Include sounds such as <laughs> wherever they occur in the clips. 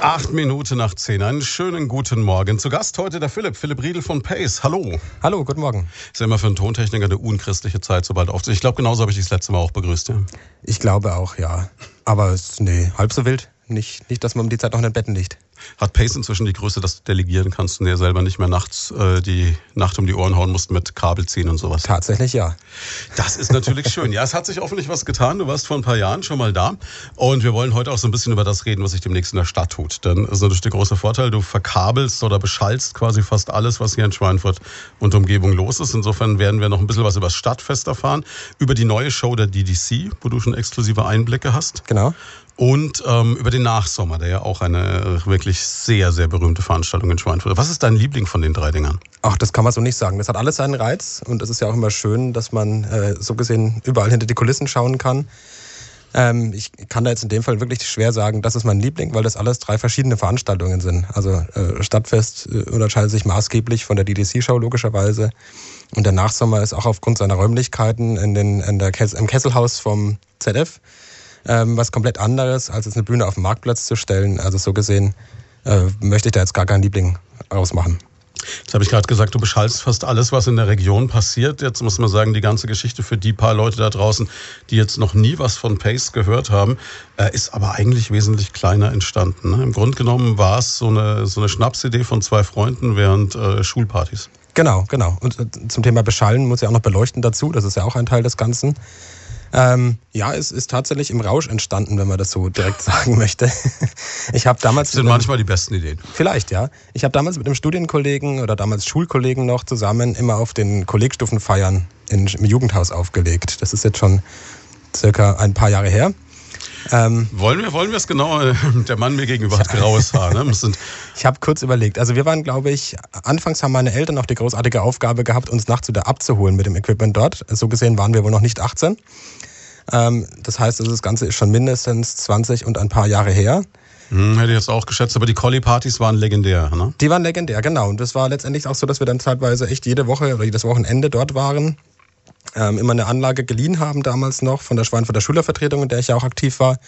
Acht Minuten nach zehn. Einen schönen guten Morgen. Zu Gast heute der Philipp, Philipp Riedel von Pace. Hallo. Hallo, guten Morgen. Ist ja immer für einen Tontechniker eine unchristliche Zeit, sobald auf. Ich glaube, genauso habe ich dich das letzte Mal auch begrüßt, ja. Ich glaube auch, ja. Aber nee, halb so wild. Nicht, nicht, dass man um die Zeit noch in den Betten liegt. Hat Pace inzwischen die Größe, dass du delegieren kannst und dir selber nicht mehr nachts äh, die Nacht um die Ohren hauen musst mit Kabel ziehen und sowas? Tatsächlich ja. Das ist natürlich <laughs> schön. Ja, es hat sich hoffentlich was getan. Du warst vor ein paar Jahren schon mal da. Und wir wollen heute auch so ein bisschen über das reden, was sich demnächst in der Stadt tut. Denn das ist natürlich der große Vorteil, du verkabelst oder beschallst quasi fast alles, was hier in Schweinfurt und Umgebung los ist. Insofern werden wir noch ein bisschen was über das Stadtfest erfahren, über die neue Show der DDC, wo du schon exklusive Einblicke hast. Genau und ähm, über den Nachsommer, der ja auch eine wirklich sehr, sehr berühmte Veranstaltung in Schweinfurt. Was ist dein Liebling von den drei Dingern? Ach, das kann man so nicht sagen. Das hat alles seinen Reiz und es ist ja auch immer schön, dass man äh, so gesehen überall hinter die Kulissen schauen kann. Ähm, ich kann da jetzt in dem Fall wirklich schwer sagen, das ist mein Liebling, weil das alles drei verschiedene Veranstaltungen sind. Also äh, Stadtfest äh, unterscheidet sich maßgeblich von der DDC-Show logischerweise. Und der Nachsommer ist auch aufgrund seiner Räumlichkeiten in den, in der Kess im Kesselhaus vom ZF ähm, was komplett anderes, als jetzt eine Bühne auf den Marktplatz zu stellen. Also so gesehen äh, möchte ich da jetzt gar keinen Liebling ausmachen. Jetzt habe ich gerade gesagt, du beschallst fast alles, was in der Region passiert. Jetzt muss man sagen, die ganze Geschichte für die paar Leute da draußen, die jetzt noch nie was von Pace gehört haben, äh, ist aber eigentlich wesentlich kleiner entstanden. Ne? Im Grunde genommen war es so eine, so eine Schnapsidee von zwei Freunden während äh, Schulpartys. Genau, genau. Und äh, zum Thema Beschallen muss ja auch noch beleuchten dazu. Das ist ja auch ein Teil des Ganzen. Ähm, ja, es ist tatsächlich im Rausch entstanden, wenn man das so direkt <laughs> sagen möchte. Ich habe damals. Das sind manchmal die besten Ideen. Vielleicht, ja. Ich habe damals mit einem Studienkollegen oder damals Schulkollegen noch zusammen immer auf den Kollegstufenfeiern im Jugendhaus aufgelegt. Das ist jetzt schon circa ein paar Jahre her. Ähm, wollen wir wollen wir es genau? Der Mann mir gegenüber hat graues Haar. Ne? <laughs> ich habe kurz überlegt. Also wir waren, glaube ich, anfangs haben meine Eltern noch die großartige Aufgabe gehabt, uns nachts wieder abzuholen mit dem Equipment dort. So gesehen waren wir wohl noch nicht 18. Ähm, das heißt, das Ganze ist schon mindestens 20 und ein paar Jahre her. Hm, hätte ich jetzt auch geschätzt, aber die Collie-Partys waren legendär, ne? Die waren legendär, genau. Und das war letztendlich auch so, dass wir dann zeitweise echt jede Woche oder jedes Wochenende dort waren ähm, immer eine Anlage geliehen haben damals noch von der Schweinfurter Schülervertretung, in der ich ja auch aktiv war.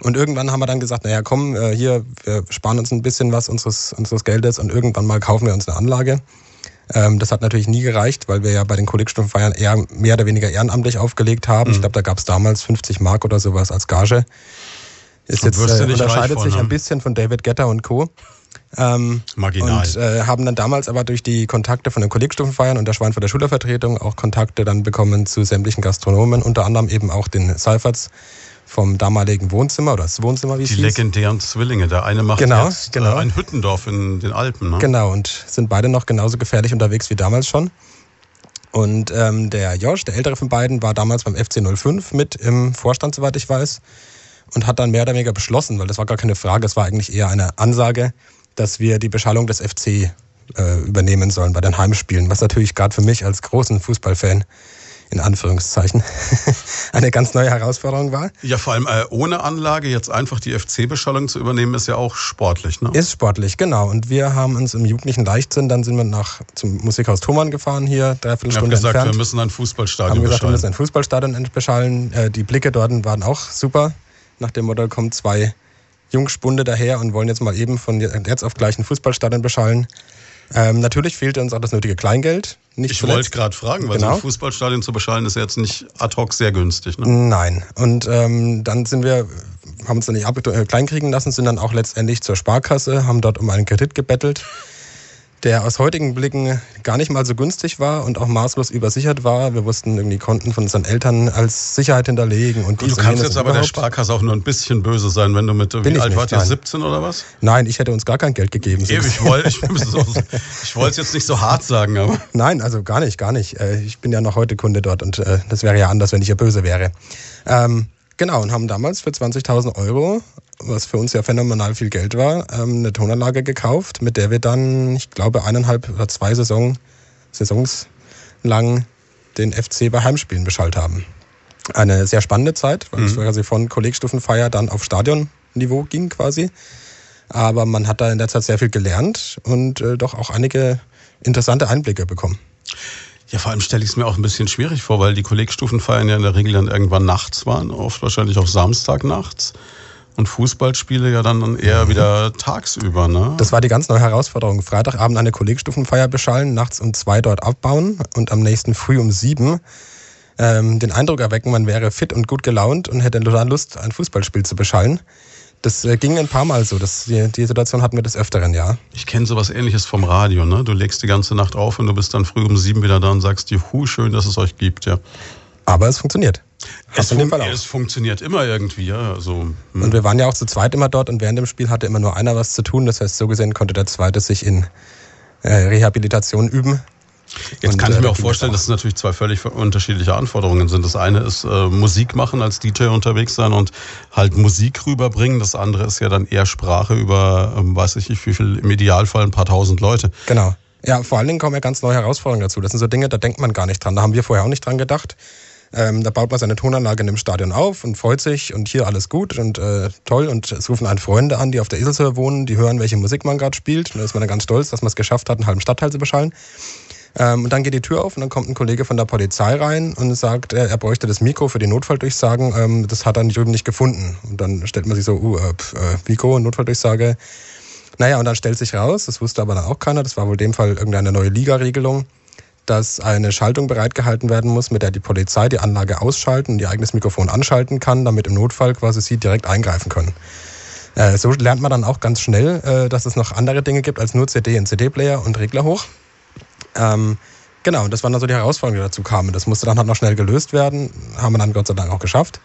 Und irgendwann haben wir dann gesagt, naja, komm, äh, hier, wir sparen uns ein bisschen was unseres, unseres Geldes und irgendwann mal kaufen wir uns eine Anlage. Ähm, das hat natürlich nie gereicht, weil wir ja bei den Kollegstundenfeiern eher mehr oder weniger ehrenamtlich aufgelegt haben. Mhm. Ich glaube, da gab es damals 50 Mark oder sowas als Gage. Ist jetzt, äh, unterscheidet sich ein bisschen von David Getter und Co. Ähm, Marginal. Und äh, haben dann damals aber durch die Kontakte von den Kollegstufenfeiern und der Schweinfurter Schülervertretung auch Kontakte dann bekommen zu sämtlichen Gastronomen, unter anderem eben auch den Seiferts vom damaligen Wohnzimmer oder das Wohnzimmer, wie es Die hieß. legendären Zwillinge. Der eine macht genau, jetzt genau. Äh, ein Hüttendorf in den Alpen. Ne? Genau, und sind beide noch genauso gefährlich unterwegs wie damals schon. Und ähm, der Josh, der ältere von beiden, war damals beim FC 05 mit im Vorstand, soweit ich weiß, und hat dann mehr oder weniger beschlossen, weil das war gar keine Frage, es war eigentlich eher eine Ansage, dass wir die Beschallung des FC äh, übernehmen sollen bei den Heimspielen, was natürlich gerade für mich als großen Fußballfan in Anführungszeichen <laughs> eine ganz neue Herausforderung war. Ja, vor allem äh, ohne Anlage jetzt einfach die FC-Beschallung zu übernehmen, ist ja auch sportlich, ne? Ist sportlich, genau. Und wir haben uns im jugendlichen Leichtsinn, dann sind wir nach zum Musikhaus Thomann gefahren hier, dreiviertel Stunde gesagt, entfernt. wir müssen ein Fußballstadion haben gesagt, beschallen. wir müssen ein Fußballstadion beschallen. Äh, die Blicke dort waren auch super. Nach dem Motto kommen zwei Jungspunde daher und wollen jetzt mal eben von jetzt auf gleich ein Fußballstadion beschallen. Ähm, natürlich fehlte uns auch das nötige Kleingeld. Nicht ich wollte gerade fragen, weil genau. so ein Fußballstadion zu beschallen ist jetzt nicht ad hoc sehr günstig. Ne? Nein. Und ähm, dann sind wir, haben uns dann nicht ab, äh, kleinkriegen lassen, sind dann auch letztendlich zur Sparkasse, haben dort um einen Kredit gebettelt der aus heutigen Blicken gar nicht mal so günstig war und auch maßlos übersichert war. Wir wussten irgendwie Konten von unseren Eltern als Sicherheit hinterlegen. Und du kannst jetzt aber der Sparkasse auch nur ein bisschen böse sein, wenn du mit, Bin wie alt wart ihr, 17 oder was? Nein, ich hätte uns gar kein Geld gegeben. Ewig, ich wollte ich, ich es jetzt nicht so hart sagen, aber... <laughs> Nein, also gar nicht, gar nicht. Äh, ich bin ja noch heute Kunde dort und äh, das wäre ja anders, wenn ich ja böse wäre. Ähm, genau, und haben damals für 20.000 Euro was für uns ja phänomenal viel Geld war, ähm, eine Tonanlage gekauft, mit der wir dann, ich glaube, eineinhalb oder zwei Saison, Saisons lang den FC bei Heimspielen beschallt haben. Eine sehr spannende Zeit, weil mhm. es quasi von Kollegstufenfeier dann auf Stadionniveau ging quasi. Aber man hat da in der Zeit sehr viel gelernt und äh, doch auch einige interessante Einblicke bekommen. Ja, vor allem stelle ich es mir auch ein bisschen schwierig vor, weil die Kollegstufenfeiern ja in der Regel dann irgendwann nachts waren, oft wahrscheinlich auch Samstag nachts. Und Fußballspiele ja dann eher wieder tagsüber, ne? Das war die ganz neue Herausforderung. Freitagabend eine Kollegstufenfeier beschallen, nachts um zwei dort abbauen und am nächsten Früh um sieben ähm, den Eindruck erwecken, man wäre fit und gut gelaunt und hätte total Lust, ein Fußballspiel zu beschallen. Das äh, ging ein paar Mal so. Das, die, die Situation hatten wir des Öfteren, ja. Ich kenne sowas ähnliches vom Radio, ne? Du legst die ganze Nacht auf und du bist dann früh um sieben wieder da und sagst, juhu, schön, dass es euch gibt, ja. Aber es funktioniert. Es, fun es, funktioniert immer irgendwie, ja. Also, hm. Und wir waren ja auch zu zweit immer dort und während dem Spiel hatte immer nur einer was zu tun. Das heißt, so gesehen konnte der Zweite sich in äh, Rehabilitation üben. Jetzt und, kann ich mir äh, auch vorstellen, dass es natürlich zwei völlig unterschiedliche Anforderungen sind. Das eine ist äh, Musik machen, als DJ unterwegs sein und halt Musik rüberbringen. Das andere ist ja dann eher Sprache über, ähm, weiß ich nicht, wie viel, im Idealfall ein paar tausend Leute. Genau. Ja, vor allen Dingen kommen ja ganz neue Herausforderungen dazu. Das sind so Dinge, da denkt man gar nicht dran. Da haben wir vorher auch nicht dran gedacht. Ähm, da baut man seine Tonanlage in dem Stadion auf und freut sich und hier alles gut und äh, toll. Und es rufen einen Freunde an, die auf der Eselshöhe wohnen, die hören, welche Musik man gerade spielt. Und da ist man dann ganz stolz, dass man es geschafft hat, einen halben Stadtteil zu beschallen. Ähm, und dann geht die Tür auf und dann kommt ein Kollege von der Polizei rein und sagt, er, er bräuchte das Mikro für die Notfalldurchsagen. Ähm, das hat er nicht, drüben nicht gefunden. Und dann stellt man sich so, uh, äh, Mikro, Notfalldurchsage. Naja, und dann stellt sich raus, das wusste aber dann auch keiner, das war wohl in dem Fall irgendeine neue Liga-Regelung dass eine Schaltung bereitgehalten werden muss, mit der die Polizei die Anlage ausschalten und ihr eigenes Mikrofon anschalten kann, damit im Notfall quasi sie direkt eingreifen können. Äh, so lernt man dann auch ganz schnell, äh, dass es noch andere Dinge gibt als nur CD und CD-Player und Regler hoch. Ähm, genau, das waren dann so die Herausforderungen, die dazu kamen. Das musste dann halt noch schnell gelöst werden, haben wir dann Gott sei Dank auch geschafft.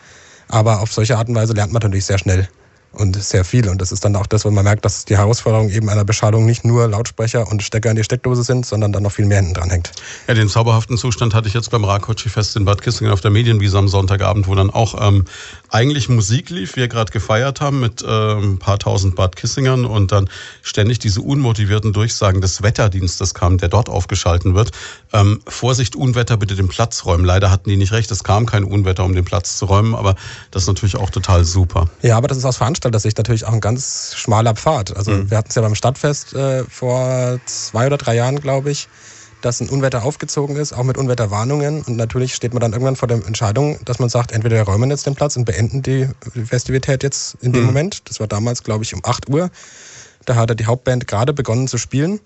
Aber auf solche Art und Weise lernt man natürlich sehr schnell und sehr viel. Und das ist dann auch das, wo man merkt, dass die Herausforderung eben einer Beschallung nicht nur Lautsprecher und Stecker in die Steckdose sind, sondern dann noch viel mehr hinten dran hängt. Ja, den zauberhaften Zustand hatte ich jetzt beim Rakoczy-Fest in Bad Kissingen auf der Medienwiese am Sonntagabend, wo dann auch ähm, eigentlich Musik lief, wir gerade gefeiert haben mit äh, ein paar tausend Bad Kissingern und dann ständig diese unmotivierten Durchsagen des Wetterdienstes kamen, der dort aufgeschalten wird. Ähm, Vorsicht, Unwetter, bitte den Platz räumen. Leider hatten die nicht recht, es kam kein Unwetter, um den Platz zu räumen, aber das ist natürlich auch total super. Ja, aber das ist aus Veranstalter-Sicht natürlich auch ein ganz schmaler Pfad. Also mhm. wir hatten es ja beim Stadtfest äh, vor zwei oder drei Jahren, glaube ich dass ein Unwetter aufgezogen ist, auch mit Unwetterwarnungen. Und natürlich steht man dann irgendwann vor der Entscheidung, dass man sagt, entweder wir räumen jetzt den Platz und beenden die Festivität jetzt in dem mhm. Moment. Das war damals, glaube ich, um 8 Uhr. Da hatte die Hauptband gerade begonnen zu spielen.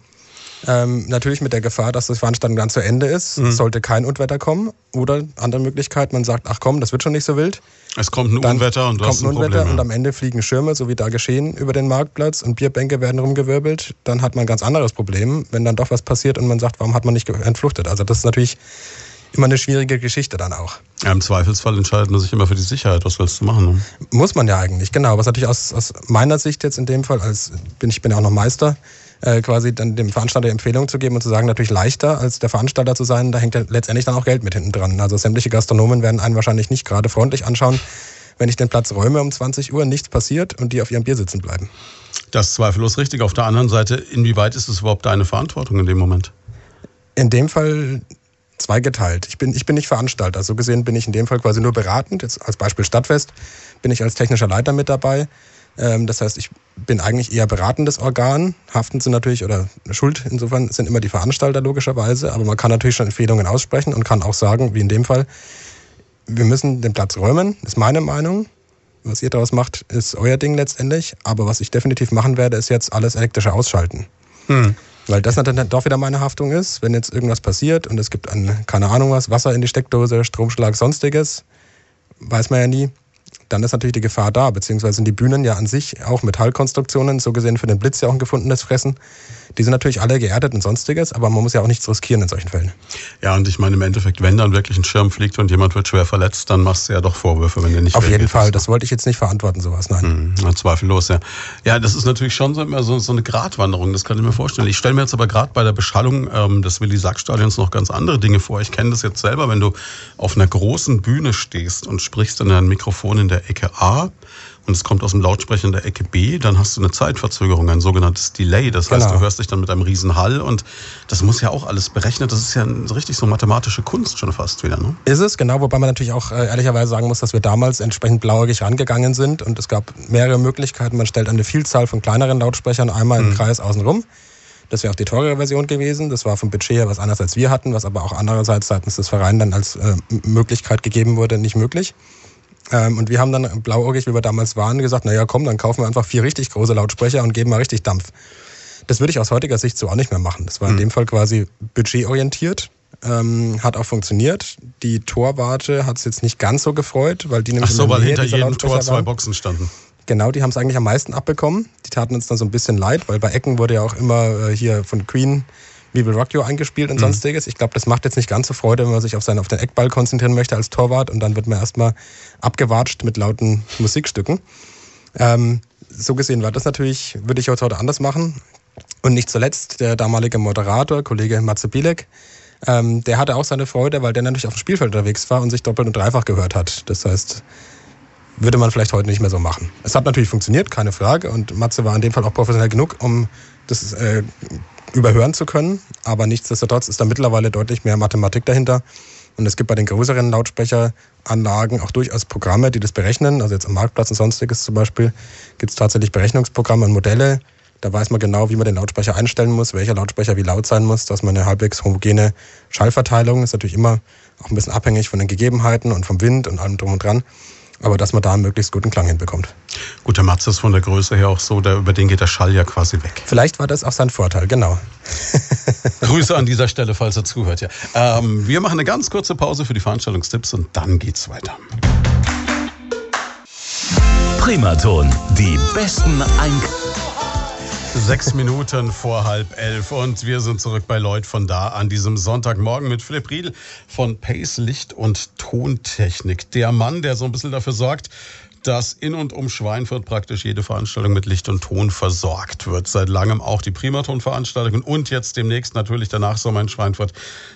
Ähm, natürlich mit der Gefahr, dass das Veranstaltung dann zu Ende ist, mhm. sollte kein Unwetter kommen. Oder andere Möglichkeit, man sagt, ach komm, das wird schon nicht so wild. Es kommt ein dann Unwetter und du kommt hast ein, ein Unwetter Problem, und am Ende fliegen Schirme, so wie da geschehen, über den Marktplatz und Bierbänke werden rumgewirbelt. Dann hat man ein ganz anderes Problem, wenn dann doch was passiert und man sagt, warum hat man nicht entfluchtet? Also das ist natürlich immer eine schwierige Geschichte dann auch. Ja, Im Zweifelsfall entscheidet man sich immer für die Sicherheit. Was willst du machen? Ne? Muss man ja eigentlich, genau. Was natürlich aus, aus meiner Sicht jetzt in dem Fall, als bin ich bin ja auch noch Meister, äh, quasi dann dem Veranstalter Empfehlungen zu geben und zu sagen, natürlich leichter als der Veranstalter zu sein, da hängt ja letztendlich dann auch Geld mit hinten dran. Also sämtliche Gastronomen werden einen wahrscheinlich nicht gerade freundlich anschauen, wenn ich den Platz räume um 20 Uhr, nichts passiert und die auf ihrem Bier sitzen bleiben. Das ist zweifellos richtig. Auf der anderen Seite, inwieweit ist es überhaupt deine Verantwortung in dem Moment? In dem Fall zweigeteilt. Ich bin, ich bin nicht Veranstalter. So gesehen bin ich in dem Fall quasi nur beratend. Jetzt als Beispiel Stadtfest bin ich als technischer Leiter mit dabei. Ähm, das heißt, ich bin eigentlich eher beratendes Organ. Haften sind natürlich, oder Schuld insofern sind immer die Veranstalter logischerweise, aber man kann natürlich schon Empfehlungen aussprechen und kann auch sagen, wie in dem Fall, wir müssen den Platz räumen, ist meine Meinung. Was ihr daraus macht, ist euer Ding letztendlich. Aber was ich definitiv machen werde, ist jetzt alles elektrische ausschalten. Hm. Weil das dann doch wieder meine Haftung ist, wenn jetzt irgendwas passiert und es gibt ein, keine Ahnung was, Wasser in die Steckdose, Stromschlag, sonstiges, weiß man ja nie dann ist natürlich die Gefahr da, beziehungsweise sind die Bühnen ja an sich auch Metallkonstruktionen, so gesehen für den Blitz ja auch ein gefundenes Fressen. Die sind natürlich alle geerdet und sonstiges, aber man muss ja auch nichts riskieren in solchen Fällen. Ja, und ich meine im Endeffekt, wenn dann wirklich ein Schirm fliegt und jemand wird schwer verletzt, dann machst du ja doch Vorwürfe, wenn der nicht Auf jeden Fall, das wollte ich jetzt nicht verantworten, sowas, nein. Hm, zweifellos, ja. Ja, das ist natürlich schon so, so, eine Gratwanderung, das kann ich mir vorstellen. Ich stelle mir jetzt aber gerade bei der Beschallung ähm, des Willi-Sack-Stadions noch ganz andere Dinge vor. Ich kenne das jetzt selber, wenn du auf einer großen Bühne stehst und sprichst in ein Mikrofon in der Ecke A und es kommt aus dem Lautsprecher in der Ecke B, dann hast du eine Zeitverzögerung, ein sogenanntes Delay. Das heißt, genau. du hörst dich dann mit einem riesen Hall und das muss ja auch alles berechnet. Das ist ja richtig so mathematische Kunst schon fast wieder. Ne? Ist es, genau. Wobei man natürlich auch äh, ehrlicherweise sagen muss, dass wir damals entsprechend blauäugig rangegangen sind und es gab mehrere Möglichkeiten. Man stellt eine Vielzahl von kleineren Lautsprechern einmal im mhm. Kreis außenrum. Das wäre auch die teurere Version gewesen. Das war vom Budget her was anderes als wir hatten, was aber auch andererseits seitens des Vereins dann als äh, Möglichkeit gegeben wurde, nicht möglich. Ähm, und wir haben dann blauäugig, wie wir damals waren, gesagt, naja komm, dann kaufen wir einfach vier richtig große Lautsprecher und geben mal richtig Dampf. Das würde ich aus heutiger Sicht so auch nicht mehr machen. Das war in mhm. dem Fall quasi budgetorientiert. Ähm, hat auch funktioniert. Die Torwarte hat es jetzt nicht ganz so gefreut, weil die nämlich Ach so, weil hinter jedem Tor zwei Boxen standen. Genau, die haben es eigentlich am meisten abbekommen. Die taten uns dann so ein bisschen leid, weil bei Ecken wurde ja auch immer äh, hier von Queen We Will Rock You eingespielt und mhm. sonstiges. Ich glaube, das macht jetzt nicht ganz so Freude, wenn man sich auf, seinen, auf den Eckball konzentrieren möchte als Torwart und dann wird man erstmal abgewatscht mit lauten Musikstücken. Ähm, so gesehen war das natürlich, würde ich heute anders machen. Und nicht zuletzt der damalige Moderator, Kollege Matze Bielek, ähm, der hatte auch seine Freude, weil der natürlich auf dem Spielfeld unterwegs war und sich doppelt und dreifach gehört hat. Das heißt, würde man vielleicht heute nicht mehr so machen. Es hat natürlich funktioniert, keine Frage. Und Matze war in dem Fall auch professionell genug, um das äh, überhören zu können. Aber nichtsdestotrotz ist da mittlerweile deutlich mehr Mathematik dahinter. Und es gibt bei den größeren Lautsprecheranlagen auch durchaus Programme, die das berechnen. Also jetzt am Marktplatz und sonstiges zum Beispiel gibt es tatsächlich Berechnungsprogramme und Modelle. Da weiß man genau, wie man den Lautsprecher einstellen muss, welcher Lautsprecher wie laut sein muss, dass man eine halbwegs homogene Schallverteilung ist natürlich immer auch ein bisschen abhängig von den Gegebenheiten und vom Wind und allem drum und dran aber dass man da einen möglichst guten Klang hinbekommt. Gut, der Matze ist von der Größe her auch so, der, über den geht der Schall ja quasi weg. Vielleicht war das auch sein Vorteil, genau. <laughs> Grüße an dieser Stelle, falls er zuhört. Ja. Ähm, wir machen eine ganz kurze Pause für die Veranstaltungstipps und dann geht's weiter. Primaton, die besten Ein Sechs Minuten vor halb elf und wir sind zurück bei Lloyd von da an diesem Sonntagmorgen mit Philipp Riedl von Pace Licht und Tontechnik. Der Mann, der so ein bisschen dafür sorgt, dass in und um Schweinfurt praktisch jede Veranstaltung mit Licht und Ton versorgt wird. Seit langem auch die Primaton-Veranstaltungen und jetzt demnächst natürlich danach Sommer in Schweinfurt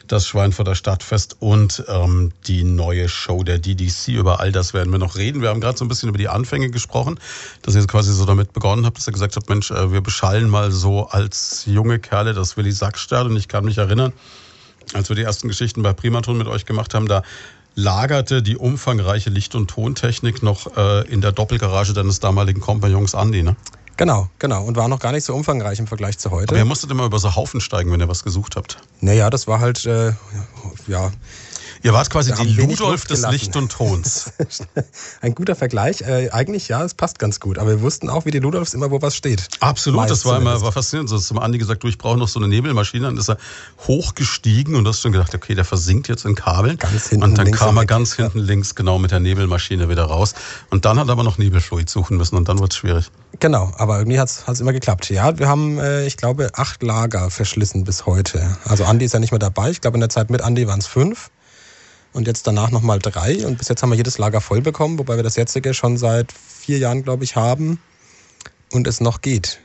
das Schweinfurter Stadtfest und ähm, die neue Show der DDC. Über all das werden wir noch reden. Wir haben gerade so ein bisschen über die Anfänge gesprochen, dass ihr quasi so damit begonnen habt, dass ihr gesagt habt, Mensch, äh, wir beschallen mal so als junge Kerle das Willi Sackstall und ich kann mich erinnern, als wir die ersten Geschichten bei Primaton mit euch gemacht haben, da lagerte die umfangreiche Licht- und Tontechnik noch äh, in der Doppelgarage deines damaligen Kompagnons Andi, ne? Genau, genau. Und war noch gar nicht so umfangreich im Vergleich zu heute. Aber ihr musstet immer über so Haufen steigen, wenn ihr was gesucht habt. Naja, das war halt, äh, ja, Ihr wart quasi die Ludolf des Licht und Tons. <laughs> Ein guter Vergleich. Äh, eigentlich ja, es passt ganz gut. Aber wir wussten auch, wie die Ludolfs immer, wo was steht. Absolut, Meist das war immer war faszinierend. So zum Andi gesagt, du, ich brauche noch so eine Nebelmaschine. Dann ist er hochgestiegen und du hast schon gedacht, okay, der versinkt jetzt in Kabeln. Ganz hinten und dann kam er ganz hinten ja. links genau mit der Nebelmaschine wieder raus. Und dann hat er aber noch Nebelfluid suchen müssen und dann wird es schwierig. Genau, aber irgendwie hat es immer geklappt. Ja, wir haben, äh, ich glaube, acht Lager verschlissen bis heute. Also Andi ist ja nicht mehr dabei. Ich glaube, in der Zeit mit Andi waren es fünf und jetzt danach nochmal drei. Und bis jetzt haben wir jedes Lager voll bekommen, wobei wir das jetzige schon seit vier Jahren, glaube ich, haben und es noch geht.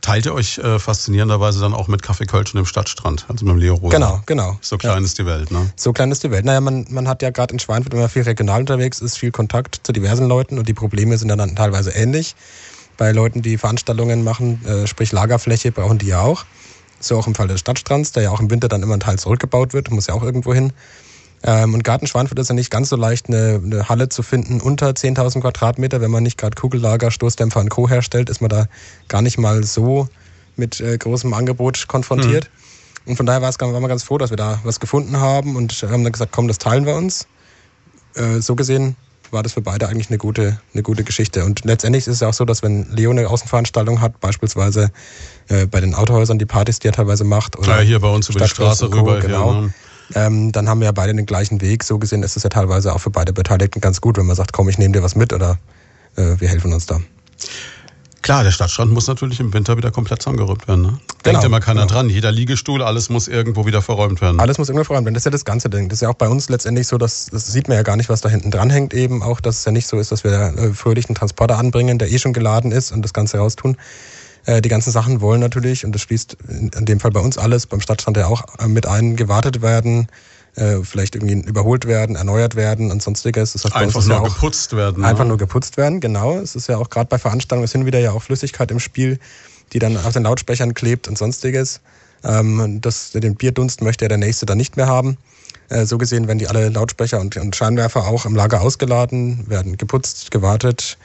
Teilt ihr euch äh, faszinierenderweise dann auch mit Kaffee Kölsch und dem Stadtstrand, also mit dem Leo Rosa? Genau, genau. So klein ja. ist die Welt, ne? So klein ist die Welt. Naja, man, man hat ja gerade in Schweinfurt, wenn man viel regional unterwegs ist, viel Kontakt zu diversen Leuten und die Probleme sind dann teilweise ähnlich. Bei Leuten, die Veranstaltungen machen, äh, sprich Lagerfläche, brauchen die ja auch. So auch im Fall des Stadtstrands, der ja auch im Winter dann immer ein Teil zurückgebaut wird, muss ja auch irgendwo hin. Ähm, und Gartenschweinfurt ist ja nicht ganz so leicht, eine, eine Halle zu finden unter 10.000 Quadratmeter. Wenn man nicht gerade Kugellager, Stoßdämpfer und Co. herstellt, ist man da gar nicht mal so mit äh, großem Angebot konfrontiert. Mhm. Und von daher waren wir ganz froh, dass wir da was gefunden haben und haben dann gesagt, komm, das teilen wir uns. Äh, so gesehen war das für beide eigentlich eine gute, eine gute Geschichte. Und letztendlich ist es ja auch so, dass wenn Leo eine Außenveranstaltung hat, beispielsweise äh, bei den Autohäusern die Partys, die er teilweise macht. Oder ja, hier bei uns über die Straße rüber. Genau. Hier, ne? Ähm, dann haben wir ja beide den gleichen Weg. So gesehen ist es ja teilweise auch für beide Beteiligten ganz gut, wenn man sagt, komm, ich nehme dir was mit oder äh, wir helfen uns da. Klar, der Stadtstrand muss natürlich im Winter wieder komplett zusammengeräumt werden. Ne? Denkt genau, immer keiner genau. dran. Jeder Liegestuhl, alles muss irgendwo wieder verräumt werden. Alles muss irgendwo verräumt werden. Das ist ja das ganze Ding. Das ist ja auch bei uns letztendlich so, dass das sieht man ja gar nicht, was da hinten dran hängt. Eben auch, dass es ja nicht so ist, dass wir äh, fröhlich einen Transporter anbringen, der eh schon geladen ist und das Ganze raustun. Äh, die ganzen Sachen wollen natürlich, und das schließt in dem Fall bei uns alles, beim Stadtstrand ja auch äh, mit ein, gewartet werden, äh, vielleicht irgendwie überholt werden, erneuert werden und sonstiges. Das heißt, einfach nur ja geputzt werden. Einfach ne? nur geputzt werden, genau. Es ist ja auch gerade bei Veranstaltungen, es hin wieder ja auch Flüssigkeit im Spiel, die dann auf den Lautsprechern klebt und sonstiges. Ähm, das, den Bierdunst möchte ja der Nächste dann nicht mehr haben. So gesehen werden die alle Lautsprecher und, und Scheinwerfer auch im Lager ausgeladen, werden geputzt, gewartet,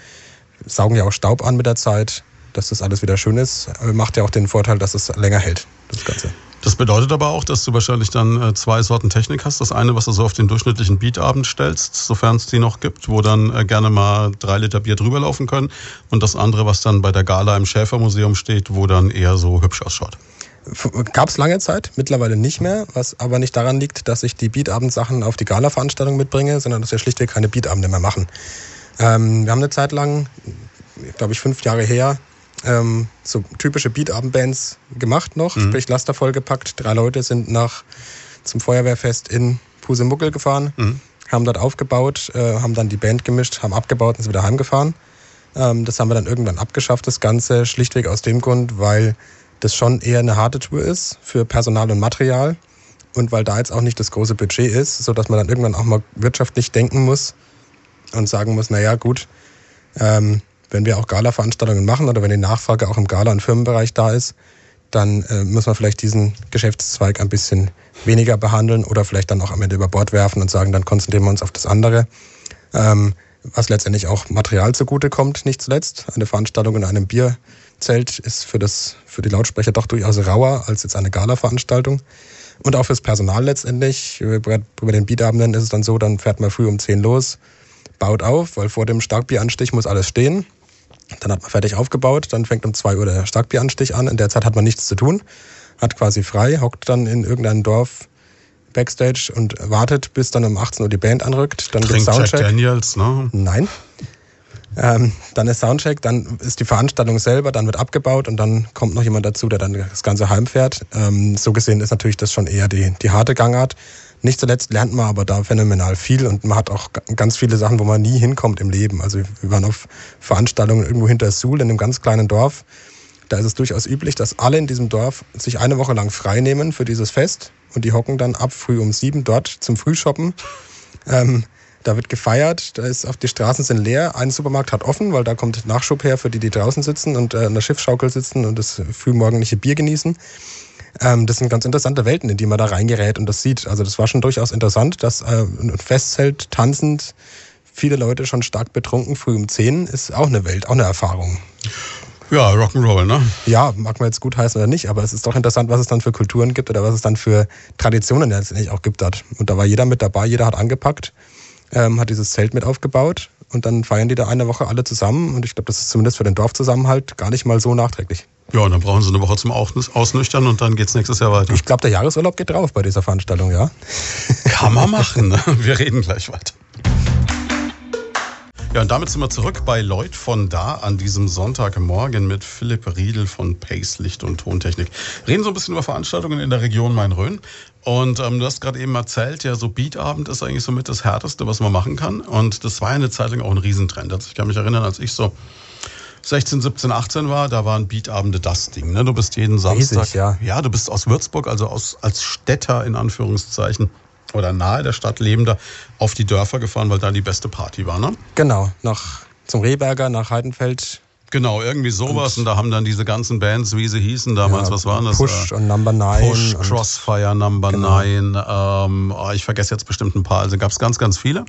saugen ja auch Staub an mit der Zeit dass das alles wieder schön ist, macht ja auch den Vorteil, dass es länger hält, das Ganze. Das bedeutet aber auch, dass du wahrscheinlich dann äh, zwei Sorten Technik hast. Das eine, was du so auf den durchschnittlichen Beatabend stellst, sofern es die noch gibt, wo dann äh, gerne mal drei Liter Bier drüber laufen können. Und das andere, was dann bei der Gala im Schäfermuseum steht, wo dann eher so hübsch ausschaut. Gab es lange Zeit, mittlerweile nicht mehr, was aber nicht daran liegt, dass ich die Beatabend-Sachen auf die Gala-Veranstaltung mitbringe, sondern dass wir schlichtweg keine Beatabende mehr machen. Ähm, wir haben eine Zeit lang, glaube ich, fünf Jahre her, ähm, so typische Beatabend-Bands gemacht noch, mhm. sprich Laster vollgepackt. Drei Leute sind nach zum Feuerwehrfest in Pusemuckel gefahren, mhm. haben dort aufgebaut, äh, haben dann die Band gemischt, haben abgebaut und sind wieder heimgefahren. Ähm, das haben wir dann irgendwann abgeschafft, das Ganze, schlichtweg aus dem Grund, weil das schon eher eine harte Tour ist für Personal und Material und weil da jetzt auch nicht das große Budget ist, sodass man dann irgendwann auch mal wirtschaftlich denken muss und sagen muss, naja gut, ähm, wenn wir auch Gala-Veranstaltungen machen oder wenn die Nachfrage auch im Gala- und Firmenbereich da ist, dann äh, muss man vielleicht diesen Geschäftszweig ein bisschen weniger behandeln oder vielleicht dann auch am Ende über Bord werfen und sagen, dann konzentrieren wir uns auf das andere. Ähm, was letztendlich auch Material zugute kommt, nicht zuletzt. Eine Veranstaltung in einem Bierzelt ist für, das, für die Lautsprecher doch durchaus rauer als jetzt eine Gala-Veranstaltung. Und auch fürs Personal letztendlich. Bei den Bietabenden ist es dann so, dann fährt man früh um 10 los, baut auf, weil vor dem Starkbieranstich muss alles stehen. Dann hat man fertig aufgebaut, dann fängt um zwei Uhr der Starkbieranstich an. In der Zeit hat man nichts zu tun, hat quasi frei, hockt dann in irgendeinem Dorf Backstage und wartet, bis dann um 18 Uhr die Band anrückt. Dann Trinkt Soundcheck. Jack Daniels, ne? Nein. Ähm, dann ist Soundcheck, dann ist die Veranstaltung selber, dann wird abgebaut und dann kommt noch jemand dazu, der dann das Ganze heimfährt. Ähm, so gesehen ist natürlich das schon eher die, die harte Gangart. Nicht zuletzt lernt man aber da phänomenal viel und man hat auch ganz viele Sachen, wo man nie hinkommt im Leben. Also wir waren auf Veranstaltungen irgendwo hinter Suhl in einem ganz kleinen Dorf. Da ist es durchaus üblich, dass alle in diesem Dorf sich eine Woche lang frei nehmen für dieses Fest und die hocken dann ab früh um sieben dort zum Frühshoppen. Ähm, da wird gefeiert, da ist auf die Straßen sind leer. Ein Supermarkt hat offen, weil da kommt Nachschub her für die, die draußen sitzen und äh, in der Schiffschaukel sitzen und das frühmorgendliche Bier genießen. Ähm, das sind ganz interessante Welten, in die man da reingerät und das sieht. Also das war schon durchaus interessant, dass äh, ein Festzelt tanzend, viele Leute schon stark betrunken, früh um 10, ist auch eine Welt, auch eine Erfahrung. Ja, Rock'n'Roll, ne? Ja, mag man jetzt gut heißen oder nicht, aber es ist doch interessant, was es dann für Kulturen gibt oder was es dann für Traditionen letztendlich auch gibt dort. Und da war jeder mit dabei, jeder hat angepackt, ähm, hat dieses Zelt mit aufgebaut und dann feiern die da eine Woche alle zusammen und ich glaube, das ist zumindest für den Dorfzusammenhalt gar nicht mal so nachträglich. Ja, und dann brauchen sie eine Woche zum Ausnüchtern und dann geht's nächstes Jahr weiter. Ich glaube, der Jahresurlaub geht drauf bei dieser Veranstaltung, ja. Kann man machen. Ne? Wir reden gleich weiter. Ja, und damit sind wir zurück bei Lloyd von da an diesem Sonntagmorgen mit Philipp Riedel von Pace Licht und Tontechnik. Reden so ein bisschen über Veranstaltungen in der Region Main-Rhön. Und ähm, du hast gerade eben erzählt, ja, so Beatabend ist eigentlich somit das Härteste, was man machen kann. Und das war ja eine Zeit lang auch ein Riesentrend. Also ich kann mich erinnern, als ich so 16, 17, 18 war, da waren Beatabende das Ding. Ne? Du bist jeden Samstag. Riesig, ja. ja, du bist aus Würzburg, also aus, als Städter in Anführungszeichen oder nahe der Stadt lebender auf die Dörfer gefahren, weil da die beste Party war, ne? Genau, nach zum Rehberger, nach Heidenfeld. Genau, irgendwie sowas. Und, und, da haben dann diese ganzen Bands, wie sie hießen damals, ja, was waren das? Push und Number Nine. Push, Crossfire, Number genau. Nine. Ähm, oh, ich vergesse jetzt bestimmt ein paar. Also gab es ganz, ganz viele.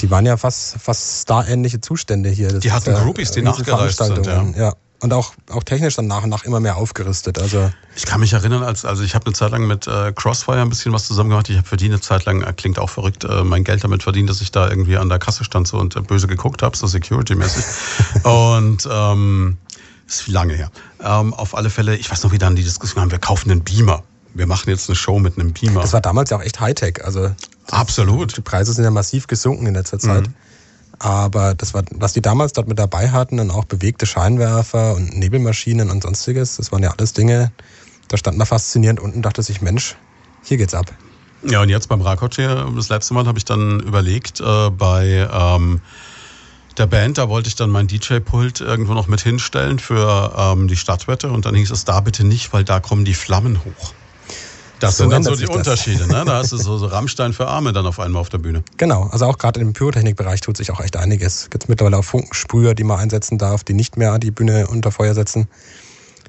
Die waren ja fast, fast starähnliche Zustände hier. Das die hatten ja Groupies, die nachgereist sind. Ja. ja. Und auch, auch technisch dann nach und nach immer mehr aufgerüstet. Also ich kann mich erinnern, als also ich habe eine Zeit lang mit äh, Crossfire ein bisschen was zusammen gemacht. Ich habe für die eine Zeit lang, äh, klingt auch verrückt, äh, mein Geld damit verdient, dass ich da irgendwie an der Kasse stand so und äh, böse geguckt habe, so security-mäßig. <laughs> und ähm, ist lange her. Ähm, auf alle Fälle, ich weiß noch, wie dann die Diskussion haben, wir kaufen einen Beamer wir machen jetzt eine Show mit einem Beamer. Das war damals ja auch echt Hightech. Also Absolut. Die Preise sind ja massiv gesunken in letzter Zeit. Mhm. Aber das war, was die damals dort mit dabei hatten und auch bewegte Scheinwerfer und Nebelmaschinen und sonstiges, das waren ja alles Dinge, da stand man faszinierend unten dachte sich, Mensch, hier geht's ab. Ja, und jetzt beim Rakotsch hier, das letzte Mal habe ich dann überlegt, äh, bei ähm, der Band, da wollte ich dann mein DJ-Pult irgendwo noch mit hinstellen für ähm, die Stadtwette und dann hieß es da bitte nicht, weil da kommen die Flammen hoch. Das so sind dann so die Unterschiede, ne? <laughs> Da hast du so, so Rammstein für Arme dann auf einmal auf der Bühne. Genau, also auch gerade im Pyrotechnikbereich tut sich auch echt einiges. Es gibt mittlerweile auch Funkensprüher, die man einsetzen darf, die nicht mehr die Bühne unter Feuer setzen.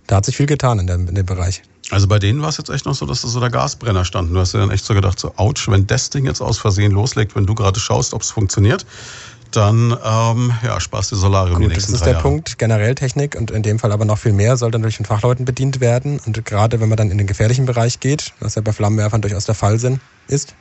Da hat sich viel getan in dem, in dem Bereich. Also bei denen war es jetzt echt noch so, dass da so der Gasbrenner stand. Du hast dir dann echt so gedacht, so ouch, wenn das Ding jetzt aus Versehen loslegt, wenn du gerade schaust, ob es funktioniert, dann ähm, ja, sparst du Solarium Gut, die das nächsten ist drei der Jahre. Punkt. Generell Technik und in dem Fall aber noch viel mehr soll dann durch den Fachleuten bedient werden. Und gerade wenn man dann in den gefährlichen Bereich geht, was ja bei Flammenwerfern durchaus der Fall sind, ist,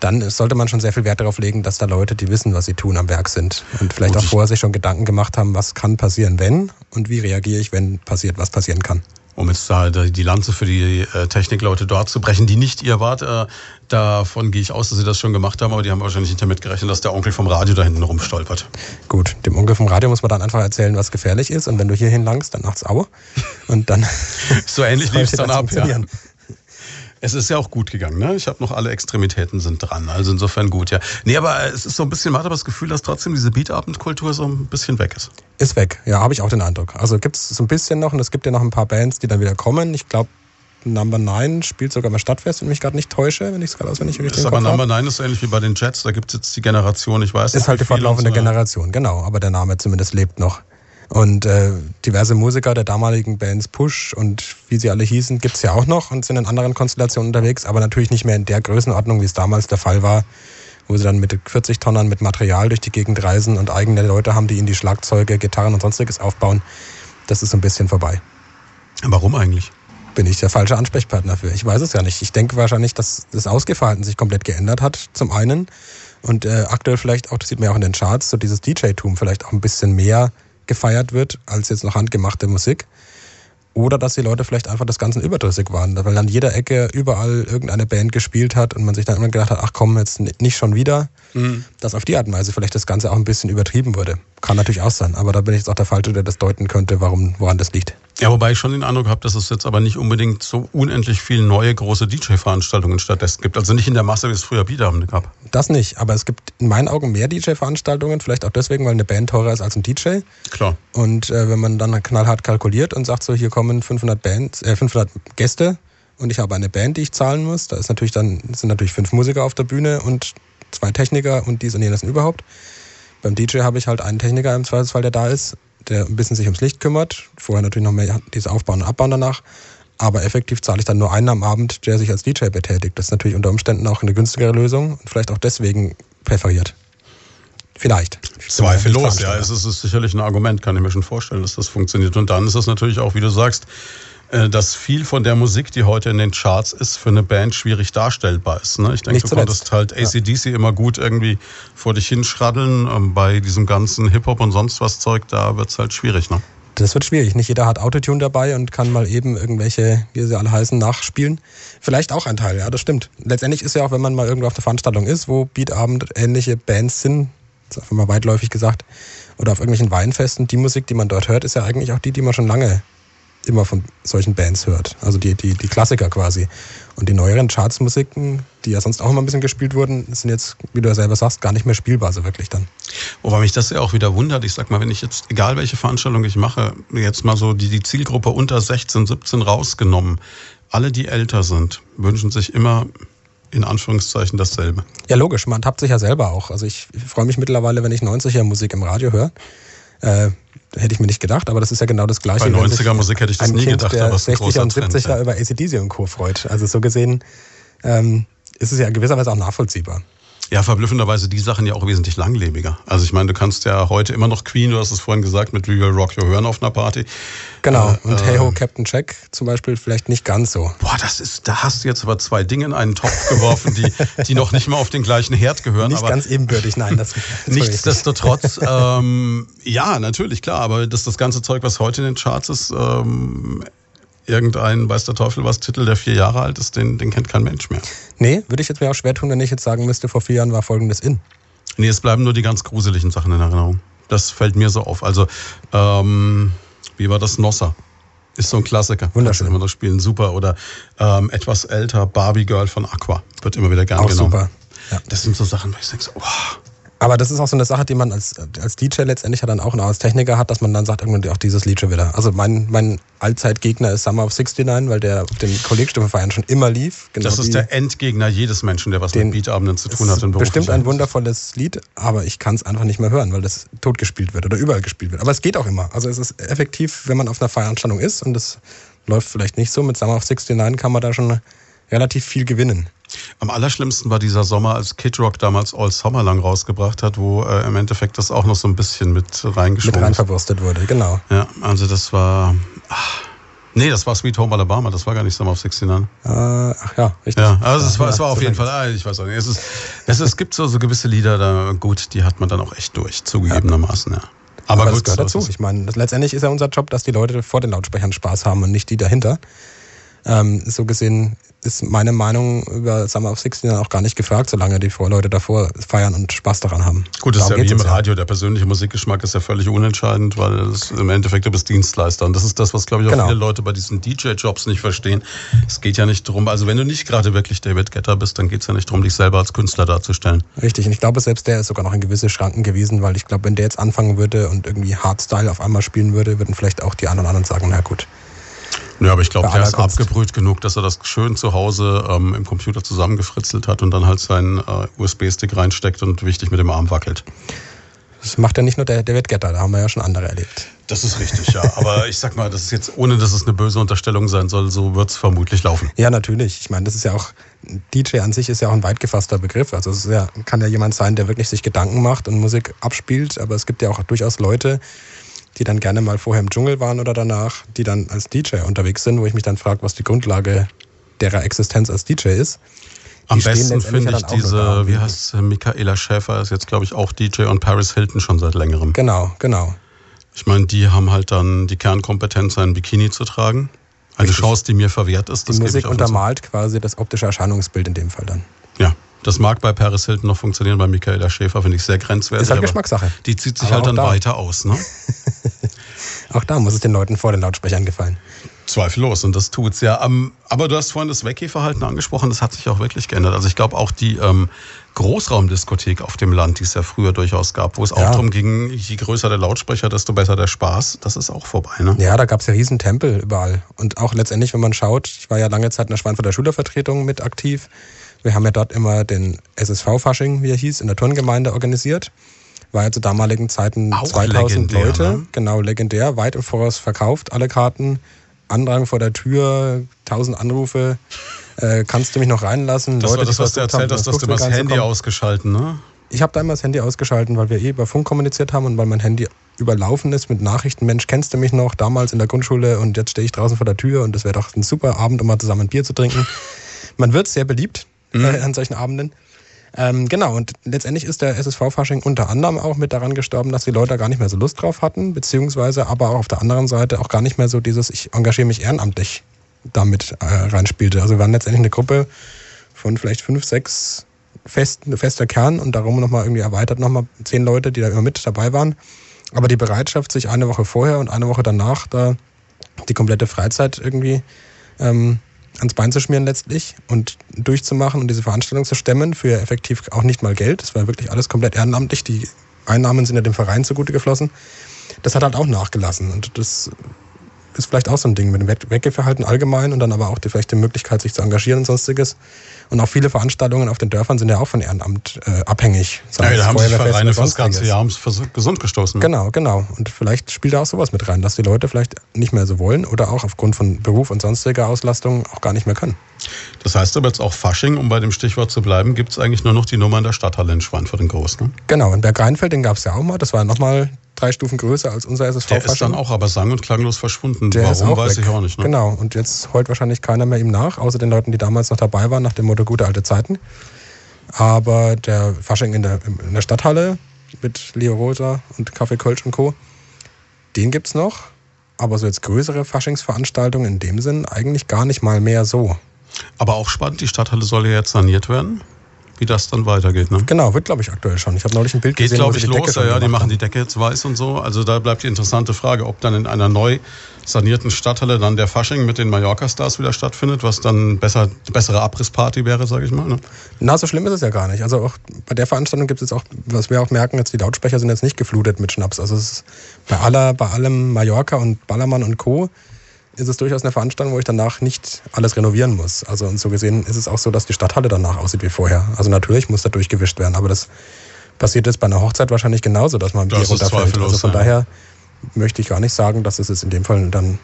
dann sollte man schon sehr viel Wert darauf legen, dass da Leute, die wissen, was sie tun, am Werk sind. Und vielleicht Gut, auch vorher sich schon Gedanken gemacht haben, was kann passieren, wenn und wie reagiere ich, wenn passiert, was passieren kann. Um jetzt da die Lanze für die äh, Technikleute dort zu brechen, die nicht ihr wart. Äh, davon gehe ich aus, dass sie das schon gemacht haben, aber die haben wahrscheinlich nicht damit gerechnet, dass der Onkel vom Radio da hinten rumstolpert. Gut, dem Onkel vom Radio muss man dann einfach erzählen, was gefährlich ist. Und wenn du hier hinlangst, dann nachts Aue. Und dann <laughs> So ähnlich <laughs> lief es dann ab. Ja. Es ist ja auch gut gegangen, ne? Ich habe noch alle Extremitäten sind dran, also insofern gut, ja. Nee, aber es ist so ein bisschen, man hat aber das Gefühl, dass trotzdem diese Beatabendkultur so ein bisschen weg ist. Ist weg, ja, habe ich auch den Eindruck. Also gibt es so ein bisschen noch und es gibt ja noch ein paar Bands, die dann wieder kommen. Ich glaube, Number 9 spielt sogar mal Stadtfest, wenn ich mich gerade nicht täusche, wenn ich es gerade auswendig richtig im aber Number habe. 9 ist so ähnlich wie bei den Jets, da gibt es jetzt die Generation, ich weiß Ist halt die fortlaufende so. Generation, genau. Aber der Name zumindest lebt noch. Und äh, diverse Musiker der damaligen Bands Push und wie sie alle hießen, gibt's ja auch noch und sind in anderen Konstellationen unterwegs, aber natürlich nicht mehr in der Größenordnung, wie es damals der Fall war, wo sie dann mit 40 Tonnen mit Material durch die Gegend reisen und eigene Leute haben, die ihnen die Schlagzeuge, Gitarren und sonstiges aufbauen. Das ist so ein bisschen vorbei. Warum eigentlich? Bin ich der falsche Ansprechpartner für? Ich weiß es ja nicht. Ich denke wahrscheinlich, dass das Ausgeverhalten sich komplett geändert hat, zum einen. Und äh, aktuell vielleicht auch, das sieht man ja auch in den Charts, so dieses DJ-Tum vielleicht auch ein bisschen mehr gefeiert wird als jetzt noch handgemachte Musik. Oder dass die Leute vielleicht einfach das Ganze überdrüssig waren, weil an jeder Ecke überall irgendeine Band gespielt hat und man sich dann immer gedacht hat, ach komm, jetzt nicht schon wieder. Dass auf die Art und Weise vielleicht das Ganze auch ein bisschen übertrieben wurde. Kann natürlich auch sein, aber da bin ich jetzt auch der Falsche, der das deuten könnte, warum, woran das liegt. Ja, wobei ich schon den Eindruck habe, dass es jetzt aber nicht unbedingt so unendlich viele neue große DJ-Veranstaltungen stattdessen gibt. Also nicht in der Masse, wie es früher Beatabende gab. Das nicht, aber es gibt in meinen Augen mehr DJ-Veranstaltungen, vielleicht auch deswegen, weil eine Band teurer ist als ein DJ. Klar. Und äh, wenn man dann knallhart kalkuliert und sagt so, hier kommen 500 Bands, äh, 500 Gäste und ich habe eine Band, die ich zahlen muss, da ist natürlich dann sind natürlich fünf Musiker auf der Bühne und zwei Techniker und dies und jenes und überhaupt. Beim DJ habe ich halt einen Techniker im Zweifelsfall, der da ist, der ein bisschen sich ums Licht kümmert. Vorher natürlich noch mehr dieses Aufbauen und Abbauen danach. Aber effektiv zahle ich dann nur einen am Abend, der sich als DJ betätigt. Das ist natürlich unter Umständen auch eine günstigere Lösung und vielleicht auch deswegen präferiert. Vielleicht. Zweifellos, ja. Es ist, es ist sicherlich ein Argument, kann ich mir schon vorstellen, dass das funktioniert. Und dann ist es natürlich auch, wie du sagst, dass viel von der Musik, die heute in den Charts ist, für eine Band schwierig darstellbar ist. Ne? Ich denke, du konntest halt ACDC immer gut irgendwie vor dich hinschraddeln. Ähm, Bei diesem ganzen Hip-Hop und sonst was Zeug, da wird's halt schwierig. Ne? Das wird schwierig. Nicht jeder hat Autotune dabei und kann mal eben irgendwelche, wie sie alle heißen, nachspielen. Vielleicht auch ein Teil, ja, das stimmt. Letztendlich ist ja auch, wenn man mal irgendwo auf der Veranstaltung ist, wo Beatabend ähnliche Bands sind, das ist einfach mal weitläufig gesagt, oder auf irgendwelchen Weinfesten, die Musik, die man dort hört, ist ja eigentlich auch die, die man schon lange immer von solchen Bands hört. Also die, die, die Klassiker quasi. Und die neueren Chartsmusiken, die ja sonst auch immer ein bisschen gespielt wurden, sind jetzt, wie du ja selber sagst, gar nicht mehr spielbar so wirklich dann. Wobei mich das ja auch wieder wundert. Ich sag mal, wenn ich jetzt, egal welche Veranstaltung ich mache, jetzt mal so die, die Zielgruppe unter 16, 17 rausgenommen, alle, die älter sind, wünschen sich immer in Anführungszeichen dasselbe. Ja, logisch, man tappt sich ja selber auch. Also ich freue mich mittlerweile, wenn ich 90er Musik im Radio höre. Äh, hätte ich mir nicht gedacht, aber das ist ja genau das Gleiche. Bei wenn sich 90er Musik hätte ich das nie kind gedacht, der aber es ist ein 60er großer und Trend, 70er ja. über ACDC und Co. freut. Also so gesehen ähm, ist es ja in gewisser Weise auch nachvollziehbar. Ja, verblüffenderweise die Sachen ja auch wesentlich langlebiger. Also ich meine, du kannst ja heute immer noch Queen, du hast es vorhin gesagt, mit We Will Rock You hören auf einer Party. Genau. Äh, und Hey Ho Captain Jack zum Beispiel vielleicht nicht ganz so. Boah, das ist, da hast du jetzt aber zwei Dinge in einen Topf geworfen, die, die noch nicht mal auf den gleichen Herd gehören. Nicht aber ganz ebenbürtig, nein. Das. Nichtsdestotrotz, ähm, ja, natürlich, klar, aber das, das ganze Zeug, was heute in den Charts ist, ähm, irgendein, weiß der Teufel was, Titel, der vier Jahre alt ist, den, den kennt kein Mensch mehr. Nee, würde ich jetzt mir auch schwer tun, wenn ich jetzt sagen müsste, vor vier Jahren war folgendes in. Nee, es bleiben nur die ganz gruseligen Sachen in Erinnerung. Das fällt mir so auf. Also, ähm, wie war das? Nosser. Ist so ein Klassiker. Wunderschön. Du immer noch spielen. Super. Oder ähm, etwas älter, Barbie Girl von Aqua. Wird immer wieder gern Auch genommen. super. Ja. Das sind so Sachen, wo ich denke, so, oh, Aber das ist auch so eine Sache, die man als, als DJ letztendlich ja dann auch auch als Techniker hat, dass man dann sagt, irgendwann auch dieses Lied schon wieder. Also mein, mein Allzeitgegner ist Summer of 69, weil der auf den Kollegstimmenfeiern schon immer lief. Genau das ist der Endgegner jedes Menschen, der was Den- mit Beatabenden zu tun hat. ist im bestimmt ein wundervolles Lied, aber ich kann es einfach nicht mehr hören, weil das totgespielt wird oder überall gespielt wird. Aber es geht auch immer. Also es ist effektiv, wenn man auf einer Veranstaltung ist und es läuft vielleicht nicht so, mit Summer of 69 kann man da schon relativ viel gewinnen. Am allerschlimmsten war dieser Sommer, als Kid Rock damals All Summer lang rausgebracht hat, wo äh, im Endeffekt das auch noch so ein bisschen mit reingeschoben Mit rein verwurstet wurde, genau. Ja, also das war. Ach, nee, das war Sweet Home Alabama, das war gar nicht Summer of 69. Äh, ach ja, richtig. Ja, also es war, ja, es war auf so jeden. Fall, ah, ich weiß auch nicht. Es, ist, es, es gibt so, so gewisse Lieder, da gut, die hat man dann auch echt durch, zugegebenermaßen, ja. Aber, Aber, das gut, gehört so dazu. Ich meine, das, letztendlich ist ja unser Job, dass die Leute vor den Lautsprechern Spaß haben und nicht die dahinter. Ähm, so gesehen ist meine Meinung über Summer of 16 dann auch gar nicht gefragt, solange die Leute davor feiern und Spaß daran haben. Gut, das ist ja Darum wie im Radio. Der persönliche Musikgeschmack ist ja völlig unentscheidend, weil es im Endeffekt du bist Dienstleister. Und das ist das, was, glaube ich, auch Genau. viele Leute bei diesen DJ-Jobs nicht verstehen. Es geht ja nicht drum, also wenn du nicht gerade wirklich David Getter bist, dann geht es ja nicht drum, dich selber als Künstler darzustellen. Richtig, und ich glaube, selbst der ist sogar noch in gewisse Schranken gewesen, weil ich glaube, wenn der jetzt anfangen würde und irgendwie Hardstyle auf einmal spielen würde, würden vielleicht auch die anderen anderen sagen, na gut. Ja, aber ich glaube, der ist abgebrüht genug, dass er das schön zu Hause ähm, im Computer zusammengefritzelt hat und dann halt seinen äh, USB-Stick reinsteckt und wichtig mit dem Arm wackelt. Das macht ja nicht nur der David Getter, da haben wir ja schon andere erlebt. Das ist richtig, ja. Aber <laughs> ich sag mal, das ist jetzt, ohne dass es eine böse Unterstellung sein soll, so wird's vermutlich laufen. Ja, natürlich. Ich meine, das ist ja auch, DJ an sich ist ja auch ein weit gefasster Begriff. Also es ja, kann ja jemand sein, der wirklich sich Gedanken macht und Musik abspielt, aber es gibt ja auch durchaus Leute, die dann gerne mal vorher im Dschungel waren oder danach, die dann als DJ unterwegs sind, wo ich mich dann frage, was die Grundlage derer Existenz als DJ ist. Am Die besten finde ich diese, wie heißt sie, Michaela Schäfer, ist jetzt, glaube ich, auch DJ und Paris Hilton schon seit längerem. Genau, genau. Ich meine, die haben halt dann die Kernkompetenz, ein Bikini zu tragen. Eine Richtig. Chance, die mir verwehrt ist. Die Das Musik untermalt quasi das optische Erscheinungsbild in dem Fall dann. Das mag bei Paris Hilton noch funktionieren, bei Michaela Schäfer finde ich sehr grenzwertig. Ist halt Geschmackssache. Die zieht sich Aber halt dann da. weiter aus, ne? <laughs> Auch da muss es den Leuten vor den Lautsprechern gefallen. Zweifellos und das tut's ja. Aber du hast vorhin das Weggeverhalten angesprochen, das hat sich auch wirklich geändert. Also ich glaube auch die ähm, Großraumdiskothek auf dem Land, die es ja früher durchaus gab, wo es auch Ja. darum ging, je größer der Lautsprecher, desto besser der Spaß, das ist auch vorbei, ne? Ja, da gab es ja riesen Tempel überall. Und auch letztendlich, wenn man schaut, ich war ja lange Zeit in der Schweinfurter Schülervertretung mit aktiv. Wir haben ja dort immer den SSV-Fasching, wie er hieß, in der Turngemeinde organisiert. War ja zu damaligen Zeiten Auch 2000 legendär, Leute. ne? Genau, legendär. Weit im Voraus verkauft, alle Karten. Andrang vor der Tür, 1000 Anrufe. Äh, kannst du mich noch reinlassen? Das war das, was du erzählt hast, dass du das Handy ausgeschalten, ne? Ich habe da immer das Handy ausgeschalten, weil wir eh über Funk kommuniziert haben und weil mein Handy überlaufen ist mit Nachrichten. Mensch, kennst du mich noch damals in der Grundschule und jetzt stehe ich draußen vor der Tür und das wäre doch ein super Abend, um mal zusammen ein Bier zu trinken. Man wird sehr beliebt Mhm. äh, an solchen Abenden. Ähm, genau, und letztendlich ist der SSV-Fasching unter anderem auch mit daran gestorben, dass die Leute gar nicht mehr so Lust drauf hatten, beziehungsweise aber auch auf der anderen Seite auch gar nicht mehr so dieses, ich engagiere mich ehrenamtlich damit äh, reinspielte. Also wir waren letztendlich eine Gruppe von vielleicht fünf, sechs fest, fester Kern und darum nochmal irgendwie erweitert nochmal zehn Leute, die da immer mit dabei waren. Aber die Bereitschaft, sich eine Woche vorher und eine Woche danach da die komplette Freizeit irgendwie ähm, ans Bein zu schmieren letztlich und durchzumachen und diese Veranstaltung zu stemmen für effektiv auch nicht mal Geld. Das war wirklich alles komplett ehrenamtlich. Die Einnahmen sind ja dem Verein zugute geflossen. Das hat halt auch nachgelassen und das ist vielleicht auch so ein Ding mit dem Weg- Weggeverhalten allgemein und dann aber auch die, vielleicht die Möglichkeit, sich zu engagieren und sonstiges. Und auch viele Veranstaltungen auf den Dörfern sind ja auch von Ehrenamt äh, abhängig. Ja, da haben sich Vereine fürs ganze. Jahr vers- gesund gestoßen. Genau, genau. Und vielleicht spielt da auch sowas mit rein, dass die Leute vielleicht nicht mehr so wollen oder auch aufgrund von Beruf und sonstiger Auslastung auch gar nicht mehr können. Das heißt aber jetzt auch Fasching, um bei dem Stichwort zu bleiben, gibt es eigentlich nur noch die Nummer in der Stadthalle in Schweinfurt in Groß, ne? Genau, in Bergreinfeld, den gab es ja auch mal. Das war nochmal drei Stufen größer als unser SSV. Der ist dann auch aber sang- und klanglos verschwunden. Der Warum, weiß weg. ich auch nicht. Ne? Genau, und jetzt heult wahrscheinlich keiner mehr ihm nach, außer den Leuten, die damals noch dabei waren, nach dem Motto gute alte Zeiten. Aber der Fasching in der, in der Stadthalle mit Leo Rosa und Kaffee Kölsch und Co., den gibt's noch. Aber so jetzt größere Faschingsveranstaltungen in dem Sinn eigentlich gar nicht mal mehr so. Aber auch spannend, die Stadthalle soll ja jetzt saniert werden. Wie das dann weitergeht, ne? Genau, wird glaube ich aktuell schon. Ich habe neulich ein Bild Geht, gesehen, glaube ich, die Decke los. Ja, schon ja, die machen haben. die Decke jetzt weiß und so. Also da bleibt die interessante Frage, ob dann in einer neu sanierten Stadthalle dann der Fasching mit den Mallorca-Stars wieder stattfindet, was dann besser, bessere Abrissparty wäre, sage ich mal. Ne? Na, so schlimm ist es ja gar nicht. Also auch bei der Veranstaltung gibt es jetzt auch, was wir auch merken, jetzt die Lautsprecher sind jetzt nicht geflutet mit Schnaps. Also es ist bei aller, bei allem Mallorca und Ballermann und Co. ist es durchaus eine Veranstaltung, wo ich danach nicht alles renovieren muss. Also und so gesehen ist es auch so, dass die Stadthalle danach aussieht wie vorher. Also natürlich muss da durchgewischt werden, aber das passiert jetzt bei einer Hochzeit wahrscheinlich genauso, dass man Das Bier ist runterfällt. Also von ja. daher möchte ich gar nicht sagen, dass es in dem Fall dann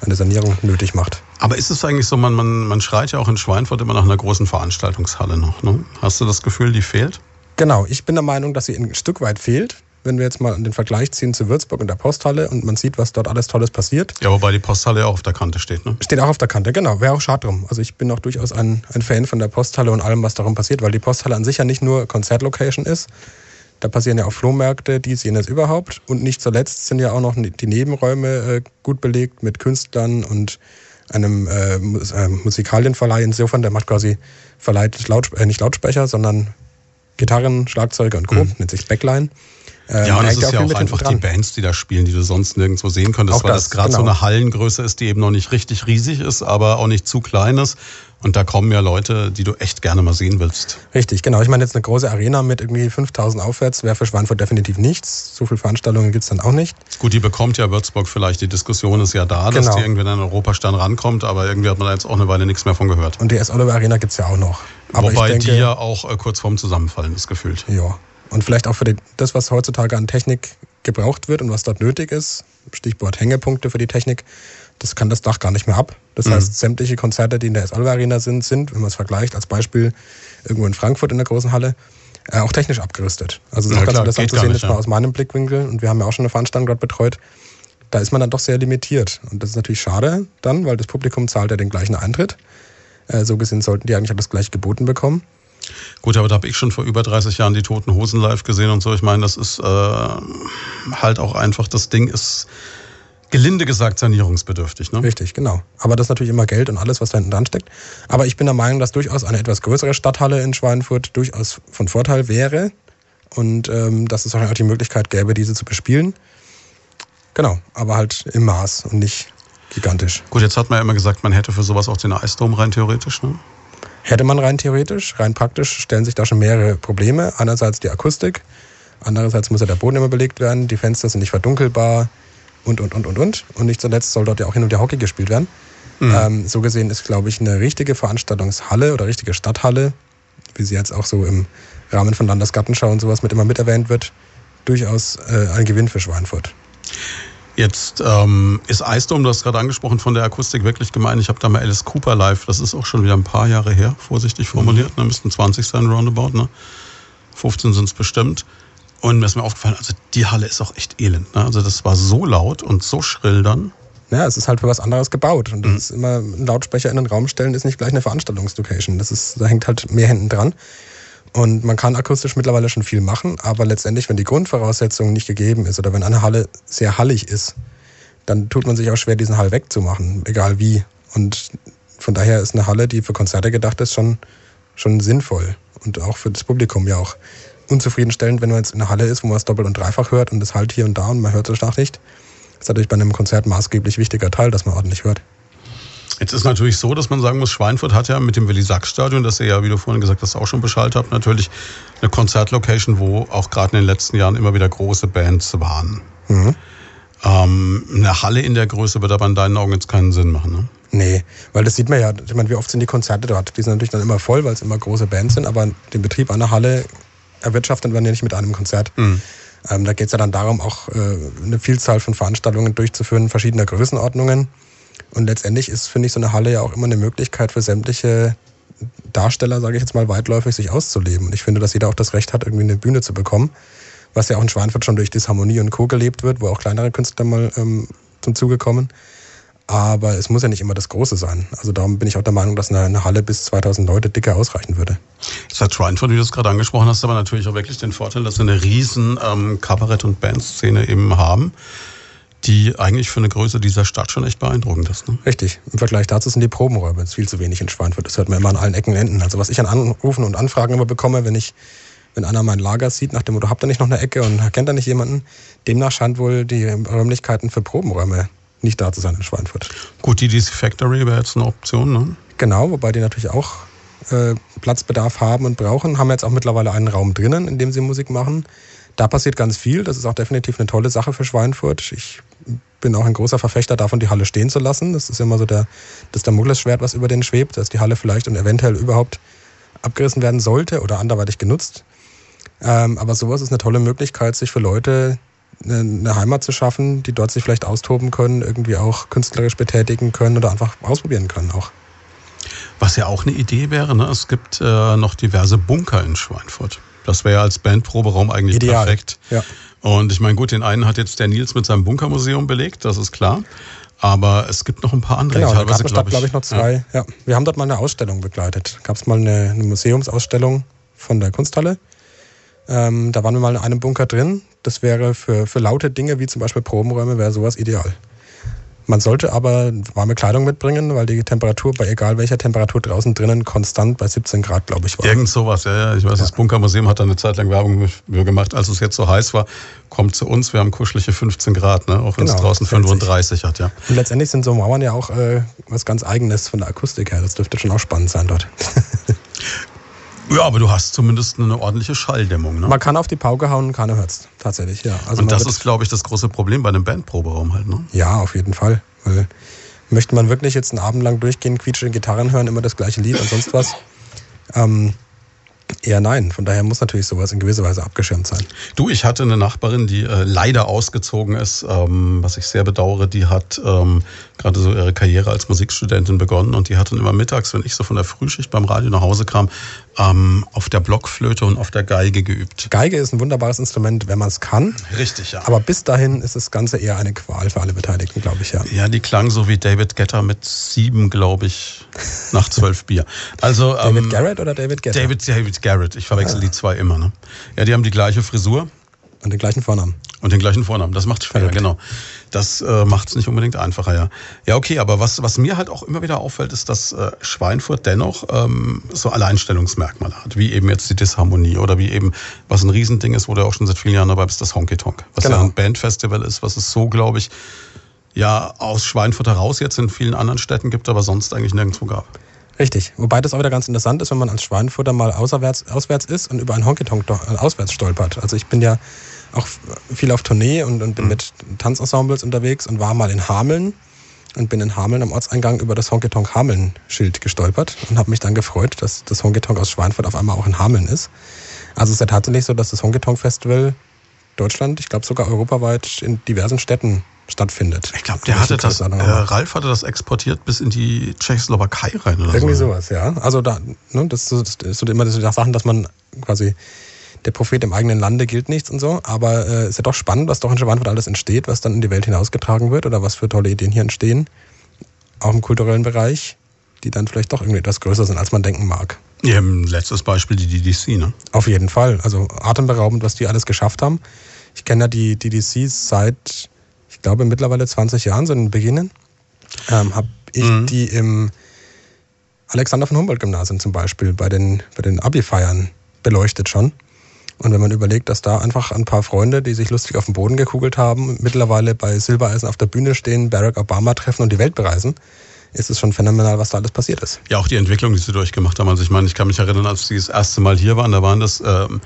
eine Sanierung nötig macht. Aber ist es eigentlich so, man, man, man schreit ja auch in Schweinfurt immer nach einer großen Veranstaltungshalle noch. Ne? Hast du das Gefühl, die fehlt? Genau, ich bin der Meinung, dass sie ein Stück weit fehlt. Wenn wir jetzt mal den Vergleich ziehen zu Würzburg und der Posthalle und man sieht, was dort alles Tolles passiert. Ja, wobei die Posthalle ja auch auf der Kante steht, ne? Steht auch auf der Kante, genau. Wäre auch schade drum. Also ich bin auch durchaus ein, ein Fan von der Posthalle und allem, was darum passiert, weil die Posthalle an sich ja nicht nur Konzertlocation ist. Da passieren ja auch Flohmärkte, dies, jenes überhaupt. Und nicht zuletzt sind ja auch noch die Nebenräume äh, gut belegt mit Künstlern und einem äh, äh Musikalienverleih. Insofern, der macht quasi, verleiht Laut, äh, nicht Lautsprecher, sondern Gitarren, Schlagzeuger und Co. Mhm. nennt sich Backline. Ähm, ja, und das ist ja auch einfach die Bands, die da spielen, die du sonst nirgendwo sehen könntest, auch weil das, das gerade genau. so eine Hallengröße ist, die eben noch nicht richtig riesig ist, aber auch nicht zu klein ist. Und da kommen ja Leute, die du echt gerne mal sehen willst. Richtig, genau. Ich meine, jetzt eine große Arena mit irgendwie 5000 aufwärts wäre für Schweinfurt definitiv nichts. So viele Veranstaltungen gibt's dann auch nicht. Gut, die bekommt ja Würzburg vielleicht. Die Diskussion ist ja da, genau. dass die irgendwie in einen Europastern rankommt, aber irgendwie hat man da jetzt auch eine Weile nichts mehr von gehört. Und die S-Oliver Arena gibt's ja auch noch. Aber Wobei denke, die ja auch äh, kurz vorm Zusammenfallen ist gefühlt. Ja, und vielleicht auch für die, das, was heutzutage an Technik gebraucht wird und was dort nötig ist, Stichwort Hängepunkte für die Technik, das kann das Dach gar nicht mehr ab. Das mhm. heißt, sämtliche Konzerte, die in der S-Alva Arena sind, sind, wenn man es vergleicht, als Beispiel irgendwo in Frankfurt in der großen Halle, äh, auch technisch abgerüstet. Also es ist ja, auch ganz interessant zu sehen, jetzt ja. mal aus meinem Blickwinkel, und wir haben ja auch schon eine Veranstaltung dort betreut, da ist man dann doch sehr limitiert. Und das ist natürlich schade dann, weil das Publikum zahlt ja den gleichen Eintritt. Äh, so gesehen sollten die eigentlich auch das gleiche geboten bekommen. Gut, aber da habe ich schon vor über 30 Jahren die Toten Hosen live gesehen und so. Ich meine, das ist äh, halt auch einfach, das Ding ist gelinde gesagt sanierungsbedürftig. Ne? Richtig, genau. Aber das ist natürlich immer Geld und alles, was da hinten dran steckt. Aber ich bin der Meinung, dass durchaus eine etwas größere Stadthalle in Schweinfurt durchaus von Vorteil wäre und ähm, dass es auch die Möglichkeit gäbe, diese zu bespielen. Genau, aber halt im Maß und nicht gigantisch. Gut, jetzt hat man ja immer gesagt, man hätte für sowas auch den Eisdom rein theoretisch. Ne? Hätte man rein theoretisch, rein praktisch stellen sich da schon mehrere Probleme. Einerseits die Akustik, andererseits muss ja der Boden immer belegt werden, die Fenster sind nicht verdunkelbar und, und, und, und, und. Und nicht zuletzt soll dort ja auch hin und her Hockey gespielt werden. Mhm. Ähm, so gesehen ist, glaube ich, eine richtige Veranstaltungshalle oder richtige Stadthalle, wie sie jetzt auch so im Rahmen von Landesgartenschau und sowas mit immer mit erwähnt wird, durchaus äh, ein Gewinn für Schweinfurt. Jetzt ähm, ist Eisdom, du hast gerade angesprochen, von der Akustik wirklich gemeint. Ich habe da mal Alice Cooper live, das ist auch schon wieder ein paar Jahre her, vorsichtig formuliert. Ne? Müssten 20 sein, roundabout. Ne? 15 sind es bestimmt. Und mir ist mir aufgefallen, also die Halle ist auch echt elend. Ne? Also das war so laut und so schrill dann. Ja, es ist halt für was anderes gebaut. Und das mhm. ist immer ein Lautsprecher in den Raum stellen, ist nicht gleich eine Veranstaltungslocation. Das ist, da hängt halt mehr hinten dran. Und man kann akustisch mittlerweile schon viel machen, aber letztendlich, wenn die Grundvoraussetzung nicht gegeben ist oder wenn eine Halle sehr hallig ist, dann tut man sich auch schwer, diesen Hall wegzumachen, egal wie. Und von daher ist eine Halle, die für Konzerte gedacht ist, schon, schon sinnvoll. Und auch für das Publikum ja auch unzufriedenstellend, wenn man jetzt in einer Halle ist, wo man es doppelt und dreifach hört und es halt hier und da und man hört es nicht. Das ist natürlich bei einem Konzert maßgeblich wichtiger Teil, dass man ordentlich hört. Jetzt ist natürlich so, dass man sagen muss, Schweinfurt hat ja mit dem Willi-Sachs-Stadion, das ihr ja, wie du vorhin gesagt hast, auch schon Bescheid habt, natürlich eine Konzertlocation, wo auch gerade in den letzten Jahren immer wieder große Bands waren. Mhm. Ähm, eine Halle in der Größe wird aber in deinen Augen jetzt keinen Sinn machen, ne? Nee, weil das sieht man ja, ich meine, wie oft sind die Konzerte dort? Die sind natürlich dann immer voll, weil es immer große Bands sind, aber den Betrieb einer Halle erwirtschaften wir ja nicht mit einem Konzert. Mhm. Ähm, da geht es ja dann darum, auch äh, eine Vielzahl von Veranstaltungen durchzuführen, verschiedener Größenordnungen. Und letztendlich ist, finde ich, so eine Halle ja auch immer eine Möglichkeit für sämtliche Darsteller, sage ich jetzt mal, weitläufig sich auszuleben. Und ich finde, dass jeder auch das Recht hat, irgendwie eine Bühne zu bekommen, was ja auch in Schweinfurt schon durch Disharmonie und Co. gelebt wird, wo auch kleinere Künstler mal ähm, zum Zuge kommen. Aber es muss ja nicht immer das Große sein. Also darum bin ich auch der Meinung, dass eine, Halle bis 2000 Leute dicker ausreichen würde. Das hat Schweinfurt, wie du es gerade angesprochen hast, aber natürlich auch wirklich den Vorteil, dass sie eine riesen ähm, Kabarett- und Bandszene eben haben die eigentlich für eine Größe dieser Stadt schon echt beeindruckend ist. Ne? Richtig. Im Vergleich dazu sind die Probenräume jetzt viel zu wenig in Schweinfurt. Das hört man immer an allen Ecken und Enden. Also was ich an Anrufen und Anfragen immer bekomme, wenn ich wenn einer mein Lager sieht, nach dem Motto, habt ihr nicht noch eine Ecke und kennt da nicht jemanden? Demnach scheint wohl die Räumlichkeiten für Probenräume nicht da zu sein in Schweinfurt. Gut, die DC Factory wäre jetzt eine Option, ne? Genau, wobei die natürlich auch äh, Platzbedarf haben und brauchen. Haben jetzt auch mittlerweile einen Raum drinnen, in dem sie Musik machen. Da passiert ganz viel. Das ist auch definitiv eine tolle Sache für Schweinfurt. Ich bin auch ein großer Verfechter davon, die Halle stehen zu lassen. Das ist immer so der, das Damoklesschwert, was über den schwebt, dass die Halle vielleicht und eventuell überhaupt abgerissen werden sollte oder anderweitig genutzt. Ähm, aber sowas ist eine tolle Möglichkeit, sich für Leute, eine, Heimat zu schaffen, die dort sich vielleicht austoben können, irgendwie auch künstlerisch betätigen können oder einfach ausprobieren können auch. Was ja auch eine Idee wäre, ne? es gibt äh, noch diverse Bunker in Schweinfurt. Das wäre ja als Bandproberaum eigentlich Ideal. perfekt. Ja. Und ich meine, gut, den einen hat jetzt der Nils mit seinem Bunkermuseum belegt, das ist klar. Aber es gibt noch ein paar andere. Genau, da teilweise, gab es, glaube ich, noch zwei. Ja. Wir haben dort mal eine Ausstellung begleitet. Gab es mal eine, eine Museumsausstellung von der Kunsthalle. Ähm, da waren wir mal in einem Bunker drin. Das wäre für, für laute Dinge wie zum Beispiel Probenräume, wäre sowas ideal. Man sollte aber warme Kleidung mitbringen, weil die Temperatur bei egal welcher Temperatur draußen drinnen konstant bei 17 Grad, glaube ich, war. Irgend sowas, ja, ja. Ich weiß, das Bunkermuseum hat da eine Zeit lang Werbung gemacht. Als es jetzt so heiß war, kommt zu uns. Wir haben kuschelige 15 Grad, ne? auch wenn es Genau, draußen das hält sich. 35 hat, ja. Und letztendlich sind so Mauern ja auch äh, was ganz Eigenes von der Akustik her. Das dürfte schon auch spannend sein dort. <laughs> Ja, aber du hast zumindest eine ordentliche Schalldämmung. Ne? Man kann auf die Pauke hauen und keiner hört's. Tatsächlich, ja. Also Und das ist, glaube ich, das große Problem bei einem Bandproberaum halt. Ne? Ja, auf jeden Fall. Weil möchte man wirklich jetzt einen Abend lang durchgehen, quietschende Gitarren hören, immer das gleiche Lied und sonst was? Ähm, eher nein. Von daher muss natürlich sowas in gewisser Weise abgeschirmt sein. Du, ich hatte eine Nachbarin, die äh, leider ausgezogen ist, ähm, was ich sehr bedauere. Die hat ähm, gerade so ihre Karriere als Musikstudentin begonnen und die hat dann immer mittags, wenn ich so von der Frühschicht beim Radio nach Hause kam, ähm, auf der Blockflöte und auf der Geige geübt. Geige ist ein wunderbares Instrument, wenn man es kann. Richtig, ja. Aber bis dahin ist das Ganze eher eine Qual für alle Beteiligten, glaube ich, ja. ja, die klang so wie David Getter mit sieben, glaube ich, nach zwölf Bier. Also David ähm, Garrett oder David Guetta? David, David Garrett. Ich verwechsel die zwei immer. Ne? Ja, die haben die gleiche Frisur. Und den gleichen Vornamen. Und den gleichen Vornamen. Das macht schwer, Verrückt. genau. Das äh, macht es nicht unbedingt einfacher, ja. Ja, okay, aber was, was mir halt auch immer wieder auffällt, ist, dass äh, Schweinfurt dennoch ähm, so Alleinstellungsmerkmale hat, wie eben jetzt die Disharmonie oder wie eben, was ein Riesending ist, wo du auch schon seit vielen Jahren dabei bist, das Honky Tonk. Was Genau. ja ein Bandfestival ist, was es so, glaube ich, ja aus Schweinfurt heraus jetzt in vielen anderen Städten gibt, aber sonst eigentlich nirgendwo gab. Richtig. Wobei das auch wieder ganz interessant ist, wenn man als Schweinfurter mal auswärts, auswärts ist und über einen Honky-Tonk äh, auswärts stolpert. Also ich bin ja auch viel auf Tournee und, und bin mit Tanzensembles unterwegs und war mal in Hameln und bin in Hameln am Ortseingang über das Honky-Tonk Hameln-Schild gestolpert und habe mich dann gefreut, dass das Honky-Tonk aus Schweinfurt auf einmal auch in Hameln ist. Also es ist ja tatsächlich so, dass das Honky-Tonk-Festival Deutschland, ich glaube sogar europaweit in diversen Städten stattfindet. Ich glaube, der hatte das, äh. Ralf hatte das exportiert bis in die Tschechoslowakei rein oder Irgendwie so. sowas, ja. Also da, ne, das, ist so- das ist immer so die Sachen, dass man quasi der Prophet im eigenen Lande gilt nichts und so. Aber äh, ist ja doch spannend, was doch in Schweinfurt alles entsteht, was dann in die Welt hinausgetragen wird oder was für tolle Ideen hier entstehen. Auch im kulturellen Bereich, die dann vielleicht doch irgendwie etwas größer sind, als man denken mag. Ja, ein letztes Beispiel die DDC, ne? Auf jeden Fall. Also atemberaubend, was die alles geschafft haben. Ich kenne ja die DDCs seit, ich glaube, mittlerweile 20 Jahren, so in Beginnen. Ähm, habe ich Mhm. die im Alexander von Humboldt Gymnasium zum Beispiel bei den, bei den Abi-Feiern beleuchtet schon. Und wenn man überlegt, dass da einfach ein paar Freunde, die sich lustig auf den Boden gekugelt haben, mittlerweile bei Silbereisen auf der Bühne stehen, Barack Obama treffen und die Welt bereisen, ist es schon phänomenal, was da alles passiert ist. Ja, auch die Entwicklung, die sie durchgemacht haben. Also ich meine, ich kann mich erinnern, als sie das erste Mal hier waren, da waren das ähm,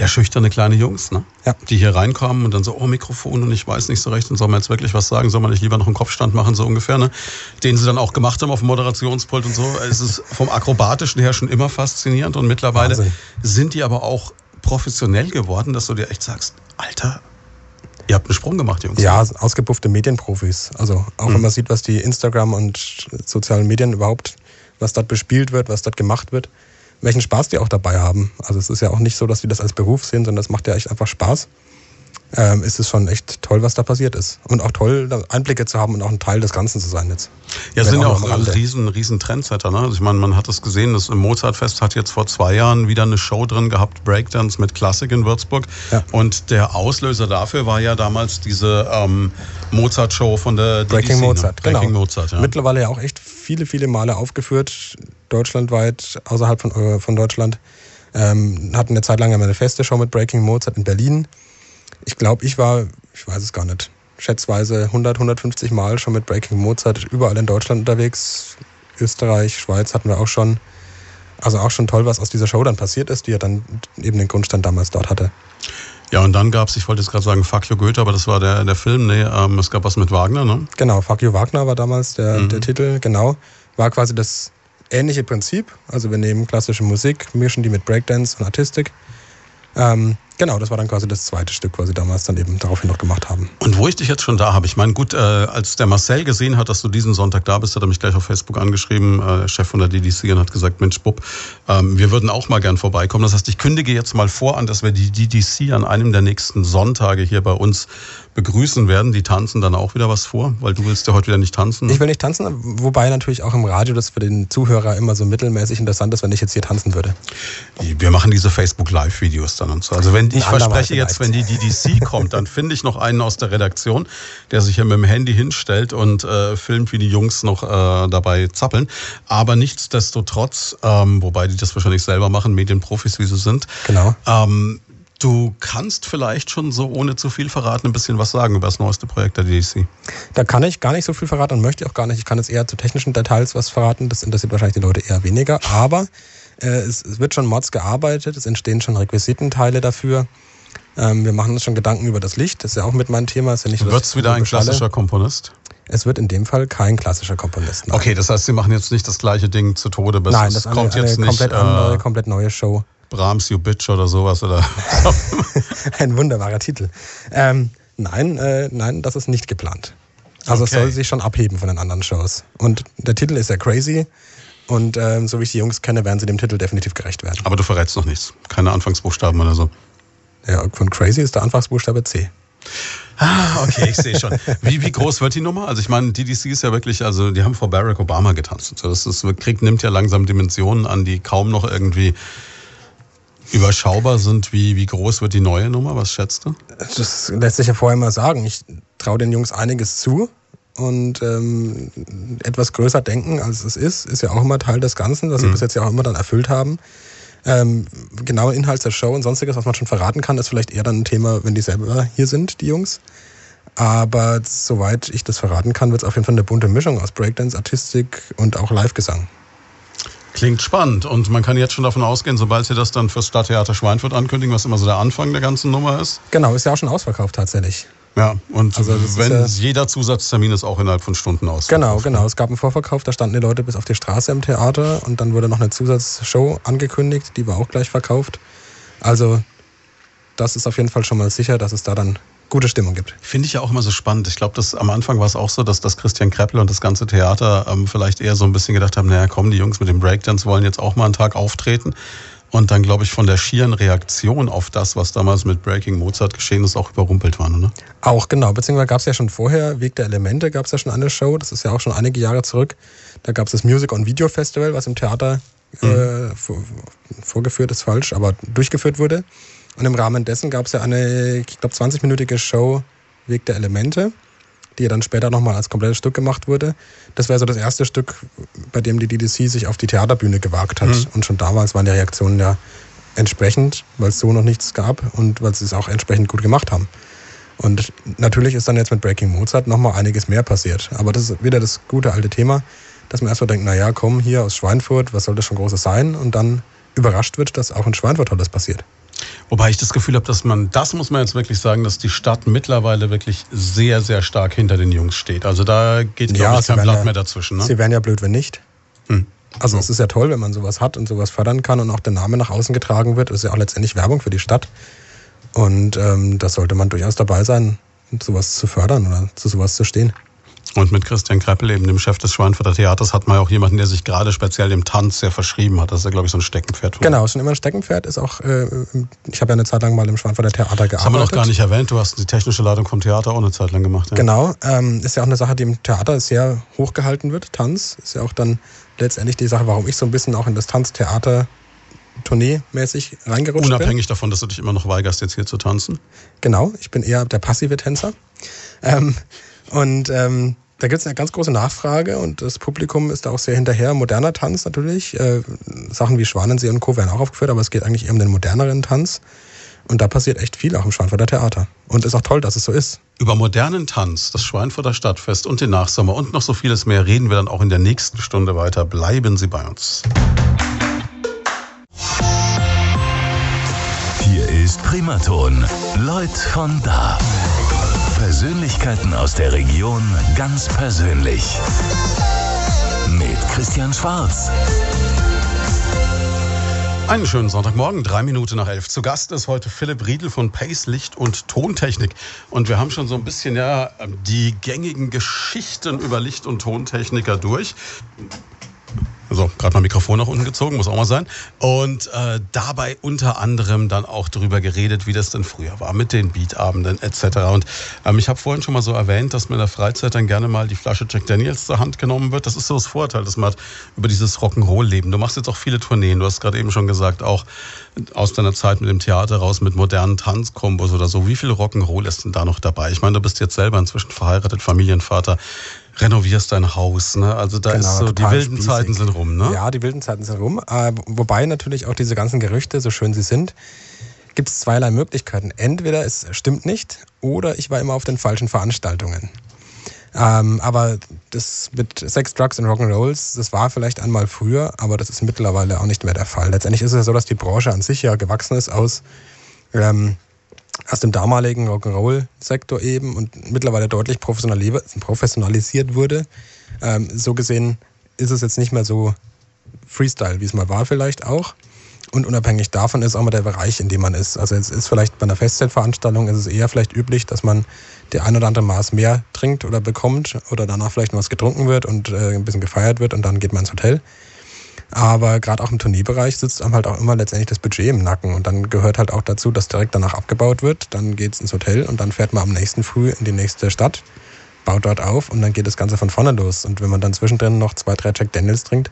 ja schüchterne kleine Jungs, ne? Ja. Die hier reinkamen und dann so, oh, Mikrofon und ich weiß nicht so recht und soll man jetzt wirklich was sagen, soll man nicht lieber noch einen Kopfstand machen, so ungefähr, ne? Den sie dann auch gemacht haben auf dem Moderationspult und so. Es ist vom Akrobatischen her schon immer faszinierend und mittlerweile Wahnsinn. sind die aber auch professionell geworden, dass du dir echt sagst, Alter, ihr habt einen Sprung gemacht, Jungs. Ja, ausgepuffte Medienprofis. Also auch Mhm. wenn man sieht, was die Instagram und sozialen Medien überhaupt, was dort bespielt wird, was dort gemacht wird, welchen Spaß die auch dabei haben. Also es ist ja auch nicht so, dass die das als Beruf sehen, sondern das macht ja echt einfach Spaß. Ähm, ist es schon echt toll, was da passiert ist. Und auch toll, Einblicke zu haben und auch ein Teil des Ganzen zu sein jetzt. Ja, sind ja auch auch riesen, riesen Trendsetter. Ne? Also ich meine, man hat es gesehen, das Mozartfest hat jetzt vor zwei Jahren wieder eine Show drin gehabt, Breakdance mit Klassik in Würzburg. Ja. Und der Auslöser dafür war ja damals diese ähm, Mozart-Show von der DDC, Breaking ne? Mozart, Breaking genau. Mozart, ja. Mittlerweile ja auch echt viele, viele Male aufgeführt, deutschlandweit, außerhalb von, äh, von Deutschland. Ähm, hatten eine Zeit lang eine feste Show mit Breaking Mozart in Berlin. Ich glaube, ich war, ich weiß es gar nicht, schätzweise 100, 150 Mal schon mit Breaking Mozart überall in Deutschland unterwegs. Österreich, Schweiz hatten wir auch schon. Also auch schon toll, was aus dieser Show dann passiert ist, die ja dann eben den Grundstand damals dort hatte. Ja, und dann gab's, ich wollte jetzt gerade sagen, Fuck you Goethe, aber das war der, der Film. Nee, ähm, es gab was mit Wagner, ne? Genau, Fuck You Wagner war damals der, Mhm. der Titel, genau. War quasi das ähnliche Prinzip. Also wir nehmen klassische Musik, mischen die mit Breakdance und Artistik. Ähm, Genau, das war dann quasi das zweite Stück, was sie damals dann eben daraufhin noch gemacht haben. Und wo ich dich jetzt schon da habe, ich meine, gut, äh, als der Marcel gesehen hat, dass du diesen Sonntag da bist, hat er mich gleich auf Facebook angeschrieben, äh, Chef von der DDC, und hat gesagt, Mensch, Bub, ähm, wir würden auch mal gern vorbeikommen. Das heißt, ich kündige jetzt mal vor an, dass wir die DDC an einem der nächsten Sonntage hier bei uns begrüßen werden. Die tanzen dann auch wieder was vor, weil du willst ja heute wieder nicht tanzen. Ich will nicht tanzen, wobei natürlich auch im Radio das für den Zuhörer immer so mittelmäßig interessant ist, wenn ich jetzt hier tanzen würde. Wir machen diese Facebook Live-Videos dann und so. Also wenn ich verspreche jetzt, wenn die DDC kommt, dann finde ich noch einen aus der Redaktion, der sich hier mit dem Handy hinstellt und äh, filmt, wie die Jungs noch äh, dabei zappeln. Aber nichtsdestotrotz, ähm, wobei die das wahrscheinlich selber machen, Medienprofis, wie sie sind. Genau. Ähm, Du kannst vielleicht schon so, ohne zu viel verraten, ein bisschen was sagen über das neueste Projekt der DDC. Da kann ich gar nicht so viel verraten und möchte ich auch gar nicht. Ich kann jetzt eher zu technischen Details was verraten. Das interessiert wahrscheinlich die Leute eher weniger. Aber es, es, wird schon Mods gearbeitet, es entstehen schon Requisitenteile dafür. Ähm, wir machen uns schon Gedanken über das Licht. Das ist ja auch mit meinem Thema. Ist ja nicht Wird es wieder ein klassischer Komponist? Es wird in dem Fall kein klassischer Komponist. Nein. Okay, das heißt, Sie machen jetzt nicht das gleiche Ding zu Tode, bis Nein, das es kommt eine, jetzt eine nicht. Komplett andere, äh, komplett neue Show. Brahms You Bitch oder sowas oder. <laughs> Ein wunderbarer Titel. Ähm, nein, äh, nein, das ist nicht geplant. Also okay. es soll sich schon abheben von den anderen Shows. Und der Titel ist ja crazy. Und ähm, so wie ich die Jungs kenne, werden sie dem Titel definitiv gerecht werden. Aber du verrätst noch nichts. Keine Anfangsbuchstaben oder so. Ja, von crazy ist der Anfangsbuchstabe C. Ah, okay, ich sehe schon. Wie, wie groß wird die Nummer? Also ich meine, DDC ist ja wirklich, also die haben vor Barack Obama getanzt. Das ist, Krieg nimmt ja langsam Dimensionen an, die kaum noch irgendwie überschaubar sind, wie, wie groß wird die neue Nummer? Was schätzt du? Das lässt sich ja vorher mal sagen. Ich traue den Jungs einiges zu. Und ähm, etwas größer denken, als es ist, ist ja auch immer Teil des Ganzen, das sie mhm. bis jetzt ja auch immer dann erfüllt haben. Ähm, genaue Inhalt der Show und sonstiges, was man schon verraten kann, ist vielleicht eher dann ein Thema, wenn die selber hier sind, die Jungs. Aber soweit ich das verraten kann, wird es auf jeden Fall eine bunte Mischung aus Breakdance, Artistik und auch Live-Gesang. Klingt spannend und man kann jetzt schon davon ausgehen, sobald Sie das dann fürs Stadttheater Schweinfurt ankündigen, was immer so der Anfang der ganzen Nummer ist. Genau, ist ja auch schon ausverkauft tatsächlich. Ja, und also wenn ja jeder Zusatztermin ist auch innerhalb von Stunden aus. Genau, genau. Es gab einen Vorverkauf, da standen die Leute bis auf die Straße im Theater und dann wurde noch eine Zusatzshow angekündigt, die war auch gleich verkauft. Also das ist auf jeden Fall schon mal sicher, dass es da dann gute Stimmung gibt. Finde ich ja auch immer so spannend. Ich glaube, am Anfang war es auch so, dass das Christian Kreppel und das ganze Theater ähm, vielleicht eher so ein bisschen gedacht haben, naja, komm, die Jungs mit dem Breakdance wollen jetzt auch mal einen Tag auftreten. Und dann, glaube ich, von der schieren Reaktion auf das, was damals mit Breaking Mozart geschehen ist, auch überrumpelt waren, oder? Auch, genau. Beziehungsweise gab es ja schon vorher, Weg der Elemente, gab es ja schon eine Show, das ist ja auch schon einige Jahre zurück. Da gab es das Music on Video Festival, was im Theater mhm. äh, vor, vorgeführt ist falsch, aber durchgeführt wurde. Und im Rahmen dessen gab es ja eine, ich glaube, 20-minütige Show Weg der Elemente, die dann später nochmal als komplettes Stück gemacht wurde. Das wäre so das erste Stück, bei dem die DDC sich auf die Theaterbühne gewagt hat. Mhm. Und schon damals waren die Reaktionen ja entsprechend, weil es so noch nichts gab und weil sie es auch entsprechend gut gemacht haben. Und natürlich ist dann jetzt mit Breaking Mozart nochmal einiges mehr passiert. Aber das ist wieder das gute alte Thema, dass man erstmal denkt, naja, komm hier aus Schweinfurt, was soll das schon Großes sein? Und dann überrascht wird, dass auch in Schweinfurt alles passiert. Wobei ich das Gefühl habe, dass man, das muss man jetzt wirklich sagen, dass die Stadt mittlerweile wirklich sehr, sehr stark hinter den Jungs steht. Also da geht, glaube ja, ich, kein Blatt ja, mehr dazwischen. Ne? Sie wären ja blöd, wenn nicht. Hm. Also es ist ja toll, wenn man sowas hat und sowas fördern kann und auch der Name nach außen getragen wird. Das ist ja auch letztendlich Werbung für die Stadt. Und ähm, da sollte man durchaus dabei sein, sowas zu fördern oder zu sowas zu stehen. Und mit Christian Kreppel, eben dem Chef des Schweinfurter Theaters, hat man ja auch jemanden, der sich gerade speziell dem Tanz sehr verschrieben hat. Das ist ja, glaube ich, so ein Steckenpferd. Von genau, schon immer ein Steckenpferd. Ist auch, äh, ich habe ja eine Zeit lang mal im Schweinfurter Theater gearbeitet. Das haben wir noch gar nicht erwähnt. Du hast die technische Leitung vom Theater auch eine Zeit lang gemacht. Ja. Genau, ähm, ist ja auch eine Sache, die im Theater sehr hochgehalten wird. Tanz ist ja auch dann letztendlich die Sache, warum ich so ein bisschen auch in das Tanztheater Tournee-mäßig reingerutscht Unabhängig bin. davon, dass du dich immer noch weigerst, jetzt hier zu tanzen? Genau, ich bin eher der passive Tänzer. Ähm, und ähm, da gibt es eine ganz große Nachfrage und das Publikum ist da auch sehr hinterher. Moderner Tanz natürlich. Äh, Sachen wie Schwanensee und Co. werden auch aufgeführt, aber es geht eigentlich eher um den moderneren Tanz. Und da passiert echt viel auch im Schweinfurter Theater. Und ist auch toll, dass es so ist. Über modernen Tanz, das Schweinfurter Stadtfest und den Nachsommer und noch so vieles mehr reden wir dann auch in der nächsten Stunde weiter. Bleiben Sie bei uns. Hier ist Primaton. Leute von da. Persönlichkeiten aus der Region ganz persönlich. Mit Christian Schwarz. Einen schönen Sonntagmorgen, drei Minuten nach elf. Zu Gast ist heute Philipp Riedel von Pace Licht und Tontechnik. Und wir haben schon so ein bisschen ja die gängigen Geschichten über Licht- und Tontechniker durch. So, gerade mal Mikrofon nach unten gezogen, muss auch mal sein. Und äh, dabei unter anderem dann auch darüber geredet, wie das denn früher war mit den Beatabenden etc. Und ähm, ich habe vorhin schon mal so erwähnt, dass mir in der Freizeit dann gerne mal die Flasche Jack Daniels zur Hand genommen wird. Das ist so das Vorteil, dass man hat über dieses Rock'n'Roll-Leben. Du machst jetzt auch viele Tourneen. Du hast gerade eben schon gesagt, auch aus deiner Zeit mit dem Theater raus, mit modernen Tanzkombos oder so. Wie viel Rock'n'Roll ist denn da noch dabei? Ich meine, du bist jetzt selber inzwischen verheiratet, Familienvater renovierst dein Haus. Ne? Also da genau, ist so, die wilden spießig. Zeiten sind rum. Ne? Ja, die wilden Zeiten sind rum. Äh, wobei natürlich auch diese ganzen Gerüchte, so schön sie sind, gibt es zweierlei Möglichkeiten. Entweder es stimmt nicht oder ich war immer auf den falschen Veranstaltungen. Ähm, aber das mit Sex, Drugs und Rock'n'Rolls, das war vielleicht einmal früher, aber das ist mittlerweile auch nicht mehr der Fall. Letztendlich ist es ja so, dass die Branche an sich ja gewachsen ist aus ähm, aus dem damaligen Rock'n'Roll-Sektor eben und mittlerweile deutlich professionalisiert wurde. Ähm, so gesehen ist es jetzt nicht mehr so Freestyle, wie es mal war vielleicht auch. Und unabhängig davon ist auch mal der Bereich, in dem man ist. Also es ist vielleicht bei einer Festzeitveranstaltung ist es eher vielleicht üblich, dass man der ein oder andere Maß mehr trinkt oder bekommt oder danach vielleicht noch was getrunken wird und äh, ein bisschen gefeiert wird und dann geht man ins Hotel. Aber gerade auch im Turnierbereich sitzt einem halt auch immer letztendlich das Budget im Nacken. Und dann gehört halt auch dazu, dass direkt danach abgebaut wird. Dann geht's ins Hotel und dann fährt man am nächsten Früh in die nächste Stadt, baut dort auf und dann geht das Ganze von vorne los. Und wenn man dann zwischendrin noch zwei, drei Jack Daniels trinkt,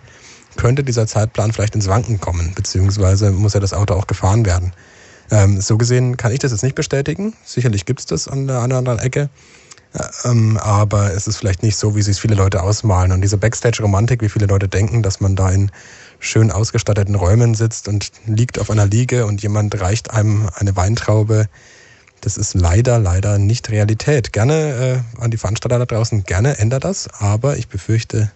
könnte dieser Zeitplan vielleicht ins Wanken kommen, beziehungsweise muss ja das Auto auch gefahren werden. Ähm, so gesehen kann ich das jetzt nicht bestätigen. Sicherlich gibt's das an der einen oder anderen Ecke. Ähm, aber es ist vielleicht nicht so, wie sich viele Leute ausmalen. Und diese Backstage-Romantik, wie viele Leute denken, dass man da in schön ausgestatteten Räumen sitzt und liegt auf einer Liege und jemand reicht einem eine Weintraube. Das ist leider, leider nicht Realität. Gerne äh, an die Veranstalter da draußen, gerne ändert das, aber ich befürchte,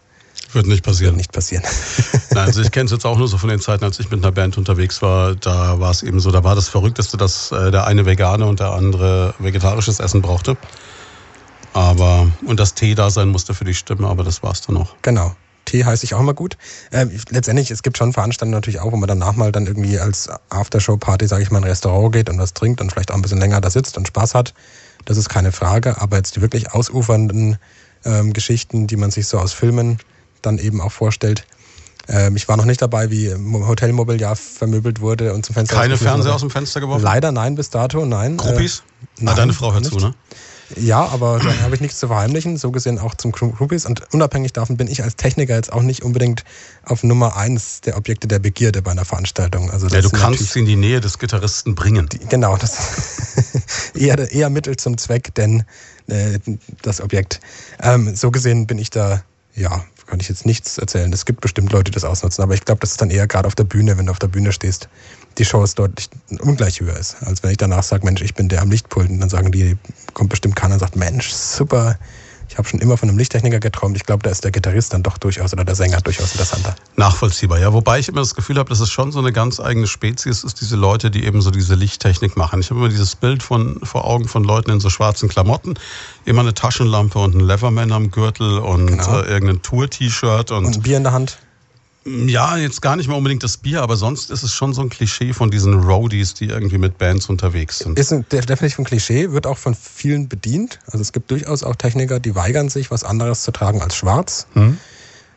wird nicht passieren. Wird nicht passieren. <laughs> Nein, also ich kenne es jetzt auch nur so von den Zeiten, als ich mit einer Band unterwegs war. Da war es eben so, da war das Verrückteste, dass äh, der eine vegane und der andere vegetarisches Essen brauchte. Aber, und das Tee da sein musste für die Stimme, aber das war's dann auch. Genau. Tee heiße ich auch immer gut. Äh, letztendlich, es gibt schon Veranstaltungen natürlich auch, wo man danach mal dann irgendwie als Aftershow-Party, sage ich mal, in ein Restaurant geht und was trinkt und vielleicht auch ein bisschen länger da sitzt und Spaß hat. Das ist keine Frage. Aber jetzt die wirklich ausufernden ähm, Geschichten, die man sich so aus Filmen dann eben auch vorstellt. Ähm, ich war noch nicht dabei, wie Hotelmobiliar vermöbelt wurde und zum Fenster. Keine Fernseher aus dem Fenster geworfen? Leider nein, bis dato, nein. Groupies? Äh, nein, ah, deine Frau hört zu, ne? Ja, aber da habe ich nichts zu verheimlichen. So gesehen auch zum Groupies. Und unabhängig davon bin ich als Techniker jetzt auch nicht unbedingt auf Nummer eins der Objekte der Begierde bei einer Veranstaltung. Also ja, du kannst sie in die Nähe des Gitarristen bringen. Die, genau, das <laughs> eher, eher Mittel zum Zweck, denn äh, das Objekt. Ähm, so gesehen bin ich da, ja, kann ich jetzt nichts erzählen. Es gibt bestimmt Leute, die das ausnutzen, aber ich glaube, das ist dann eher gerade auf der Bühne, wenn du auf der Bühne stehst, die Chance deutlich ungleich höher ist, als wenn ich danach sage, Mensch, ich bin der am Lichtpult und dann sagen die, kommt bestimmt keiner und sagt, Mensch, super, ich habe schon immer von einem Lichttechniker geträumt. Ich glaube, da ist der Gitarrist dann doch durchaus oder der Sänger durchaus interessanter. Nachvollziehbar, ja. Wobei ich immer das Gefühl habe, dass es schon so eine ganz eigene Spezies ist, diese Leute, die eben so diese Lichttechnik machen. Ich habe immer dieses Bild von, vor Augen von Leuten in so schwarzen Klamotten, immer eine Taschenlampe und ein Leverman am Gürtel und genau. äh, irgendein Tour-T-Shirt. Und, und ein Bier in der Hand. Ja, jetzt gar nicht mehr unbedingt das Bier, aber sonst ist es schon so ein Klischee von diesen Roadies, die irgendwie mit Bands unterwegs sind. Ist ein, definitiv ein Klischee, wird auch von vielen bedient. Also es gibt durchaus auch Techniker, die weigern sich, was anderes zu tragen als schwarz. Hm.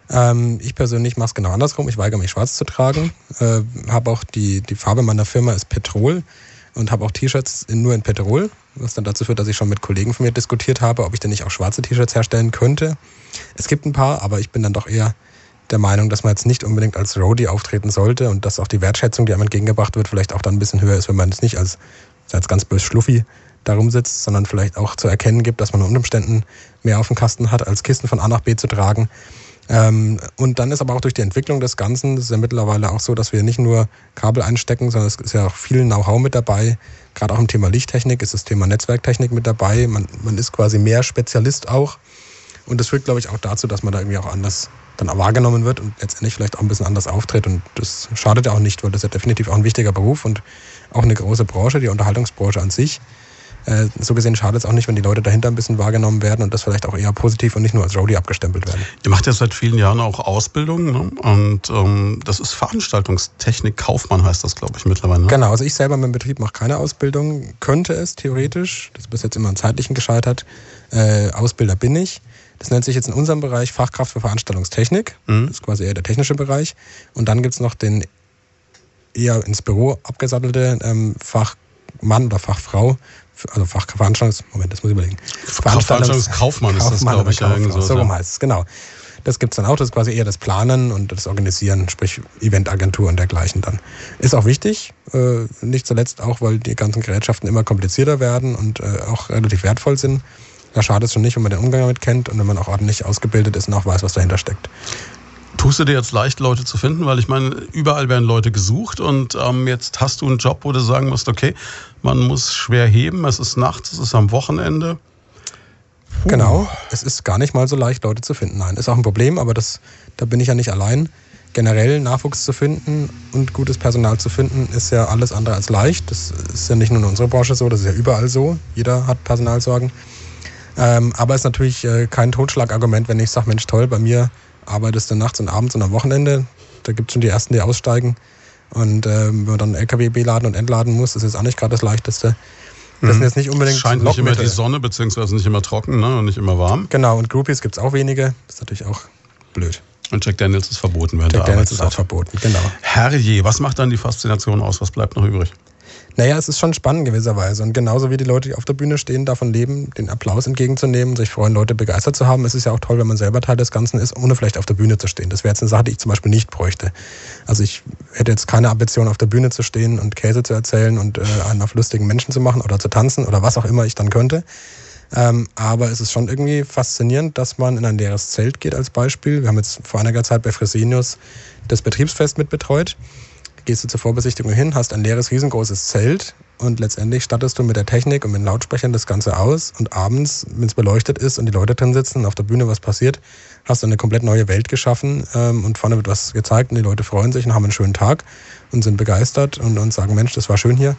Ähm, ich persönlich mache es genau andersrum. Ich weigere mich, schwarz zu tragen. Äh, habe auch die, die Farbe meiner Firma ist Petrol und habe auch T-Shirts nur in Petrol, was dann dazu führt, dass ich schon mit Kollegen von mir diskutiert habe, ob ich denn nicht auch schwarze T-Shirts herstellen könnte. Es gibt ein paar, aber ich bin dann doch eher der Meinung, dass man jetzt nicht unbedingt als Roadie auftreten sollte und dass auch die Wertschätzung, die einem entgegengebracht wird, vielleicht auch dann ein bisschen höher ist, wenn man jetzt nicht als, als ganz bös Schluffi darum sitzt, sondern vielleicht auch zu erkennen gibt, dass man unter Umständen mehr auf dem Kasten hat, als Kisten von A nach B zu tragen. Ähm, und dann ist aber auch durch die Entwicklung des Ganzen, das ist ja mittlerweile auch so, dass wir nicht nur Kabel einstecken, sondern es ist ja auch viel Know-how mit dabei. Gerade auch im Thema Lichttechnik ist das Thema Netzwerktechnik mit dabei. Man, man ist quasi mehr Spezialist auch. Und das führt, glaube ich, auch dazu, dass man da irgendwie auch anders dann auch wahrgenommen wird und letztendlich vielleicht auch ein bisschen anders auftritt. Und das schadet ja auch nicht, weil das ist ja definitiv auch ein wichtiger Beruf und auch eine große Branche, die Unterhaltungsbranche an sich. Äh, so gesehen schadet es auch nicht, wenn die Leute dahinter ein bisschen wahrgenommen werden und das vielleicht auch eher positiv und nicht nur als Roadie abgestempelt werden. Ihr macht ja seit vielen Jahren auch Ausbildung ne? und ähm, das ist Veranstaltungstechnik Kaufmann heißt das, glaube ich, mittlerweile. Ne? Genau, also ich selber im Betrieb mache keine Ausbildung, könnte es theoretisch, das ist bis jetzt immer an zeitlichen gescheitert. Äh, Ausbilder bin ich. Das nennt sich jetzt in unserem Bereich Fachkraft für Veranstaltungstechnik. Mhm. Das ist quasi eher der technische Bereich. Und dann gibt es noch den eher ins Büro abgesattelte ähm, Fachmann oder Fachfrau, also Fachveranstaltungs, Moment, das muss ich überlegen. Veranstaltungskaufmann ist das, glaube ich, ja, so. So rum heißt es, genau. Das gibt es dann auch, das ist quasi eher das Planen und das Organisieren, sprich Eventagentur und dergleichen dann. Ist auch wichtig, äh, nicht zuletzt auch, weil die ganzen Gerätschaften immer komplizierter werden und äh, auch relativ wertvoll sind. Da schadet es schon nicht, wenn man den Umgang damit kennt und wenn man auch ordentlich ausgebildet ist und auch weiß, was dahinter steckt. Tust du dir jetzt leicht, Leute zu finden? Weil ich meine, überall werden Leute gesucht und ähm, jetzt hast du einen Job, wo du sagen musst, okay, man muss schwer heben, es ist nachts, es ist am Wochenende. Puh. Genau, es ist gar nicht mal so leicht, Leute zu finden. Nein, ist auch ein Problem, aber das, da bin ich ja nicht allein. Generell Nachwuchs zu finden und gutes Personal zu finden, ist ja alles andere als leicht. Das ist ja nicht nur in unserer Branche so, das ist ja überall so. Jeder hat Personalsorgen. Ähm, aber es ist natürlich äh, kein Totschlagargument, wenn ich sage, Mensch, toll, bei mir arbeitest du nachts und abends und am Wochenende. Da gibt es schon die ersten, die aussteigen. Und äh, wenn man dann LKW beladen und entladen muss, ist jetzt auch nicht gerade das Leichteste. Das sind mhm. jetzt nicht unbedingt. Scheint nicht immer die Sonne, beziehungsweise nicht immer trocken ne? und nicht immer warm. Genau, und Groupies gibt es auch wenige. Das ist natürlich auch blöd. Und Jack Daniels ist verboten während Jack Daniels ist auch verboten, genau. Herrje, was macht dann die Faszination aus? Was bleibt noch übrig? Naja, es ist schon spannend gewisserweise. Und genauso wie die Leute, die auf der Bühne stehen, davon leben, den Applaus entgegenzunehmen, sich freuen, Leute begeistert zu haben. Es ist ja auch toll, wenn man selber Teil des Ganzen ist, ohne vielleicht auf der Bühne zu stehen. Das wäre jetzt eine Sache, die ich zum Beispiel nicht bräuchte. Also ich hätte jetzt keine Ambition, auf der Bühne zu stehen und Käse zu erzählen und äh, einen auf lustigen Menschen zu machen oder zu tanzen oder was auch immer ich dann könnte. Ähm, aber es ist schon irgendwie faszinierend, dass man in ein leeres Zelt geht als Beispiel. Wir haben jetzt vor einiger Zeit bei Fresenius das Betriebsfest mitbetreut gehst du zur Vorbesichtigung hin, hast ein leeres, riesengroßes Zelt und letztendlich stattest du mit der Technik und mit den Lautsprechern das Ganze aus und abends, wenn es beleuchtet ist und die Leute drin sitzen und auf der Bühne was passiert, hast du eine komplett neue Welt geschaffen ähm, und vorne wird was gezeigt und die Leute freuen sich und haben einen schönen Tag und sind begeistert und, und sagen, Mensch, das war schön hier.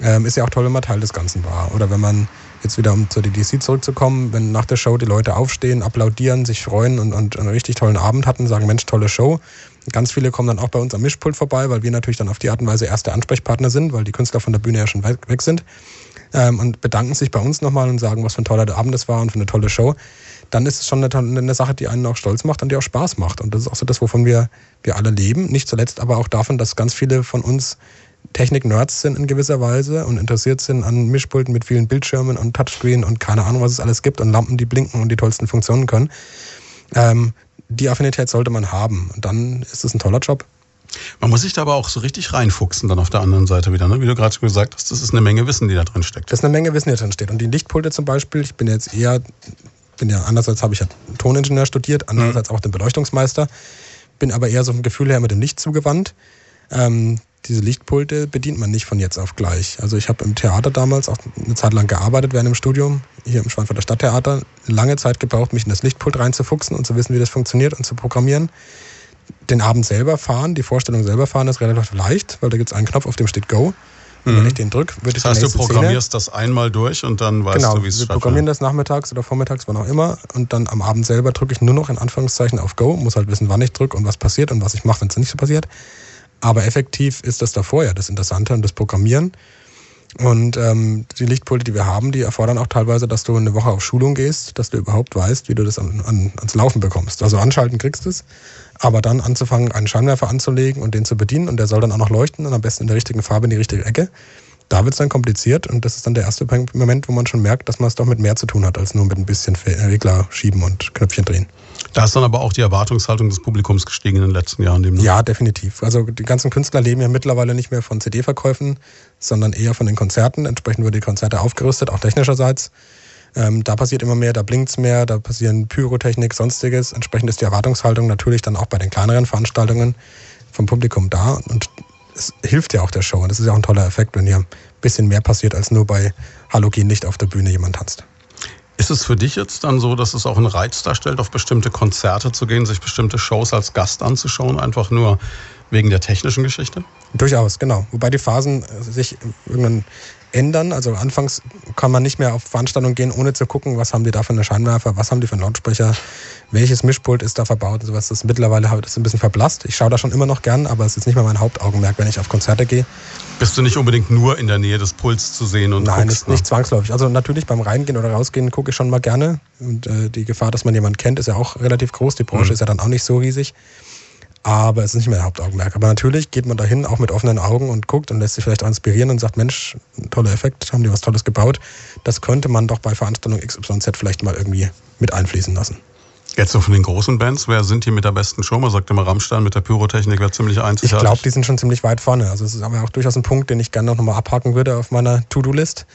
Ähm, ist ja auch toll, wenn man Teil des Ganzen war. Oder wenn man jetzt wieder, um zur DDC zurückzukommen, wenn nach der Show die Leute aufstehen, applaudieren, sich freuen und, und einen richtig tollen Abend hatten, sagen, Mensch, tolle Show. Ganz viele kommen dann auch bei uns am Mischpult vorbei, weil wir natürlich dann auf die Art und Weise erste Ansprechpartner sind, weil die Künstler von der Bühne ja schon weg sind. Ähm, und bedanken sich bei uns nochmal und sagen, was für ein toller Abend das war und für eine tolle Show. Dann ist es schon eine, eine Sache, die einen auch stolz macht und die auch Spaß macht. Und das ist auch so das, wovon wir, wir alle leben. Nicht zuletzt aber auch davon, dass ganz viele von uns Technik-Nerds sind in gewisser Weise und interessiert sind an Mischpulten mit vielen Bildschirmen und Touchscreen und keine Ahnung, was es alles gibt und Lampen, die blinken und die tollsten Funktionen können. Ähm, die Affinität sollte man haben. Und dann ist es ein toller Job. Man muss sich da aber auch so richtig reinfuchsen dann auf der anderen Seite wieder. Ne? Wie du gerade schon gesagt hast, das ist eine Menge Wissen, die da drin steckt. Das ist eine Menge Wissen, die da drin steht. Und die Lichtpulte zum Beispiel, ich bin jetzt eher, bin ja einerseits habe ich ja Toningenieur studiert, andererseits mhm. auch den Beleuchtungsmeister, bin aber eher so vom Gefühl her mit dem Licht zugewandt. Ähm, diese Lichtpulte bedient man nicht von jetzt auf gleich. Also ich habe im Theater damals auch eine Zeit lang gearbeitet während dem Studium, hier im Schweinfurter Stadttheater. Lange Zeit gebraucht, mich in das Lichtpult reinzufuchsen und zu wissen, wie das funktioniert und zu programmieren. Den Abend selber fahren, die Vorstellung selber fahren ist relativ leicht, weil da gibt es einen Knopf, auf dem steht Go. Und mhm. wenn ich den drücke, wird das heißt, du programmierst Szene. das einmal durch und dann weißt genau, du, wie es wir programmieren das nachmittags oder vormittags, wann auch immer. Und dann am Abend selber drücke ich nur noch in Anführungszeichen auf Go, muss halt wissen, wann ich drücke und was passiert und was ich mache, wenn es nicht so passiert. Aber effektiv ist das davor ja das Interessante und das Programmieren. Und ähm, die Lichtpulte, die wir haben, die erfordern auch teilweise, dass du eine Woche auf Schulung gehst, dass du überhaupt weißt, wie du das an, an, ans Laufen bekommst. Also anschalten kriegst du es, aber dann anzufangen, einen Scheinwerfer anzulegen und den zu bedienen und der soll dann auch noch leuchten und am besten in der richtigen Farbe in die richtige Ecke. Da wird es dann kompliziert und das ist dann der erste Moment, wo man schon merkt, dass man es doch mit mehr zu tun hat, als nur mit ein bisschen Regler schieben und Knöpfchen drehen. Da ist dann aber auch die Erwartungshaltung des Publikums gestiegen in den letzten Jahren. Dem ja, definitiv. Also die ganzen Künstler leben ja mittlerweile nicht mehr von CD-Verkäufen, sondern eher von den Konzerten. Entsprechend wird die Konzerte aufgerüstet, auch technischerseits. Ähm, da passiert immer mehr, da blinkt's mehr, da passieren Pyrotechnik, sonstiges. Entsprechend ist die Erwartungshaltung natürlich dann auch bei den kleineren Veranstaltungen vom Publikum da. Und es hilft ja auch der Show. Und das ist ja auch ein toller Effekt, wenn hier ein bisschen mehr passiert, als nur bei Halogen-Licht auf der Bühne jemand tanzt. Ist es für dich jetzt dann so, dass es auch einen Reiz darstellt, auf bestimmte Konzerte zu gehen, sich bestimmte Shows als Gast anzuschauen, einfach nur wegen der technischen Geschichte? Durchaus, genau. Wobei die Phasen sich irgendwann ändern. Also anfangs kann man nicht mehr auf Veranstaltungen gehen, ohne zu gucken, was haben die da für eine Scheinwerfer, was haben die für einen Lautsprecher, welches Mischpult ist da verbaut und sowas. Das ist mittlerweile halt ist ein bisschen verblasst. Ich schaue da schon immer noch gern, aber es ist nicht mehr mein Hauptaugenmerk, wenn ich auf Konzerte gehe. Bist du nicht unbedingt nur in der Nähe des Puls zu sehen und Nein, guckst, nicht, nicht zwangsläufig. Also natürlich beim Reingehen oder Rausgehen gucke ich schon mal gerne. Und äh, die Gefahr, dass man jemanden kennt, ist ja auch relativ groß. Die Branche Mhm. ist ja dann auch nicht so riesig. Aber es ist nicht mehr Hauptaugenmerk. Aber natürlich geht man dahin auch mit offenen Augen und guckt und lässt sich vielleicht auch inspirieren und sagt, Mensch, toller Effekt, haben die was Tolles gebaut. Das könnte man doch bei Veranstaltung XYZ vielleicht mal irgendwie mit einfließen lassen. Jetzt so von den großen Bands, wer sind die mit der besten Show? Man sagt immer, Rammstein mit der Pyrotechnik wäre ziemlich Ich einzigartig. glaube, die sind schon ziemlich weit vorne. Also es ist aber auch durchaus ein Punkt, den ich gerne noch mal abhaken würde auf meiner To-Do-List.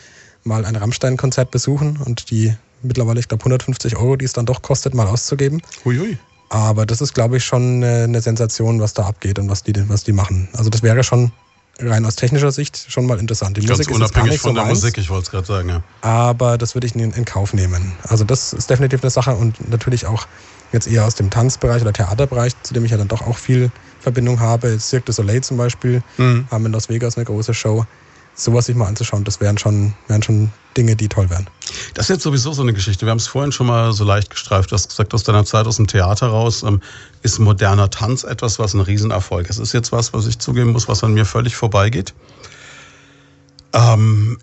Mal ein Rammstein-Konzert besuchen und die mittlerweile, ich glaube, 150 Euro, die es dann doch kostet, mal auszugeben. Huiui. Aber das ist, glaube ich, schon äh, eine Sensation, was da abgeht und was die, was die machen. Also das wäre schon rein aus technischer Sicht schon mal interessant. Die Ganz Musik ist unabhängig so von der meins, Musik, ich wollte es gerade sagen, ja. aber das würde ich in, in Kauf nehmen. Also das ist definitiv eine Sache und natürlich auch jetzt eher aus dem Tanzbereich oder Theaterbereich, zu dem ich ja dann doch auch viel Verbindung habe. Cirque du Soleil zum Beispiel Mhm. haben in Las Vegas eine große Show. Sowas sich mal anzuschauen, das wären schon, wären schon Dinge, die toll wären. Das ist jetzt sowieso so eine Geschichte. Wir haben es vorhin schon mal so leicht gestreift. Du hast gesagt, aus deiner Zeit aus dem Theater raus ähm, ist moderner Tanz etwas, was ein Riesenerfolg ist. Ist jetzt was, was ich zugeben muss, was an mir völlig vorbeigeht. Ähm,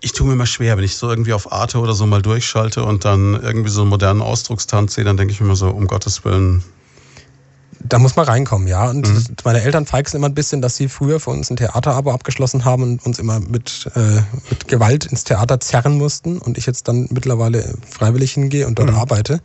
ich tue mir immer schwer, wenn ich so irgendwie auf Arte oder so mal durchschalte und dann irgendwie so einen modernen Ausdruckstanz sehe, dann denke ich mir immer so, um Gottes Willen, Da muss man reinkommen, ja. Und Mhm. meine Eltern feixen immer ein bisschen, dass sie früher für uns ein Theaterabo abgeschlossen haben und uns immer mit, äh, mit Gewalt ins Theater zerren mussten und ich jetzt dann mittlerweile freiwillig hingehe und dort Mhm. arbeite.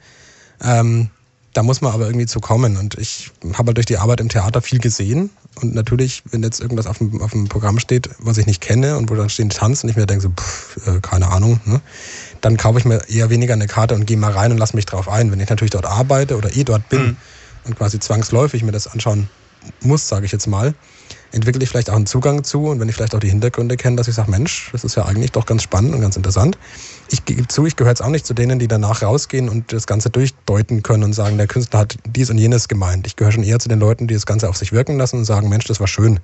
Ähm, da muss man aber irgendwie zu kommen. Und ich habe halt durch die Arbeit im Theater viel gesehen. Und natürlich, wenn jetzt irgendwas auf dem, auf dem Programm steht, was ich nicht kenne und wo dann steht Tanz und ich mir denke so, pff, äh, keine Ahnung, ne? dann kaufe ich mir eher weniger eine Karte und gehe mal rein und lasse mich drauf ein. Wenn ich natürlich dort arbeite oder eh dort bin und quasi zwangsläufig mir das anschauen muss, sage ich jetzt mal, entwickle ich vielleicht auch einen Zugang zu und wenn ich vielleicht auch die Hintergründe kenne, dass ich sage, Mensch, das ist ja eigentlich doch ganz spannend und ganz interessant. Ich gebe zu, ich gehöre jetzt auch nicht zu denen, die danach rausgehen und das Ganze durchdeuten können und sagen, der Künstler hat dies und jenes gemeint. Ich gehöre schon eher zu den Leuten, die das Ganze auf sich wirken lassen und sagen, Mensch, das war schön.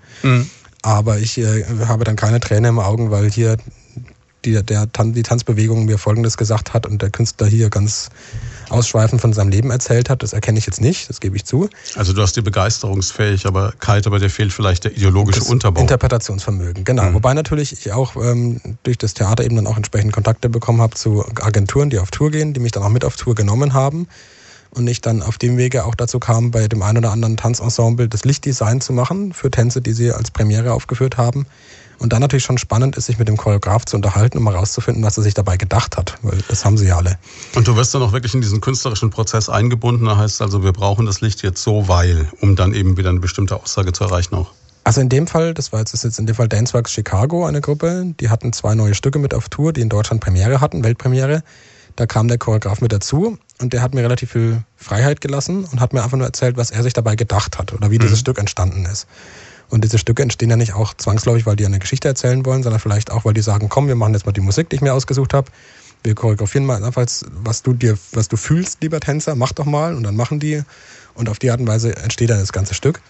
Aber ich äh, habe dann keine Träne im Augen, weil hier die, der, die Tanzbewegung mir Folgendes gesagt hat und der Künstler hier ganz ausschweifend von seinem Leben erzählt hat. Das erkenne ich jetzt nicht, das gebe ich zu. also du hast die Begeisterungsfähigkeit, aber dir fehlt vielleicht der ideologische Das Unterbau. Interpretationsvermögen, genau. Mhm. Wobei natürlich ich auch ähm, durch das Theater eben dann auch entsprechend Kontakte bekommen habe zu Agenturen, die auf Tour gehen, die mich dann auch mit auf Tour genommen haben. Und ich dann auf dem Wege auch dazu kam, bei dem einen oder anderen Tanzensemble das Lichtdesign zu machen für Tänze, die sie als Premiere aufgeführt haben. Und dann natürlich schon spannend ist, sich mit dem Choreograf zu unterhalten, um mal rauszufinden, was er sich dabei gedacht hat. Weil das haben sie ja alle. Und du wirst dann auch wirklich in diesen künstlerischen Prozess eingebunden. Da heißt also, wir brauchen das Licht jetzt so, weil, um dann eben wieder eine bestimmte Aussage zu erreichen auch. Also in dem Fall, das war jetzt, das ist jetzt in dem Fall Danceworks Chicago, eine Gruppe, die hatten zwei neue Stücke mit auf Tour, die in Deutschland Premiere hatten, Weltpremiere. Da kam der Choreograf mit dazu und der hat mir relativ viel Freiheit gelassen und hat mir einfach nur erzählt, was er sich dabei gedacht hat oder wie dieses Stück entstanden ist. Und diese Stücke entstehen ja nicht auch zwangsläufig, weil die eine Geschichte erzählen wollen, sondern vielleicht auch, weil die sagen, komm, wir machen jetzt mal die Musik, die ich mir ausgesucht habe. Wir choreografieren mal einfach, was du dir, was du fühlst, lieber Tänzer, mach doch mal und dann machen die. Und auf die Art und Weise entsteht dann das ganze Stück.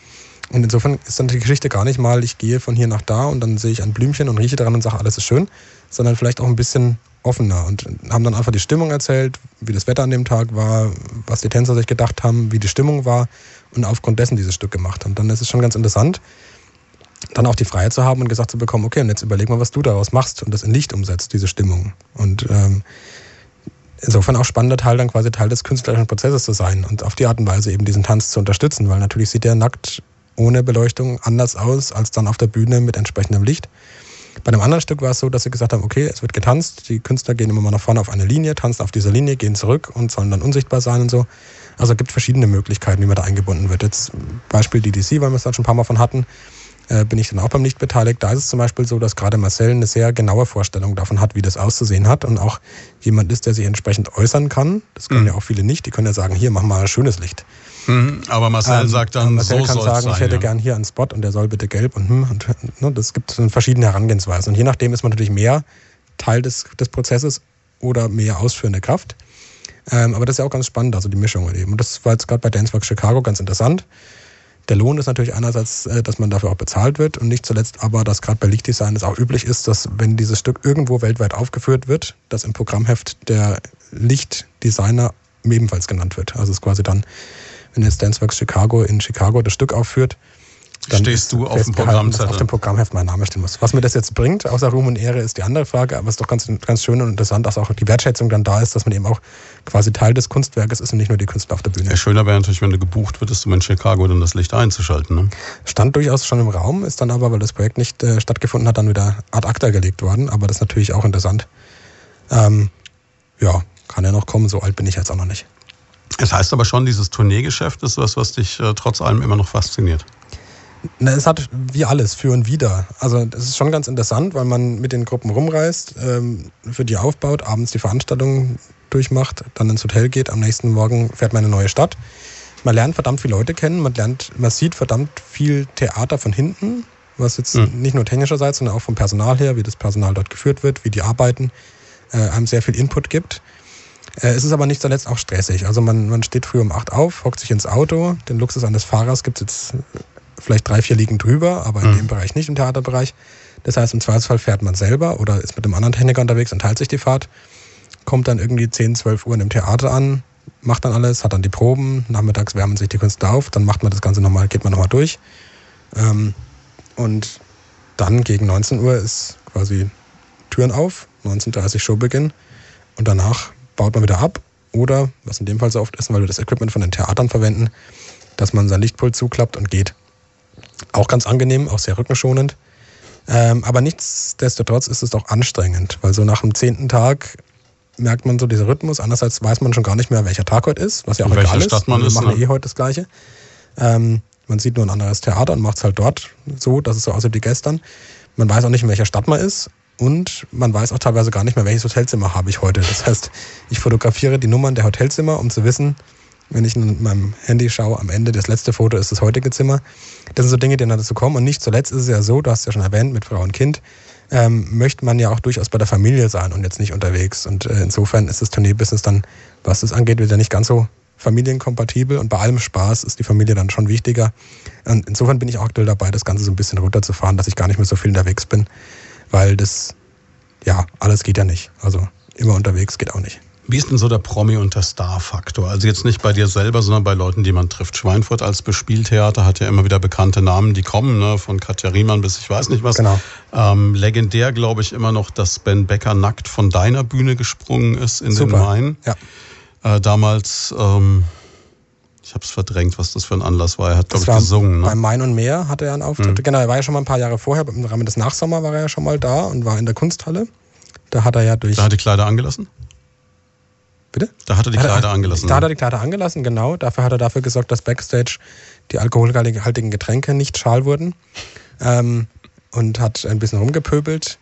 Und insofern ist dann die Geschichte gar nicht mal, ich gehe von hier nach da und dann sehe ich ein Blümchen und rieche daran und sage, alles ist schön, sondern vielleicht auch ein bisschen offener und haben dann einfach die Stimmung erzählt, wie das Wetter an dem Tag war, was die Tänzer sich gedacht haben, wie die Stimmung war und aufgrund dessen dieses Stück gemacht. Und dann ist es schon ganz interessant, dann auch die Freiheit zu haben und gesagt zu bekommen, okay, und jetzt überleg mal, was du daraus machst und das in Licht umsetzt, diese Stimmung. Und ähm, insofern auch spannender Teil, dann quasi Teil des künstlerischen Prozesses zu sein und auf die Art und Weise eben diesen Tanz zu unterstützen, weil natürlich sieht der nackt ohne Beleuchtung anders aus als dann auf der Bühne mit entsprechendem Licht. Bei einem anderen Stück war es so, dass sie gesagt haben, okay, es wird getanzt, die Künstler gehen immer mal nach vorne auf eine Linie, tanzen auf dieser Linie, gehen zurück und sollen dann unsichtbar sein und so. Also es gibt verschiedene Möglichkeiten, wie man da eingebunden wird. Jetzt Beispiel DDC, weil wir es dann schon ein paar Mal von hatten, bin ich dann auch beim Licht beteiligt. Da ist es zum Beispiel so, dass gerade Marcel eine sehr genaue Vorstellung davon hat, wie das auszusehen hat und auch jemand ist, der sich entsprechend äußern kann. Das können Mhm. ja auch viele nicht. Die können ja sagen, hier, mach mal schönes Licht. Mhm, aber Marcel Ähm, sagt dann, Marcel so kann sagen, sein. ich hätte ja. gern hier einen Spot und der soll bitte gelb und hm und ne, das gibt verschiedene Herangehensweisen. Und je nachdem ist man natürlich mehr Teil des, des Prozesses oder mehr ausführende Kraft. Ähm, aber das ist ja auch ganz spannend, also die Mischung eben. Und das war jetzt gerade bei Danceworks Chicago ganz interessant. Der Lohn ist natürlich einerseits, äh, dass man dafür auch bezahlt wird und nicht zuletzt aber, dass gerade bei Lichtdesign es auch üblich ist, dass wenn dieses Stück irgendwo weltweit aufgeführt wird, dass im Programmheft der Lichtdesigner ebenfalls genannt wird. Also es ist quasi dann, wenn jetzt Danceworks Chicago in Chicago das Stück aufführt, dann Stehst du auf dem Programmzettel? auf dem Programmheft mein Name stehen muss. Was mir das jetzt bringt, außer Ruhm und Ehre, ist die andere Frage. Aber es ist doch ganz, ganz schön und interessant, dass auch die Wertschätzung dann da ist, dass man eben auch quasi Teil des Kunstwerkes ist und nicht nur die Künstler auf der Bühne. Ja, schöner wäre natürlich, wenn du gebucht würdest, um in Chicago dann das Licht einzuschalten. Ne? Stand durchaus schon im Raum, ist dann aber, weil das Projekt nicht äh, stattgefunden hat, dann wieder ad acta gelegt worden. Aber das ist natürlich auch interessant. Ähm, ja, kann ja noch kommen. So alt bin ich jetzt auch noch nicht. Es heißt aber schon, dieses Tourneegeschäft ist was, was dich äh, trotz allem immer noch fasziniert. Na, es hat wie alles für und wider. Also das ist schon ganz interessant, weil man mit den Gruppen rumreist, ähm, für die aufbaut, abends die Veranstaltung durchmacht, dann ins Hotel geht, am nächsten Morgen fährt man in eine neue Stadt. Man lernt verdammt viele Leute kennen, man lernt, man sieht verdammt viel Theater von hinten, was jetzt Mhm. nicht nur technischerseits, sondern auch vom Personal her, wie das Personal dort geführt wird, wie die arbeiten, äh, einem sehr viel Input gibt. Äh, es ist aber nicht zuletzt auch stressig. Also man, man steht früh um 8 auf, hockt sich ins Auto. Den Luxus eines Fahrers gibt es jetzt vielleicht drei, vier liegen drüber, aber in Mhm. dem Bereich nicht, im Theaterbereich. Das heißt, im Zweifelsfall fährt man selber oder ist mit einem anderen Techniker unterwegs und teilt sich die Fahrt, kommt dann irgendwie 10, 12 Uhr in dem Theater an, macht dann alles, hat dann die Proben, nachmittags wärmen sich die Künstler auf, dann macht man das Ganze nochmal, geht man nochmal durch. Ähm, und dann gegen 19 Uhr ist quasi Türen auf, 19.30 Uhr Showbeginn und danach baut man wieder ab oder, was in dem Fall so oft ist, weil wir das Equipment von den Theatern verwenden, dass man sein Lichtpult zuklappt und geht. Auch ganz angenehm, auch sehr rückenschonend. Ähm, aber nichtsdestotrotz ist es doch anstrengend, weil so nach dem zehnten Tag merkt man so diesen Rhythmus. Andererseits weiß man schon gar nicht mehr, welcher Tag heute ist, was ja auch In egal ist. Stadt man wir ist, machen ne? eh heute das Gleiche. Ähm, man sieht nur ein anderes Theater und macht es halt dort so, dass es so aussieht wie gestern. Man weiß auch nicht, in welcher Stadt man ist. Und man weiß auch teilweise gar nicht mehr, welches Hotelzimmer habe ich heute. Das heißt, ich fotografiere die Nummern der Hotelzimmer, um zu wissen, wenn ich in meinem Handy schaue, am Ende das letzte Foto ist das heutige Zimmer. Das sind so Dinge, die dann dazu kommen. Und nicht zuletzt ist es ja so, du hast ja schon erwähnt, mit Frau und Kind, ähm, möchte man ja auch durchaus bei der Familie sein und jetzt nicht unterwegs. Und äh, insofern ist das Tourneebusiness dann, was das angeht, wieder nicht ganz so familienkompatibel. Und bei allem Spaß ist die Familie dann schon wichtiger. Und insofern bin ich auch aktuell dabei, das Ganze so ein bisschen runterzufahren, dass ich gar nicht mehr so viel unterwegs bin. Weil das, ja, alles geht ja nicht. Also immer unterwegs geht auch nicht. Wie ist denn so der Promi- und der Star-Faktor? Also jetzt nicht bei dir selber, sondern bei Leuten, die man trifft. Schweinfurt als Bespieltheater hat ja immer wieder bekannte Namen, die kommen, ne? von Katja Riemann bis ich weiß nicht was. Genau. Ähm, legendär glaube ich immer noch, dass Ben Becker nackt von deiner Bühne gesprungen ist in den Main. Ja. Äh, damals, ähm, ich habe es verdrängt, was das für ein Anlass war. Er hat, glaube ich, gesungen. Beim Ne? Main und Meer hatte er einen Auftritt. Mhm. Genau, er war ja schon mal ein paar Jahre vorher, im Rahmen des Nachsommer war er ja schon mal da und war in der Kunsthalle. Da hat er ja durch. Da hat die Kleider angelassen? Bitte? Da hat er die er- Kleider angelassen. Da hat er die Kleider angelassen, genau. Dafür hat er dafür gesorgt, dass Backstage die alkoholhaltigen Getränke nicht schal wurden. Ähm, und hat ein bisschen rumgepöbelt.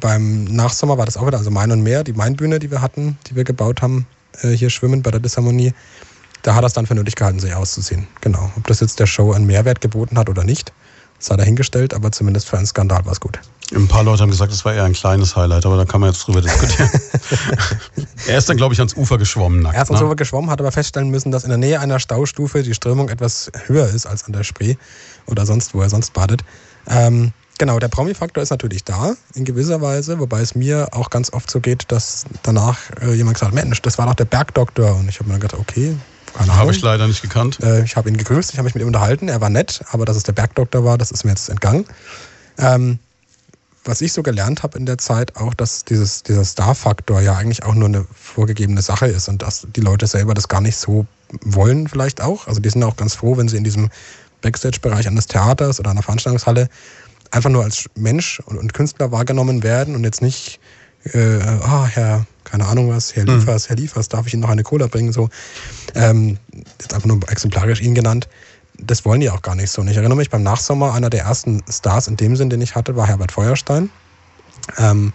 Beim Nachsommer war das auch wieder, also Main und Meer, die Mainbühne, die wir hatten, die wir gebaut haben, äh, hier schwimmen bei der Disharmonie. Da hat er es dann für nötig gehalten, sich auszuziehen. Genau. Ob das jetzt der Show einen Mehrwert geboten hat oder nicht, sei dahingestellt, aber zumindest für einen Skandal war es gut. Ein paar Leute haben gesagt, das war eher ein kleines Highlight, aber da kann man jetzt drüber diskutieren. <laughs> er ist dann, glaube ich, ans Ufer geschwommen nackt. Er ist ans ne? Ufer geschwommen, hat aber feststellen müssen, dass in der Nähe einer Staustufe die Strömung etwas höher ist als an der Spree oder sonst, wo er sonst badet. Ähm, genau, der Promi-Faktor ist natürlich da, in gewisser Weise, wobei es mir auch ganz oft so geht, dass danach äh, jemand gesagt hat, Mensch, das war doch der Bergdoktor. Und ich habe mir dann gedacht, okay, keine Ahnung. Habe ich leider nicht gekannt. Äh, ich habe ihn gegrüßt, ich habe mich mit ihm unterhalten, er war nett, aber dass es der Bergdoktor war, das ist mir jetzt entgangen. Ähm, was ich so gelernt habe in der Zeit, auch, dass dieses, dieser Star-Faktor ja eigentlich auch nur eine vorgegebene Sache ist und dass die Leute selber das gar nicht so wollen, vielleicht auch. Also die sind auch ganz froh, wenn sie in diesem Backstage-Bereich eines Theaters oder einer Veranstaltungshalle einfach nur als Mensch und, und Künstler wahrgenommen werden und jetzt nicht, äh, ah, Herr, keine Ahnung was, Herr Liefers, Herr Liefers, darf ich Ihnen noch eine Cola bringen? So, ähm, jetzt einfach nur exemplarisch ihn genannt. Das wollen die auch gar nicht so. Und ich erinnere mich beim Nachsommer, einer der ersten Stars in dem Sinn, den ich hatte, war Herbert Feuerstein. Ähm,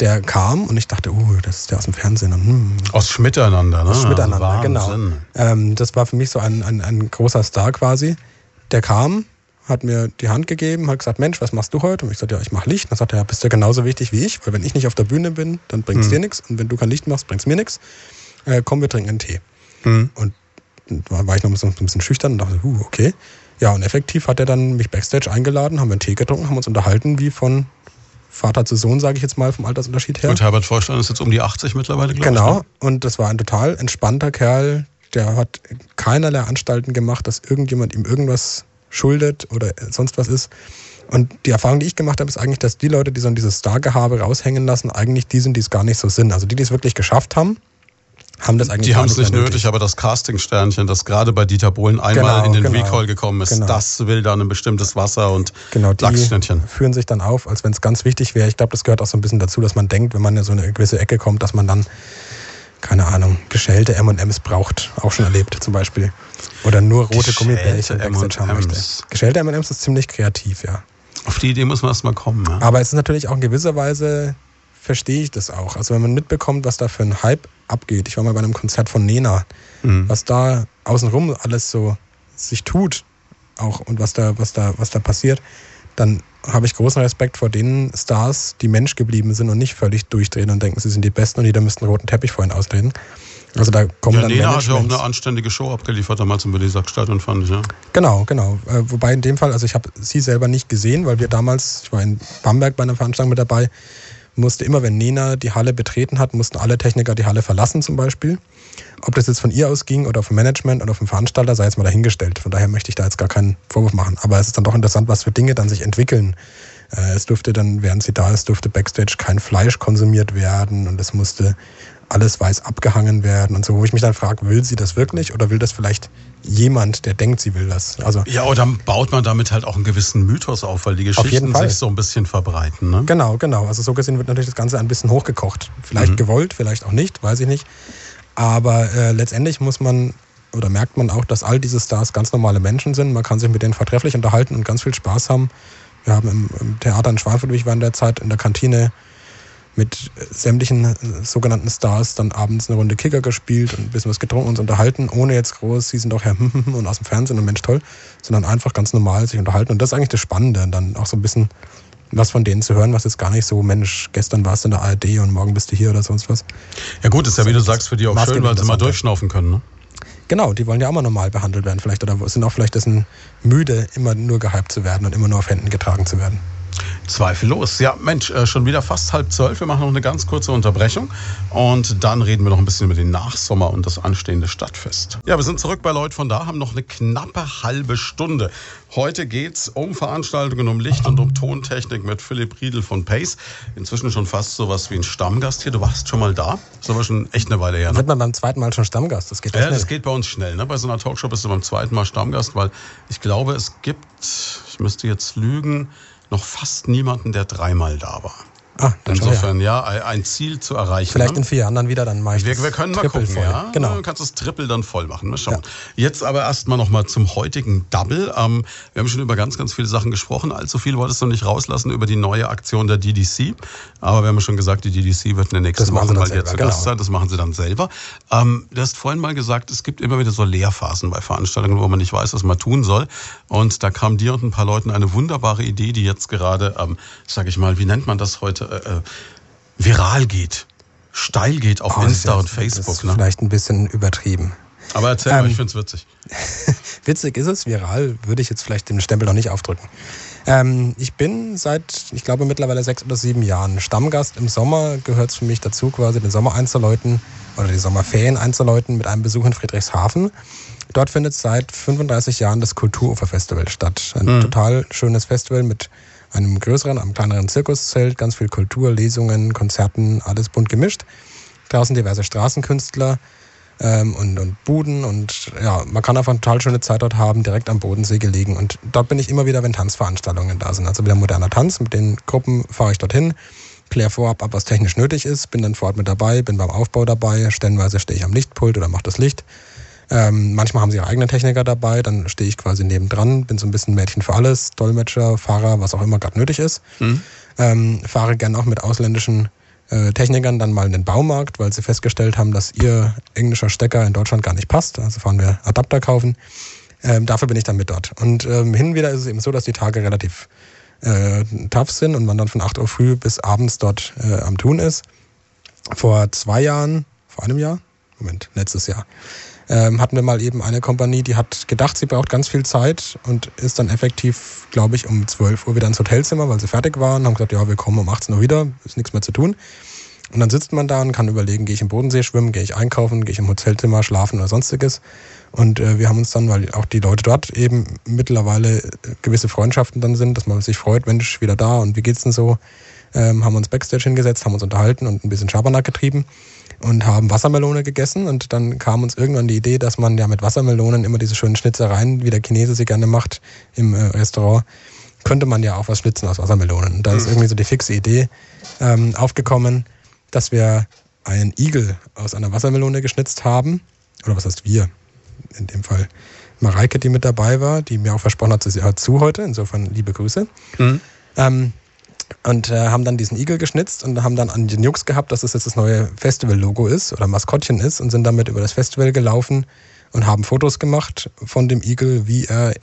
der kam und ich dachte, uh, das ist der aus dem Fernsehen. Und, hm, Aus Schmiteinander, ne? aus Miteinander, genau. Wahnsinn. Ähm, das war für mich so ein, ein, ein großer Star quasi. Der kam, hat mir die Hand gegeben, hat gesagt, Mensch, was machst du heute? Und ich sagte, ja, ich mache Licht. Und dann sagte er, ja, bist du genauso wichtig wie ich, weil wenn ich nicht auf der Bühne bin, dann bringt es Mhm. dir nichts. Und wenn du kein Licht machst, bringt es mir nichts. Äh, komm, wir trinken einen Tee. Mhm. Und war ich noch so ein bisschen schüchtern und dachte, uh, okay. Ja, und effektiv hat er dann mich Backstage eingeladen, haben wir einen Tee getrunken, haben uns unterhalten, wie von Vater zu Sohn, sage ich jetzt mal, vom Altersunterschied her. Und Herbert Vorstand ist jetzt um die 80 mittlerweile, glaube genau. ich. Genau, ne? und das war ein total entspannter Kerl, der hat keinerlei Anstalten gemacht, dass irgendjemand ihm irgendwas schuldet oder sonst was ist. Und die Erfahrung, die ich gemacht habe, ist eigentlich, dass die Leute, die so dieses Star-Gehabe raushängen lassen, eigentlich die sind, die es gar nicht so sind. Also die, die es wirklich geschafft haben, haben das eigentlich Die haben es nicht nötig, nötig, aber das Casting-Sternchen, das gerade bei Dieter Bohlen einmal genau, in den genau, Recall gekommen ist, genau. das will dann ein bestimmtes Wasser und genau, die Lachsschnittchen. führen sich dann auf, als wenn es ganz wichtig wäre. Ich glaube, das gehört auch so ein bisschen dazu, dass man denkt, wenn man in so eine gewisse Ecke kommt, dass man dann, keine Ahnung, geschälte M&M's braucht. Auch schon erlebt zum Beispiel. Oder nur rote Gummibärchen Backstage haben möchte. Geschälte M&M's ist ziemlich kreativ, ja. Auf die Idee muss man erst mal kommen. Ja. Aber es ist natürlich auch in gewisser Weise, verstehe ich das auch. Also wenn man mitbekommt, was da für ein Hype abgeht. Ich war mal bei einem Konzert von Nena. Mhm. Was da außenrum alles so sich tut, auch und was da, was da, was da passiert, dann habe ich großen Respekt vor den Stars, die Mensch geblieben sind und nicht völlig durchdrehen und denken, sie sind die Besten und jeder müsste einen roten Teppich vorhin austreten. Also da kommen ja, dann Nena hat ja auch eine anständige Show abgeliefert damals im Berlin-Stadion, fand ich, ja. Genau, genau. Äh, wobei in dem Fall, also ich habe sie selber nicht gesehen, weil wir damals, ich war in Bamberg bei einer Veranstaltung mit dabei, musste immer, wenn Nena die Halle betreten hat, mussten alle Techniker die Halle verlassen zum Beispiel. Ob das jetzt von ihr ausging oder vom Management oder vom Veranstalter, sei jetzt mal dahingestellt. Von daher möchte ich da jetzt gar keinen Vorwurf machen. Aber es ist dann doch interessant, was für Dinge dann sich entwickeln. Äh, es durfte dann, während sie da ist, durfte Backstage kein Fleisch konsumiert werden und es musste alles weiß abgehangen werden und so, wo ich mich dann frage, will sie das wirklich oder will das vielleicht jemand, der denkt, sie will das? Also ja, oder baut man damit halt auch einen gewissen Mythos auf, weil die Geschichten sich so ein bisschen verbreiten. Ne? Genau, genau. Also so gesehen wird natürlich das Ganze ein bisschen hochgekocht. Vielleicht mhm. gewollt, vielleicht auch nicht, weiß ich nicht. Aber äh, letztendlich muss man oder merkt man auch, dass all diese Stars ganz normale Menschen sind. Man kann sich mit denen vertrefflich unterhalten und ganz viel Spaß haben. Wir haben im, im Theater in Schweinfurt, während der Zeit in der Kantine mit sämtlichen äh, sogenannten Stars dann abends eine Runde Kicker gespielt und ein bisschen was getrunken und uns unterhalten, ohne jetzt groß, sie sind doch Herr <laughs> und aus dem Fernsehen und Mensch toll, sondern einfach ganz normal sich unterhalten. Und das ist eigentlich das Spannende, dann auch so ein bisschen was von denen zu hören, was jetzt gar nicht so, Mensch, gestern warst du in der ARD und morgen bist du hier oder sonst was. Ja gut, ist ja, wie du sagst, für die auch schön, weil sie mal durchschnaufen können, ne? Genau, die wollen ja auch mal normal behandelt werden vielleicht oder sind auch vielleicht dessen müde, immer nur gehypt zu werden und immer nur auf Händen getragen zu werden. Zweifellos. Ja, Mensch, äh, schon wieder fast halb zwölf. Wir machen noch eine ganz kurze Unterbrechung und dann reden wir noch ein bisschen über den Nachsommer und das anstehende Stadtfest. Ja, wir sind zurück bei Leut von da, haben noch eine knappe halbe Stunde. Heute geht es um Veranstaltungen, um Licht und um Tontechnik mit Philipp Riedel von Pace. Inzwischen schon fast sowas wie ein Stammgast hier. Du warst schon mal da. Das ist aber schon echt eine Weile her. Ne? Wird man beim zweiten Mal schon Stammgast? Das geht ja, schnell. das geht bei uns schnell. Ne? Bei so einer Talkshow bist du beim zweiten Mal Stammgast, weil ich glaube, es gibt, ich müsste jetzt lügen, noch fast niemanden, der dreimal da war. Ah, Insofern, ja. ein Ziel zu erreichen. Vielleicht ne? in vier Jahren dann wieder, dann mache ich Wir, wir können mal gucken, voll. ja. Genau. Du kannst das Triple dann voll machen. Mal schauen. Ja. Jetzt aber erstmal nochmal zum heutigen Double. Ähm, wir haben schon über ganz, ganz viele Sachen gesprochen. Allzu viel wolltest du nicht rauslassen über die neue Aktion der DDC. Aber wir haben schon gesagt, die DDC wird in der nächsten Woche mal hier zu Gast genau. sein. Das machen sie dann selber. Ähm, du hast vorhin mal gesagt, es gibt immer wieder so Lehrphasen bei Veranstaltungen, wo man nicht weiß, was man tun soll. Und da kam dir und ein paar Leuten eine wunderbare Idee, die jetzt gerade, ähm, sag ich mal, wie nennt man das heute? Äh, äh viral geht, steil geht auf oh, Insta und Facebook. Das ist ne? Vielleicht ein bisschen übertrieben. Aber erzähl ähm, mal, ich find's witzig. <laughs> witzig ist es, viral würde ich jetzt vielleicht den Stempel noch nicht aufdrücken. Ähm, ich bin seit, ich glaube, mittlerweile sechs oder sieben Jahren Stammgast. Im Sommer gehört es für mich dazu, quasi den Sommer einzuläuten oder die Sommerferien einzuläuten mit einem Besuch in Friedrichshafen. Dort findet seit 35 Jahren das Kulturufer-Festival statt. Ein mhm. total schönes Festival mit einem größeren, einem kleineren Zirkuszelt, ganz viel Kultur, Lesungen, Konzerten, alles bunt gemischt. Draußen diverse Straßenkünstler ähm, und, und Buden und ja, man kann einfach eine total schöne Zeit dort haben, direkt am Bodensee gelegen. Und dort bin ich immer wieder, wenn Tanzveranstaltungen da sind. Also wieder moderner Tanz. Mit den Gruppen fahre ich dorthin, kläre vorab ab, was technisch nötig ist, bin dann vor Ort mit dabei, bin beim Aufbau dabei, stellenweise stehe ich am Lichtpult oder mache das Licht. Ähm, manchmal haben sie ihre eigenen Techniker dabei, dann stehe ich quasi nebendran, bin so ein bisschen Mädchen für alles, Dolmetscher, Fahrer, was auch immer gerade nötig ist. Mhm. Ähm, fahre gern auch mit ausländischen äh, Technikern dann mal in den Baumarkt, weil sie festgestellt haben, dass ihr englischer Stecker in Deutschland gar nicht passt. Also fahren wir Adapter kaufen. Ähm, dafür bin ich dann mit dort. Und ähm, hin und wieder ist es eben so, dass die Tage relativ äh, tough sind und man dann von 8 Uhr früh bis abends dort äh, am Tun ist. Vor zwei Jahren, vor einem Jahr, Moment, letztes Jahr, ähm, hatten wir mal eben eine Kompanie, die hat gedacht, sie braucht ganz viel Zeit und ist dann effektiv, glaube ich, um 12 Uhr wieder ins Hotelzimmer, weil sie fertig waren, haben gesagt, ja, wir kommen um 18 Uhr wieder, ist nichts mehr zu tun. Und dann sitzt man da und kann überlegen, gehe ich im Bodensee schwimmen, gehe ich einkaufen, gehe ich im Hotelzimmer schlafen oder sonstiges. Und äh, wir haben uns dann, weil auch die Leute dort eben mittlerweile äh, gewisse Freundschaften dann sind, dass man sich freut, Mensch, wieder da und wie geht's denn so, ähm, haben uns Backstage hingesetzt, haben uns unterhalten und ein bisschen Schabernack getrieben und haben Wassermelone gegessen. Und dann kam uns irgendwann die Idee, dass man ja mit Wassermelonen immer diese schönen Schnitzereien, wie der Chinese sie gerne macht im äh, Restaurant, könnte man ja auch was schnitzen aus Wassermelonen. Und da ist irgendwie so die fixe Idee ähm, aufgekommen, dass wir einen Igel aus einer Wassermelone geschnitzt haben. Oder was heißt wir? In dem Fall Mareike, die mit dabei war, die mir auch versprochen hat, sie hört zu heute. Insofern liebe Grüße. Mhm. Ähm, und äh, haben dann diesen Igel geschnitzt und haben dann an den Jux gehabt, dass es jetzt das neue Festival-Logo ist oder Maskottchen ist und sind damit über das Festival gelaufen und haben Fotos gemacht von dem Igel, wie er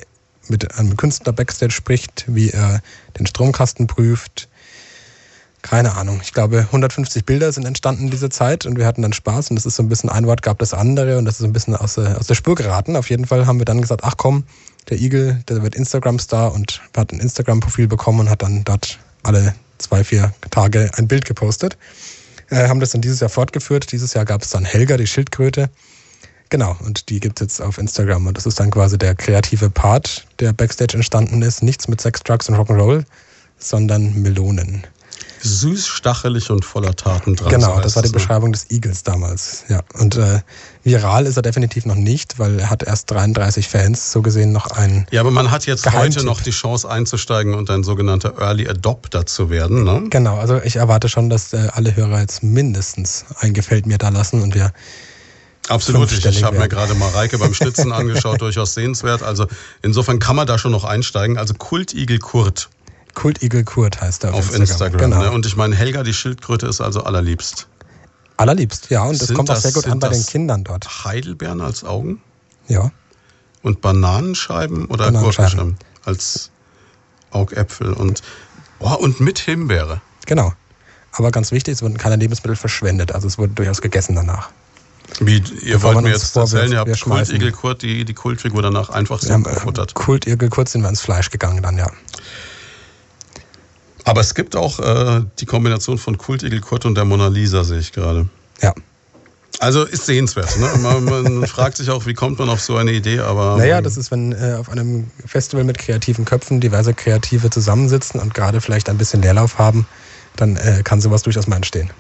mit einem Künstler Backstage spricht, wie er den Stromkasten prüft, keine Ahnung, ich glaube 150 Bilder sind entstanden in dieser Zeit und wir hatten dann Spaß und das ist so ein bisschen ein Wort gab das andere und das ist so ein bisschen aus der, aus der Spur geraten. Auf jeden Fall haben wir dann gesagt, ach komm, der Igel, der wird Instagram-Star und hat ein Instagram-Profil bekommen und hat dann dort alle zwei, vier Tage ein Bild gepostet. Äh, haben das dann dieses Jahr fortgeführt. Dieses Jahr gab es dann Helga, die Schildkröte. Genau, und die gibt es jetzt auf Instagram. Und das ist dann quasi der kreative Part, der Backstage entstanden ist. Nichts mit Sex, Drugs und Rock'n'Roll, sondern Melonen. Süß, stachelig und voller Taten dran. Genau, das war die? Beschreibung des Igels damals. Ja, und äh, viral ist er definitiv noch nicht, weil er hat erst 33 Fans, so gesehen noch ein. Ja, aber man hat jetzt Geheimtipp. heute noch die Chance einzusteigen und ein sogenannter Early Adopter zu werden. Ne? Genau, also ich erwarte schon, dass äh, alle Hörer jetzt mindestens ein Gefällt mir da lassen und wir Absolut. Ich, ich habe mir gerade Mareike beim Schnitzen <laughs> angeschaut, durchaus sehenswert. Also insofern kann man da schon noch einsteigen. Also Kultigel Kurt Kultigel Kurt heißt er auf Instagram. Genau. Ne? Und ich meine, Helga, die Schildkröte, ist also allerliebst. Allerliebst, ja, und das Sind kommt auch das- sehr gut an bei den Kindern dort. Heidelbeeren als Augen Ja, und Bananenscheiben oder Bananenscheiben. Gurkenscheiben als Augäpfel und, oh, und mit Himbeere. genau. Aber ganz wichtig, es wurden keine Lebensmittel verschwendet, also es wurde durchaus gegessen danach. Wie, ihr wollt mir jetzt erzählen, ihr habt Kultigel Kurt, die, die Kultfigur danach einfach so Wir haben, gefuttert. äh, Kultigel Kurt sind wir ins Fleisch gegangen dann, ja. Aber es gibt auch äh, die Kombination von Kultigel Kurt und der Mona Lisa, sehe ich gerade. Ja. Also ist sehenswert. Ne? Man, man <laughs> fragt sich auch, wie kommt man auf so eine Idee, aber. Naja, das ist, wenn äh, auf einem Festival mit kreativen Köpfen diverse Kreative zusammensitzen und gerade vielleicht ein bisschen Leerlauf haben, dann äh, kann sowas durchaus mal entstehen.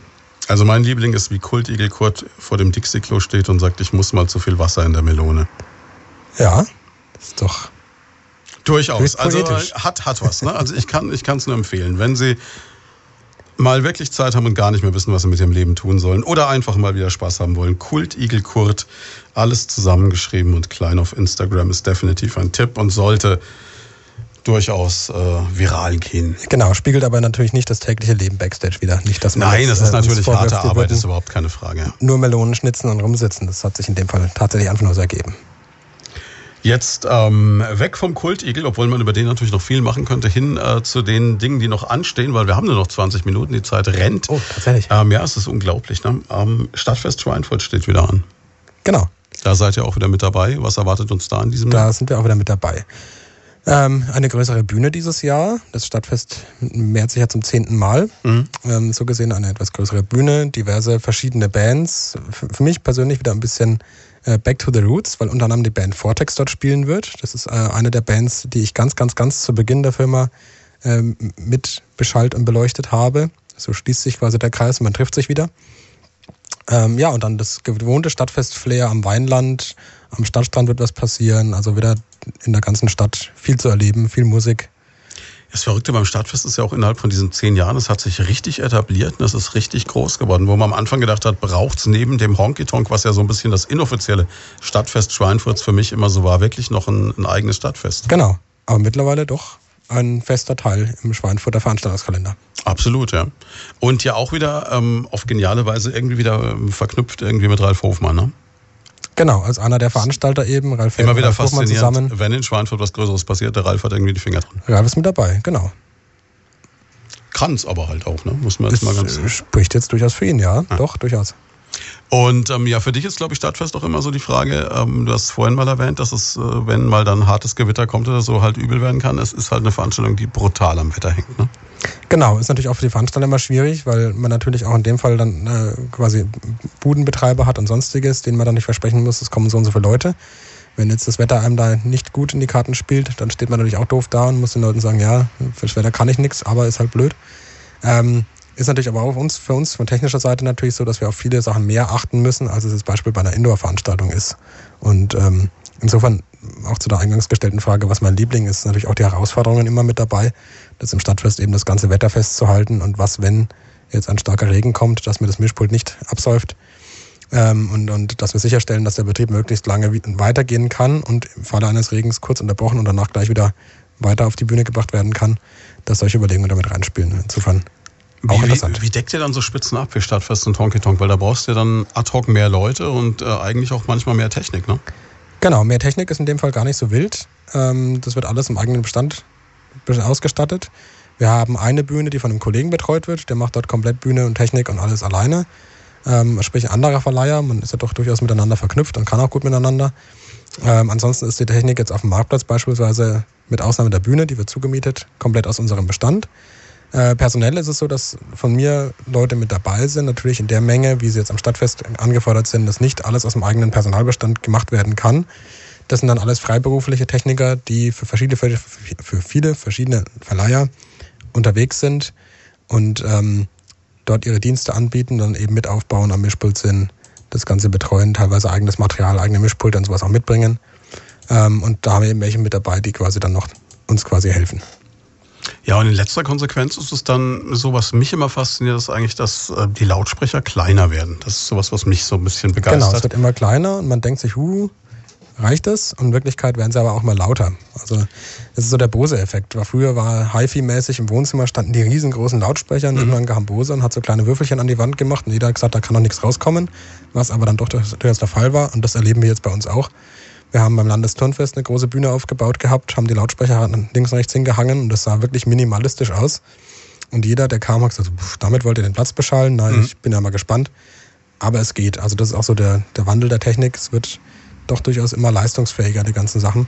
Also mein Liebling ist, wie Kultigel Kurt vor dem Dixie-Klo steht und sagt, ich muss mal zu viel Wasser in der Melone. Ja, das ist doch. Durchaus. Also hat, hat was. Ne? Also ich kann ich es nur empfehlen. Wenn Sie mal wirklich Zeit haben und gar nicht mehr wissen, was Sie mit Ihrem Leben tun sollen oder einfach mal wieder Spaß haben wollen, Kultigel Kurt, alles zusammengeschrieben und klein auf Instagram ist definitiv ein Tipp und sollte durchaus äh, viral gehen. Genau, spiegelt aber natürlich nicht das tägliche Leben Backstage wieder. Nicht, dass man Nein, jetzt, das ist äh, natürlich harte Arbeit, ist überhaupt keine Frage. ja. Nur Melonen schnitzen und rumsitzen. Das hat sich in dem Fall tatsächlich einfach nur so ergeben. Jetzt ähm, weg vom Kultigel, obwohl man über den natürlich noch viel machen könnte, hin äh, zu den Dingen, die noch anstehen, weil wir haben nur noch 20 Minuten, die Zeit rennt. Oh, tatsächlich. Ähm, ja, es ist unglaublich. Ne? Ähm, Stadtfest Schweinfurt steht wieder an. Genau, Da seid ihr auch wieder mit dabei. Was erwartet uns da in diesem Jahr? da sind wir auch wieder mit dabei. Ähm, eine größere Bühne dieses Jahr. Das Stadtfest mehrt sich ja zum zehnten Mal. Mhm. Ähm, so gesehen eine etwas größere Bühne, diverse verschiedene Bands. F für mich persönlich wieder ein bisschen Back to the Roots, weil unter anderem die Band Vortex dort spielen wird. Das ist äh, eine der Bands, die ich ganz, ganz, ganz zu Beginn der Firma ähm, mit beschallt und beleuchtet habe. So schließt sich quasi der Kreis und man trifft sich wieder. Ähm, ja, und dann das gewohnte Stadtfest-Flair am Weinland. Am Stadtstrand wird was passieren. Also wieder in der ganzen Stadt viel zu erleben, viel Musik. Das Verrückte beim Stadtfest ist ja auch innerhalb von diesen zehn Jahren, es hat sich richtig etabliert und es ist richtig groß geworden. Wo man am Anfang gedacht hat, braucht es neben dem Honky Tonk, was ja so ein bisschen das inoffizielle Stadtfest Schweinfurts für mich immer so war, wirklich noch ein, ein eigenes Stadtfest. Genau. Aber mittlerweile doch ein fester Teil im Schweinfurter Veranstaltungskalender. Absolut, ja. Und ja auch wieder ähm, auf geniale Weise irgendwie wieder ähm, verknüpft irgendwie mit Ralf Hofmann. Ne? Genau, als einer der Veranstalter eben, Ralf Immer wieder Ralf faszinierend, zusammen. wenn in Schweinfurt was Größeres passiert, der Ralf hat irgendwie die Finger drin. Ralf ist mit dabei, genau. Kann's aber halt auch, ne? muss man jetzt mal ganz... spricht jetzt durchaus für ihn, ja. Doch, durchaus. Und ähm, ja, für dich ist, glaube ich, Stadtfest auch immer so die Frage, ähm, du hast vorhin mal erwähnt, dass es, äh, wenn mal dann hartes Gewitter kommt oder so, halt übel werden kann. Es ist halt eine Veranstaltung, die brutal am Wetter hängt. Ne? Genau, ist natürlich auch für die Veranstalter immer schwierig, weil man natürlich auch in dem Fall dann äh, quasi Budenbetreiber hat und sonstiges, denen man dann nicht versprechen muss, es kommen so und so viele Leute. Wenn jetzt das Wetter einem da nicht gut in die Karten spielt, dann steht man natürlich auch doof da und muss den Leuten sagen, ja, für das Wetter kann ich nichts, aber ist halt blöd. Ähm, ist natürlich aber auch uns, für uns von technischer Seite natürlich so, dass wir auf viele Sachen mehr achten müssen, als es jetzt Beispiel bei einer Indoor-Veranstaltung ist. Und ähm, insofern auch zu der eingangs gestellten Frage, was mein Liebling ist, natürlich auch die Herausforderungen immer mit dabei, das im Stadtfest eben das ganze Wetter festzuhalten und was, wenn jetzt ein starker Regen kommt, dass mir das Mischpult nicht absäuft. Ähm, und, und dass wir sicherstellen, dass der Betrieb möglichst lange weitergehen kann und im Falle eines Regens kurz unterbrochen und danach gleich wieder weiter auf die Bühne gebracht werden kann, dass solche Überlegungen damit reinspielen. Insofern auch wie, interessant. Wie, wie deckt ihr dann so Spitzen ab wie Stadtfest und Honky Tonk? Weil da brauchst du ja dann ad hoc mehr Leute und äh, eigentlich auch manchmal mehr Technik, ne? Genau, mehr Technik ist in dem Fall gar nicht so wild. Ähm, das wird alles im eigenen Bestand ausgestattet. Wir haben eine Bühne, die von einem Kollegen betreut wird. Der macht dort komplett Bühne und Technik und alles alleine. Ähm, sprich, ein anderer Verleiher. Man ist ja doch durchaus miteinander verknüpft und kann auch gut miteinander. Ähm, ansonsten ist die Technik jetzt auf dem Marktplatz beispielsweise mit Ausnahme der Bühne, die wird zugemietet, komplett aus unserem Bestand. Äh, personell ist es so, dass von mir Leute mit dabei sind, natürlich in der Menge, wie sie jetzt am Stadtfest angefordert sind, dass nicht alles aus dem eigenen Personalbestand gemacht werden kann. Das sind dann alles freiberufliche Techniker, die für, verschiedene, für viele verschiedene Verleiher unterwegs sind und ähm, dort ihre Dienste anbieten, dann eben mit aufbauen, am Mischpult sind, das Ganze betreuen, teilweise eigenes Material, eigene Mischpulte und sowas auch mitbringen. Ähm, und da haben wir eben welche mit dabei, die quasi dann noch uns quasi helfen. Ja, und in letzter Konsequenz ist es dann so, was mich immer fasziniert, ist eigentlich, dass äh, die Lautsprecher kleiner werden. Das ist sowas, was mich so ein bisschen begeistert. Genau, es wird immer kleiner und man denkt sich, huh, reicht das? Und in Wirklichkeit werden sie aber auch mal lauter. Also das ist so der Bose-Effekt. Früher war HiFi-mäßig im Wohnzimmer standen die riesengroßen Lautsprecher, mhm. irgendwann kam Bose und hat so kleine Würfelchen an die Wand gemacht und jeder hat gesagt, da kann doch nichts rauskommen, was aber dann doch durchaus der Fall war und das erleben wir jetzt bei uns auch. Wir haben beim Landesturnfest eine große Bühne aufgebaut gehabt, haben die Lautsprecher links und rechts hingehangen und das sah wirklich minimalistisch aus. Und jeder, der kam, hat gesagt, damit wollt ihr den Platz beschallen. Nein, mhm. ich bin ja mal gespannt. Aber es geht. Also das ist auch so der, der Wandel der Technik. Es wird doch durchaus immer leistungsfähiger, die ganzen Sachen.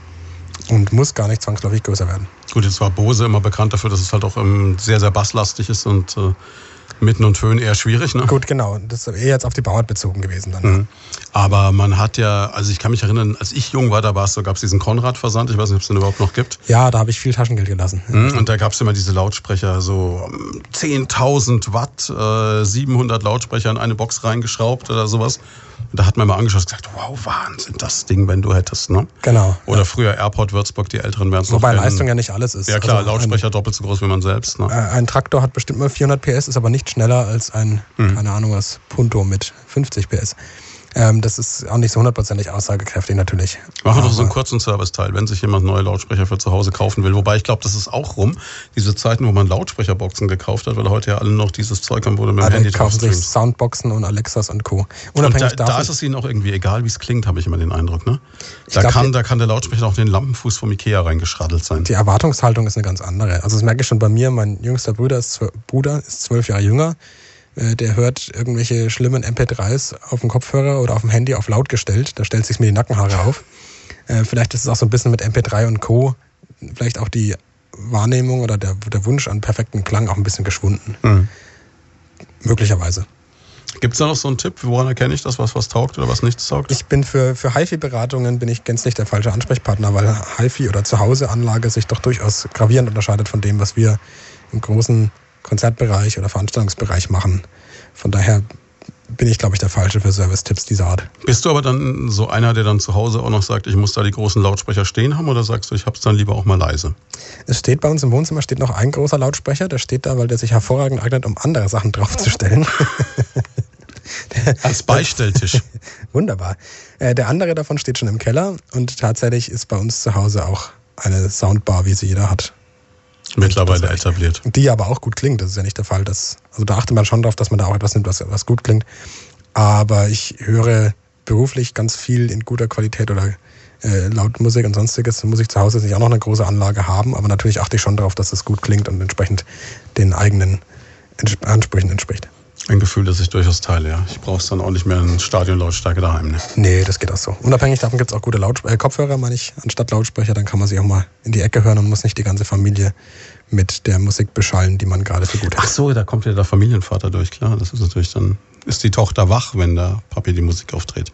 Und muss gar nicht zwangsläufig größer werden. Gut, jetzt war Bose immer bekannt dafür, dass es halt auch ähm, sehr, sehr basslastig ist und äh, Mitten und Föhn eher schwierig, ne? Gut, genau. Das ist eher jetzt auf die Bauart bezogen gewesen dann. Mhm. Aber man hat ja, also ich kann mich erinnern, als ich jung war, da war es so, gab es diesen Konrad-Versand, ich weiß nicht, ob es den überhaupt noch gibt. Ja, da habe ich viel Taschengeld gelassen. Mhm. Und da gab es immer diese Lautsprecher, so 10.000 Watt, äh, 700 Lautsprecher in eine Box reingeschraubt oder sowas. Da hat man mal angeschaut und gesagt, wow, Wahnsinn, das Ding, wenn du hättest, ne? Genau. Oder ja. früher Airport Würzburg, die Älteren werden es noch Wobei Leistung ja nicht alles ist. Ja klar, also Lautsprecher ein, doppelt so groß wie man selbst. Ne? Äh, ein Traktor hat bestimmt mal 400 PS, ist aber nicht schneller als ein, mhm. keine Ahnung was, Punto mit 50 PS. Ähm, das ist auch nicht so hundertprozentig aussagekräftig natürlich. Machen wir doch so einen kurzen Serviceteil, wenn sich jemand neue Lautsprecher für zu Hause kaufen will. Wobei ich glaube, das ist auch rum. Diese Zeiten, wo man Lautsprecherboxen gekauft hat, weil heute ja alle noch dieses Zeug haben, wo du mit dem alle Handy kaufen sich Soundboxen und Alexas und Co. Unabhängig und da, davon, da ist es ihnen auch irgendwie egal, wie es klingt, habe ich immer den Eindruck. Ne? Da, glaub, kann, da kann der Lautsprecher auch den Lampenfuß vom Ikea reingeschraddelt sein. Die Erwartungshaltung ist eine ganz andere. Also das merke ich schon bei mir. Mein jüngster Bruder ist, Bruder ist zwölf Jahre jünger. Äh, der hört irgendwelche schlimmen MP3s auf dem Kopfhörer oder auf dem Handy auf laut gestellt. Da stellt sich mir die Nackenhaare auf. Äh, vielleicht ist es auch so ein bisschen mit MP3 und Co. Vielleicht auch die Wahrnehmung oder der, der Wunsch an perfekten Klang auch ein bisschen geschwunden. Mhm. Möglicherweise. Gibt es da noch so einen Tipp, woran erkenne ich das, was was taugt oder was nichts taugt? Ich bin für, für HiFi-Beratungen bin ich gänzlich der falsche Ansprechpartner, weil HiFi oder Zuhause-Anlage sich doch durchaus gravierend unterscheidet von dem, was wir im großen Konzertbereich oder Veranstaltungsbereich machen. Von daher bin ich, glaube ich, der Falsche für Service-Tipps dieser Art. Bist du aber dann so einer, der dann zu Hause auch noch sagt, ich muss da die großen Lautsprecher stehen haben oder sagst du, ich habe es dann lieber auch mal leise? Es steht bei uns im Wohnzimmer steht noch ein großer Lautsprecher, der steht da, weil der sich hervorragend eignet, um andere Sachen draufzustellen. Als Beistelltisch. <laughs> Wunderbar. Äh, der andere davon steht schon im Keller und tatsächlich ist bei uns zu Hause auch eine Soundbar, wie sie jeder hat, Mittlerweile etabliert. Die aber auch gut klingt. Das ist ja nicht der Fall. Dass, also da achtet man schon darauf, dass man da auch etwas nimmt, was, was gut klingt. Aber ich höre beruflich ganz viel in guter Qualität oder äh, laut Musik und sonstiges. Muss ich zu Hause nicht auch noch eine große Anlage haben. Aber natürlich achte ich schon darauf, dass es gut klingt und entsprechend den eigenen Ansprüchen entspricht. Ein Gefühl, das ich durchaus teile, ja. Ich brauche es dann auch nicht mehr in Stadionlautstärke daheim. Ne? Nee, das geht auch so. Unabhängig davon gibt es auch gute Laut äh, Kopfhörer, meine ich, anstatt Lautsprecher. Dann kann man sich auch mal in die Ecke hören und muss nicht die ganze Familie mit der Musik beschallen, die man gerade für gut hat. Ach so, da kommt ja der Familienvater durch, klar. Das ist natürlich dann, ist die Tochter wach, wenn der Papi die Musik auftritt.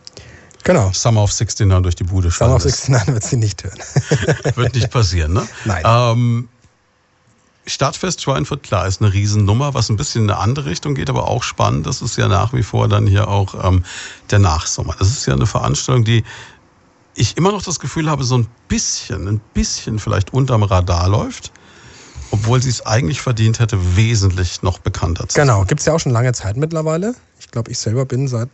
Genau. Summer of 69 durch die Bude Summer of 69 wird sie nicht hören. <laughs> wird nicht passieren, ne? Nein. Ähm, Stadtfest Schweinfurt, klar, ist eine Riesennummer, was ein bisschen in eine andere Richtung geht, aber auch spannend. Das ist ja nach wie vor dann hier auch ähm, der Nachsommer. Das ist ja eine Veranstaltung, die ich immer noch das Gefühl habe, so ein bisschen, ein bisschen vielleicht unterm Radar läuft, obwohl sie es eigentlich verdient hätte, wesentlich noch bekannter zu sein. Genau, gibt es ja auch schon lange Zeit mittlerweile. Ich glaube, ich selber bin seit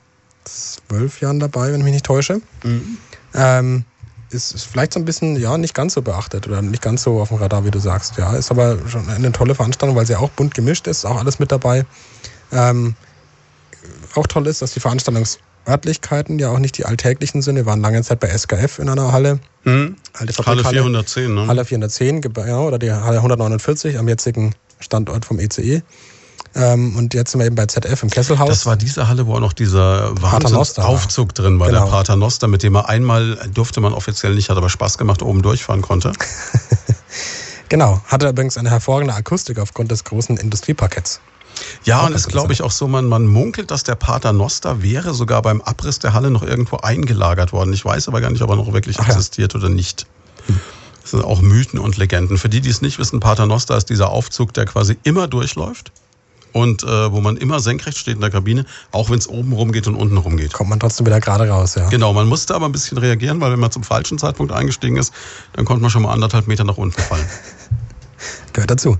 zwölf Jahren dabei, wenn ich mich nicht täusche. Mhm. Ähm, ist, ist vielleicht so ein bisschen, ja, nicht ganz so beachtet oder nicht ganz so auf dem Radar, wie du sagst. Ja, ist aber schon eine tolle Veranstaltung, weil sie auch bunt gemischt ist, auch alles mit dabei. Ähm, auch toll ist, dass die Veranstaltungsörtlichkeiten ja auch nicht die alltäglichen sind. Wir waren lange Zeit bei SKF in einer Halle. Mhm. Halle 410, ne? Halle 410, ja, oder die Halle 149 am jetzigen Standort vom ECE. Ähm, und jetzt sind wir eben bei ZF im Kesselhaus. Das war diese Halle, wo auch noch dieser Aufzug drin war, genau. der Paternoster, mit dem man einmal durfte man offiziell nicht, hat aber Spaß gemacht, oben durchfahren konnte. <laughs> genau, hatte übrigens eine hervorragende Akustik aufgrund des großen Industrieparketts. Ja, auch und es ist, glaube ich, auch so, man, man munkelt, dass der Pater Noster wäre sogar beim Abriss der Halle noch irgendwo eingelagert worden. Ich weiß aber gar nicht, ob er noch wirklich Ach existiert ja. oder nicht. Das sind auch Mythen und Legenden. Für die, die es nicht wissen, Pater Noster ist dieser Aufzug, der quasi immer durchläuft und äh, wo man immer senkrecht steht in der Kabine, auch wenn es oben rum geht und unten rum geht. Kommt man trotzdem wieder gerade raus, ja. Genau, man musste aber ein bisschen reagieren, weil wenn man zum falschen Zeitpunkt eingestiegen ist, dann konnte man schon mal anderthalb Meter nach unten fallen. <laughs> Gehört dazu.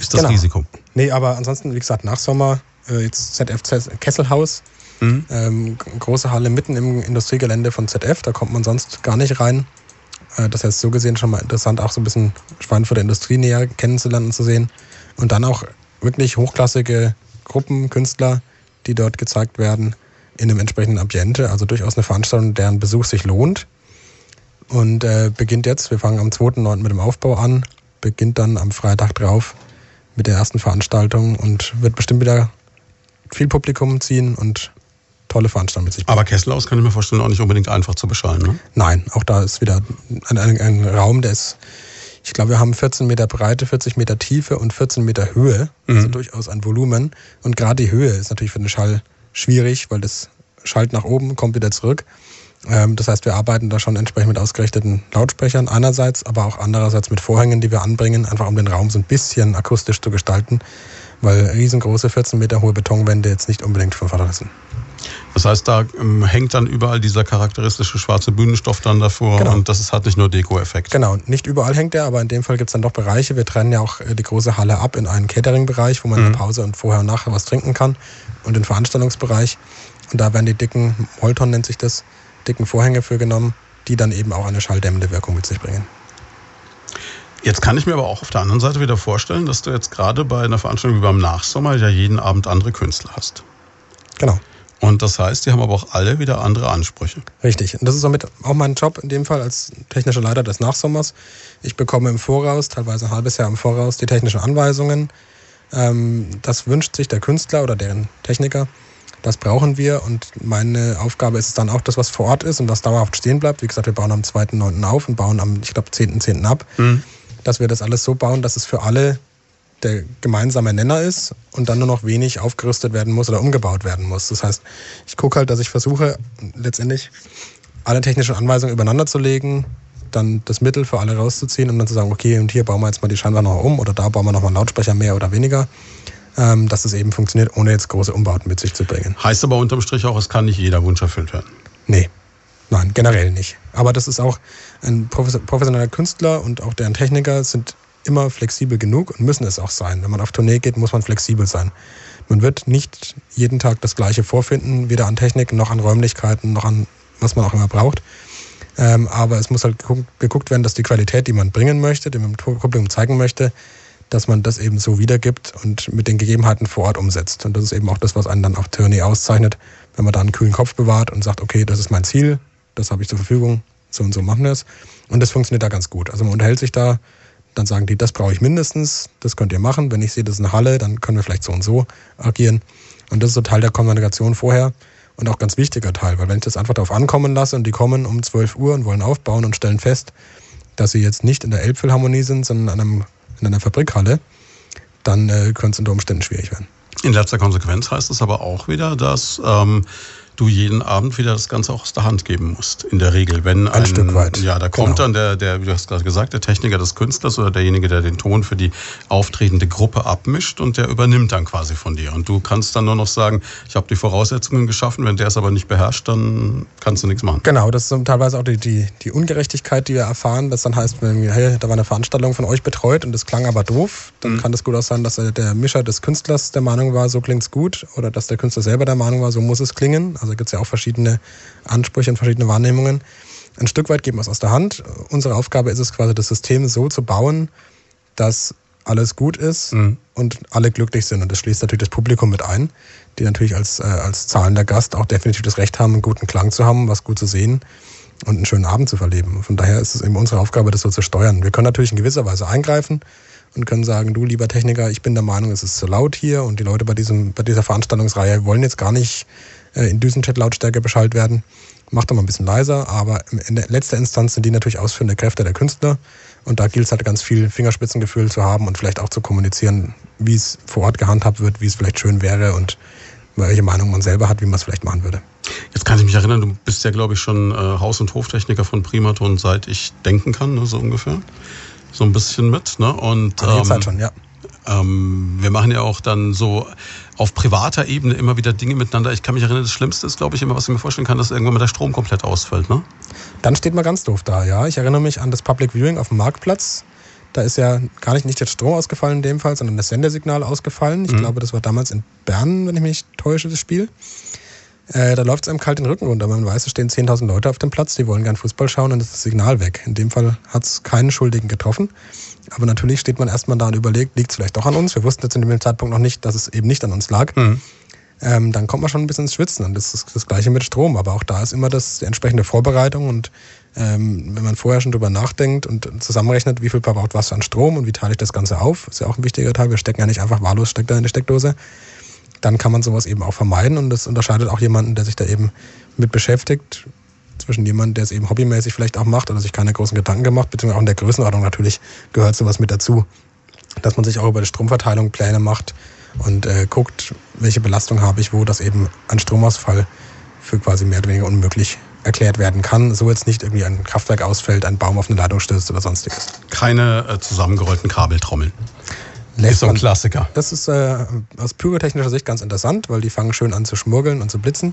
Ist das genau. Risiko. Nee, aber ansonsten, wie gesagt, nach Sommer, äh, jetzt ZF Kesselhaus, mhm. ähm, große Halle mitten im Industriegelände von ZF, da kommt man sonst gar nicht rein. Äh, das heißt, so gesehen schon mal interessant, auch so ein bisschen die Industrie näher kennenzulernen und zu sehen. Und dann auch wirklich hochklassige Gruppen, Künstler, die dort gezeigt werden in einem entsprechenden Ambiente. Also durchaus eine Veranstaltung, deren Besuch sich lohnt. Und äh, beginnt jetzt, wir fangen am 2.9. mit dem Aufbau an, beginnt dann am Freitag drauf mit der ersten Veranstaltung und wird bestimmt wieder viel Publikum ziehen und tolle Veranstaltung mit sich bringen. Aber Kesselhaus kann ich mir vorstellen, auch nicht unbedingt einfach zu beschallen, ne? Nein, auch da ist wieder ein, ein, ein Raum, der ist ich glaube, wir haben 14 Meter Breite, 40 Meter Tiefe und 14 Meter Höhe. Also mhm. durchaus ein Volumen. Und gerade die Höhe ist natürlich für den Schall schwierig, weil das schallt nach oben, kommt wieder zurück. Ähm, das heißt, wir arbeiten da schon entsprechend mit ausgerichteten Lautsprechern einerseits, aber auch andererseits mit Vorhängen, die wir anbringen, einfach um den Raum so ein bisschen akustisch zu gestalten, weil riesengroße 14 Meter hohe Betonwände jetzt nicht unbedingt von Vorteil sind. Das heißt, da ähm, hängt dann überall dieser charakteristische schwarze Bühnenstoff dann davor genau. und das ist, hat nicht nur Deko-Effekt. Genau, nicht überall hängt der, aber in dem Fall gibt es dann doch Bereiche. Wir trennen ja auch äh, die große Halle ab in einen Catering-Bereich, wo man mhm. in der Pause und vorher und nachher was trinken kann und den Veranstaltungsbereich. Und da werden die dicken, Molton nennt sich das, dicken Vorhänge für genommen, die dann eben auch eine schalldämmende Wirkung mit sich bringen. Jetzt kann ich mir aber auch auf der anderen Seite wieder vorstellen, dass du jetzt gerade bei einer Veranstaltung wie beim Nachsommer ja jeden Abend andere Künstler hast. Genau. Und das heißt, die haben aber auch alle wieder andere Ansprüche. Richtig. Und das ist somit auch mein Job in dem Fall als technischer Leiter des Nachsommers. Ich bekomme im Voraus, teilweise ein halbes Jahr im Voraus, die technischen Anweisungen. Ähm, das wünscht sich der Künstler oder deren Techniker. Das brauchen wir und meine Aufgabe ist es dann auch, das, was vor Ort ist und was dauerhaft stehen bleibt. Wie gesagt, wir bauen am 2.9. auf und bauen am, ich glaube, 10.10. .10. ab. Mhm. Dass wir das alles so bauen, dass es für alle der gemeinsame Nenner ist und dann nur noch wenig aufgerüstet werden muss oder umgebaut werden muss. Das heißt, ich gucke halt, dass ich versuche, letztendlich alle technischen Anweisungen übereinander zu legen, dann das Mittel für alle rauszuziehen und dann zu sagen, okay, und hier bauen wir jetzt mal die Scheinwand noch um oder da bauen wir noch mal einen Lautsprecher mehr oder weniger, ähm, dass es eben funktioniert, ohne jetzt große Umbauten mit sich zu bringen. Heißt aber unterm Strich auch, es kann nicht jeder Wunsch erfüllt werden. Nee, nein, generell nicht. Aber das ist auch ein professioneller Künstler und auch deren Techniker sind immer flexibel genug und müssen es auch sein. Wenn man auf Tournee geht, muss man flexibel sein. Man wird nicht jeden Tag das Gleiche vorfinden, weder an Technik noch an Räumlichkeiten noch an was man auch immer braucht. Ähm, aber es muss halt geguckt werden, dass die Qualität, die man bringen möchte, dem Publikum zeigen möchte, dass man das eben so wiedergibt und mit den Gegebenheiten vor Ort umsetzt. Und das ist eben auch das, was einen dann auf Tournee auszeichnet, wenn man da einen kühlen Kopf bewahrt und sagt, okay, das ist mein Ziel, das habe ich zur Verfügung, so und so machen wir es. Und das funktioniert da ganz gut. Also man unterhält sich da Dann sagen die, das brauche ich mindestens, das könnt ihr machen. Wenn ich sehe, das ist eine Halle, dann können wir vielleicht so und so agieren. Und das ist so Teil der Kommunikation vorher und auch ganz wichtiger Teil, weil wenn ich das einfach darauf ankommen lasse und die kommen um 12 Uhr und wollen aufbauen und stellen fest, dass sie jetzt nicht in der Elbphilharmonie sind, sondern einem, in einer Fabrikhalle, dann äh, könnte es unter Umständen schwierig werden. In letzter Konsequenz heißt es aber auch wieder, dass ähm, du jeden Abend wieder das Ganze auch aus der Hand geben musst. In der Regel, wenn ein, ein Stück weit. Ja, da kommt genau. dann der, der, wie du hast gerade gesagt, der Techniker des Künstlers oder derjenige, der den Ton für die auftretende Gruppe abmischt und der übernimmt dann quasi von dir. Und du kannst dann nur noch sagen, ich habe die Voraussetzungen geschaffen. Wenn der es aber nicht beherrscht, dann kannst du nichts machen. Genau, das ist teilweise auch die, die, die Ungerechtigkeit, die wir erfahren. Das dann heißt, wenn wir, hey, da war eine Veranstaltung von euch betreut und das klang aber doof, dann mhm. kann das gut auch sein, dass der Mischer des Künstlers der Meinung war, so klingt's gut, oder dass der Künstler selber der Meinung war, so muss es klingen. Also gibt es ja auch verschiedene Ansprüche und verschiedene Wahrnehmungen. Ein Stück weit geben wir es aus der Hand. Unsere Aufgabe ist es quasi, das System so zu bauen, dass alles gut ist mhm. und alle glücklich sind. Und das schließt natürlich das Publikum mit ein, die natürlich als, äh, als zahlender Gast auch definitiv das Recht haben, einen guten Klang zu haben, was gut zu sehen und einen schönen Abend zu verleben. Von daher ist es eben unsere Aufgabe, das so zu steuern. Wir können natürlich in gewisser Weise eingreifen und können sagen, du lieber Techniker, ich bin der Meinung, es ist zu laut hier und die Leute bei, diesem, bei dieser Veranstaltungsreihe wollen jetzt gar nicht in Düsenjet-Lautstärke beschallt werden. Macht doch mal ein bisschen leiser, aber in letzter Instanz sind die natürlich ausführende Kräfte der Künstler. Und da gilt es halt ganz viel Fingerspitzengefühl zu haben und vielleicht auch zu kommunizieren, wie es vor Ort gehandhabt wird, wie es vielleicht schön wäre und welche Meinung man selber hat, wie man es vielleicht machen würde. Jetzt kann ich mich erinnern, du bist ja, glaube ich, schon äh, Haus- und Hoftechniker von Primaton, seit ich denken kann, ne, so ungefähr. So ein bisschen mit. Ne? Und, ähm, Zeit schon, ja. Ähm, wir machen ja auch dann so auf privater Ebene immer wieder Dinge miteinander. Ich kann mich erinnern, das Schlimmste ist, glaube ich, immer, was ich mir vorstellen kann, dass irgendwann mal der Strom komplett ausfällt. Ne? Dann steht man ganz doof da, ja. Ich erinnere mich an das Public Viewing auf dem Marktplatz. Da ist ja gar nicht, nicht der Strom ausgefallen in dem Fall, sondern das Sendersignal ausgefallen. Ich mhm. glaube, das war damals in Bern, wenn ich mich täusche, das Spiel. Äh, da läuft es einem kalt den Rücken runter. Man weiß, es stehen 10.000 Leute auf dem Platz, die wollen gern Fußball schauen und ist das Signal weg. In dem Fall hat es keinen Schuldigen getroffen. Aber natürlich steht man erstmal da und überlegt, liegt es vielleicht doch an uns? Wir wussten jetzt in dem Zeitpunkt noch nicht, dass es eben nicht an uns lag. Mhm. Ähm, dann kommt man schon ein bisschen ins Schwitzen. Und das ist das Gleiche mit Strom. Aber auch da ist immer das, die entsprechende Vorbereitung. Und ähm, wenn man vorher schon drüber nachdenkt und zusammenrechnet, wie viel verbraucht was an Strom und wie teile ich das Ganze auf, ist ja auch ein wichtiger Teil. Wir stecken ja nicht einfach wahllos Stecker in die Steckdose. Dann kann man sowas eben auch vermeiden. Und das unterscheidet auch jemanden, der sich da eben mit beschäftigt, zwischen jemandem, der es eben hobbymäßig vielleicht auch macht oder sich keine großen Gedanken gemacht, beziehungsweise auch in der Größenordnung natürlich gehört sowas mit dazu, dass man sich auch über die Stromverteilung Pläne macht und äh, guckt, welche Belastung habe ich, wo das eben ein Stromausfall für quasi mehr oder weniger unmöglich erklärt werden kann. So jetzt nicht irgendwie ein Kraftwerk ausfällt, ein Baum auf eine Leitung stößt oder sonstiges. Keine äh, zusammengerollten Kabeltrommeln. Lässt ist so ein Klassiker. Das ist äh, aus pyrotechnischer Sicht ganz interessant, weil die fangen schön an zu schmurgeln und zu blitzen.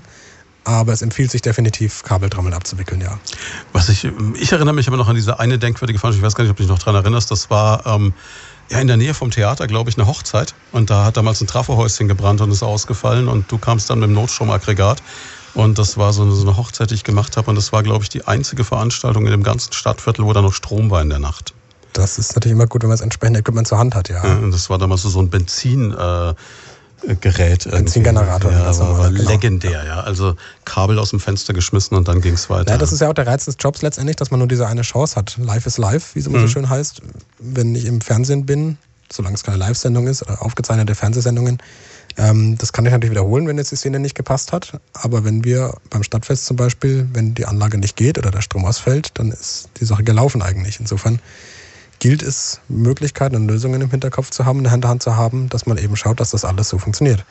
Aber es empfiehlt sich definitiv, Kabeltrommeln abzuwickeln, ja. Was ich, ich erinnere mich aber noch an diese eine denkwürdige Veranstaltung, ich weiß gar nicht, ob du dich noch daran erinnerst, das war ähm, ja in der Nähe vom Theater, glaube ich, eine Hochzeit. Und da hat damals ein Trafohäuschen gebrannt und ist ausgefallen und du kamst dann mit dem Notstromaggregat. Und das war so eine, so eine Hochzeit, die ich gemacht habe. Und das war, glaube ich, die einzige Veranstaltung in dem ganzen Stadtviertel, wo da noch Strom war in der Nacht. Das ist natürlich immer gut, wenn man das entsprechende Equipment zur Hand hat, ja. ja und das war damals so ein Benzin. Äh, Gerät. Benzingenerator. Ja, das war, genau. legendär, ja. Also Kabel aus dem Fenster geschmissen und dann ging es weiter. Ja, das ist ja auch der Reiz des Jobs letztendlich, dass man nur diese eine Chance hat. Live is live, wie es immer mhm. so schön heißt. Wenn ich im Fernsehen bin, solange es keine Live-Sendung ist, oder aufgezeichnete Fernsehsendungen, ähm, das kann ich natürlich wiederholen, wenn jetzt die Szene nicht gepasst hat. Aber wenn wir beim Stadtfest zum Beispiel, wenn die Anlage nicht geht oder der Strom ausfällt, dann ist die Sache gelaufen eigentlich. Insofern gilt es, Möglichkeiten und Lösungen im Hinterkopf zu haben, in der Hinterhand zu haben, dass man eben schaut, dass das alles so funktioniert.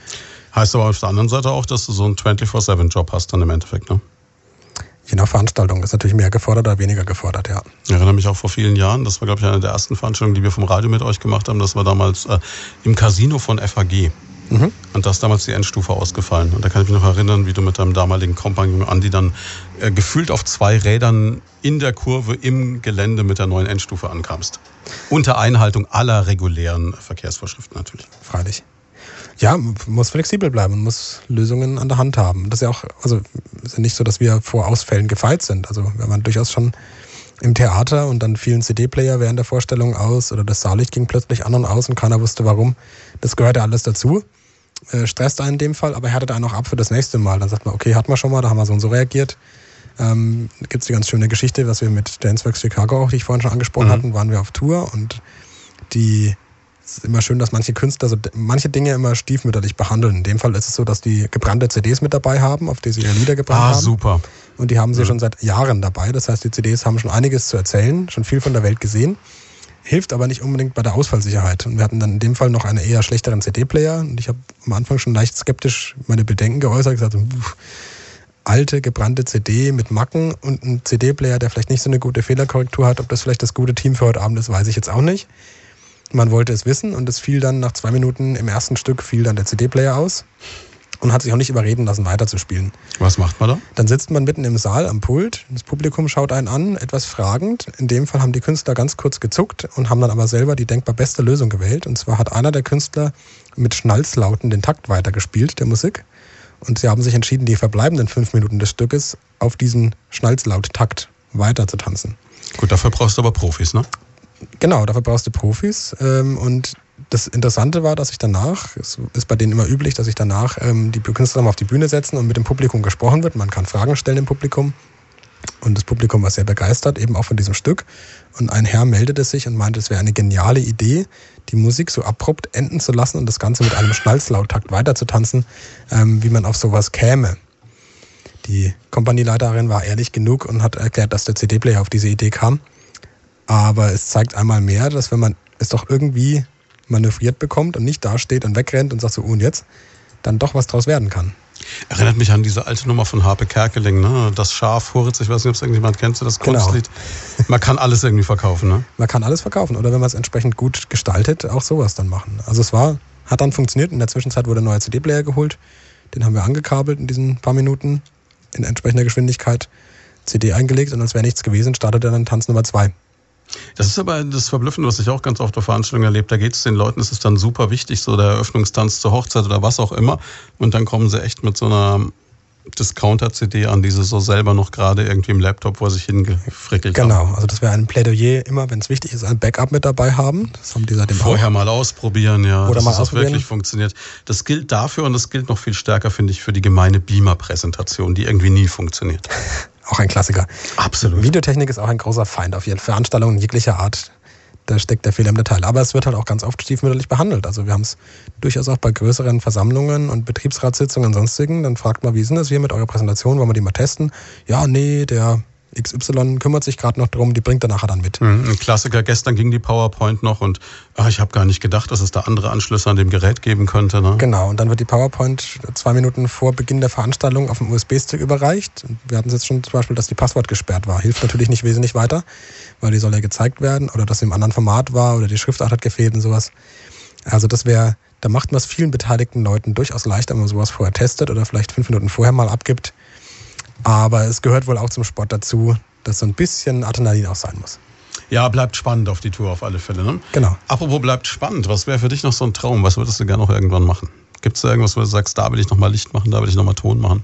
Heißt aber auf der anderen Seite auch, dass du so einen 24-7-Job hast dann im Endeffekt, ne? Je nach Veranstaltung ist natürlich mehr gefordert oder weniger gefordert, ja. Ich erinnere mich auch vor vielen Jahren, das war, glaube ich, eine der ersten Veranstaltungen, die wir vom Radio mit euch gemacht haben. Das war damals äh, im Casino von FAG. Mhm. Und da ist damals die Endstufe ausgefallen. Und da kann ich mich noch erinnern, wie du mit deinem damaligen Kompagnon Andi dann äh, gefühlt auf zwei Rädern in der Kurve im Gelände mit der neuen Endstufe ankamst. Unter Einhaltung aller regulären Verkehrsvorschriften natürlich. Freilich. Ja, muss flexibel bleiben und muss Lösungen an der Hand haben. Das ist ja auch, also ist ja nicht so, dass wir vor Ausfällen gefeit sind. Also wenn man durchaus schon im Theater und dann fielen CD-Player während der Vorstellung aus oder das Saallicht ging plötzlich an und aus und keiner wusste warum. Das gehört ja alles dazu äh, stresst einen in dem Fall, aber härtet einen auch ab für das nächste Mal. Dann sagt man, okay, hat man schon mal, da haben wir so und so reagiert. ähm, gibt es die ganz schöne Geschichte, was wir mit Danceworks Chicago auch, die ich vorhin schon angesprochen mhm. hatten, waren wir auf Tour und die es ist immer schön, dass manche Künstler so manche Dinge immer stiefmütterlich behandeln. In dem Fall ist es so, dass die gebrannte CDs mit dabei haben, auf die sie ihre Lieder gebrannt ah, haben. super. Und die haben sie mhm. schon seit Jahren dabei. Das heißt, die CDs haben schon einiges zu erzählen, schon viel von der Welt gesehen. Hilft aber nicht unbedingt bei der Ausfallsicherheit. Und wir hatten dann in dem Fall noch einen eher schlechteren CD-Player. Und ich habe am Anfang schon leicht skeptisch meine Bedenken geäußert, gesagt, pff, alte, gebrannte CD mit Macken und ein CD-Player, der vielleicht nicht so eine gute Fehlerkorrektur hat. Ob das vielleicht das gute Team für heute Abend ist, weiß ich jetzt auch nicht. Man wollte es wissen und es fiel dann nach zwei Minuten im ersten Stück fiel dann der CD-Player aus und hat sich auch nicht überreden lassen, weiterzuspielen. Was macht man da? Dann sitzt man mitten im Saal am Pult, das Publikum schaut einen an, etwas fragend. In dem Fall haben die Künstler ganz kurz gezuckt und haben dann aber selber die denkbar beste Lösung gewählt. Und zwar hat einer der Künstler mit Schnalzlauten den Takt weitergespielt, der Musik. Und sie haben sich entschieden, die verbleibenden fünf Minuten des Stückes auf diesen Schnalzlaut-Takt weiter zu tanzen. Gut, dafür brauchst du aber Profis, ne? Genau, dafür brauchst du Profis. Ähm, und das Interessante war, dass ich danach, es ist bei denen immer üblich, dass sich danach ähm, die Künstler auf die Bühne setzen und mit dem Publikum gesprochen wird. Man kann Fragen stellen im Publikum. Und das Publikum war sehr begeistert, eben auch von diesem Stück. Und ein Herr meldete sich und meinte, es wäre eine geniale Idee, die Musik so abrupt enden zu lassen und das Ganze mit einem Schnalzlauttakt weiterzutanzen, ähm, wie man auf sowas käme. Die Kompanieleiterin war ehrlich genug und hat erklärt, dass der CD-Player auf diese Idee kam. Aber es zeigt einmal mehr, dass wenn man es doch irgendwie manövriert bekommt und nicht dasteht und wegrennt und sagt so, oh, und jetzt, dann doch was draus werden kann. Erinnert mich an diese alte Nummer von Harpe Kerkeling, ne? Das Schaf, Huritz, ich weiß nicht, ob es irgendjemand kennt, das genau. Kunstlied. Genau. Man kann alles irgendwie verkaufen, ne? Man kann alles verkaufen. Oder wenn man es entsprechend gut gestaltet, auch sowas dann machen. Also es war, hat dann funktioniert. In der Zwischenzeit wurde ein neuer CD-Player geholt. Den haben wir angekabelt in diesen paar Minuten in entsprechender Geschwindigkeit. CD eingelegt und als wäre nichts gewesen, startete dann Tanz Nummer zwei. Das ist aber das Verblüffende, was ich auch ganz oft auf Veranstaltungen erlebt. Da geht es den Leuten, es ist dann super wichtig, so der Eröffnungstanz zur Hochzeit oder was auch immer. Und dann kommen sie echt mit so einer Discounter-CD an, die sie so selber noch gerade irgendwie im Laptop vor sich hingefrickelt genau. haben. Genau, also das wäre ein Plädoyer immer, wenn es wichtig ist, ein Backup mit dabei haben. Das haben die seitdem Vorher auch. mal ausprobieren, ja. Oder dass mal ausprobieren. wirklich funktioniert. Das gilt dafür und das gilt noch viel stärker, finde ich, für die gemeine Beamer-Präsentation, die irgendwie nie funktioniert. <laughs> Auch ein Klassiker. Absolut. Videotechnik ist auch ein großer Feind auf jeden Fall. Veranstaltungen jeglicher Art. Da steckt der Fehler im Detail. Aber es wird halt auch ganz oft stiefmütterlich behandelt. Also wir haben es durchaus auch bei größeren Versammlungen und Betriebsratssitzungen und sonstigen. Dann fragt man, wie sind das hier mit eurer Präsentation? Wollen wir die mal testen? Ja, nee, der XY kümmert sich gerade noch drum, die bringt er nachher dann mit. Mhm, ein Klassiker, gestern ging die PowerPoint noch und ach, ich habe gar nicht gedacht, dass es da andere Anschlüsse an dem Gerät geben könnte. Ne? Genau, und dann wird die PowerPoint zwei Minuten vor Beginn der Veranstaltung auf dem USB-Stick überreicht. Wir hatten es jetzt schon zum Beispiel, dass die Passwort gesperrt war. Hilft natürlich nicht wesentlich weiter, weil die soll ja gezeigt werden oder dass sie im anderen Format war oder die Schriftart hat gefehlt und sowas. Also das wäre, da macht man es vielen beteiligten Leuten durchaus leichter, wenn man sowas vorher testet oder vielleicht fünf Minuten vorher mal abgibt aber es gehört wohl auch zum Sport dazu, dass so ein bisschen Adrenalin auch sein muss. Ja, bleibt spannend auf die Tour auf alle Fälle. Ne? Genau. Apropos bleibt spannend, was wäre für dich noch so ein Traum? Was würdest du gerne noch irgendwann machen? Gibt es da irgendwas, wo du sagst, da will ich nochmal Licht machen, da will ich nochmal Ton machen?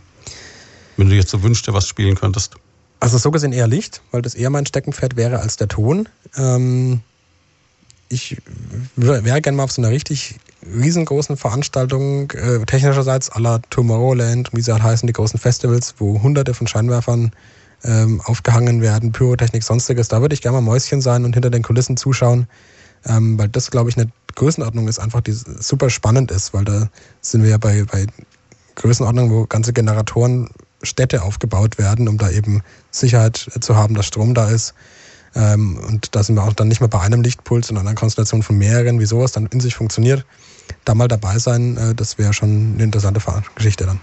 Wenn du dir jetzt so wünschst, was spielen könntest. Also so gesehen eher Licht, weil das eher mein Steckenpferd wäre als der Ton. Ähm, ich wäre gerne mal auf so einer richtig riesengroßen Veranstaltung, äh, technischerseits aller Tomorrowland, wie sie halt heißen, die großen Festivals, wo hunderte von Scheinwerfern ähm, aufgehangen werden, Pyrotechnik, sonstiges. Da würde ich gerne mal Mäuschen sein und hinter den Kulissen zuschauen, ähm, weil das, glaube ich, eine Größenordnung ist, einfach die super spannend ist, weil da sind wir ja bei, bei Größenordnungen, wo ganze Generatoren Städte aufgebaut werden, um da eben Sicherheit zu haben, dass Strom da ist. Ähm, und da sind wir auch dann nicht mehr bei einem Lichtpuls, sondern einer Konstellation von mehreren, wie sowas dann in sich funktioniert. Da mal dabei sein, äh, das wäre schon eine interessante Geschichte dann.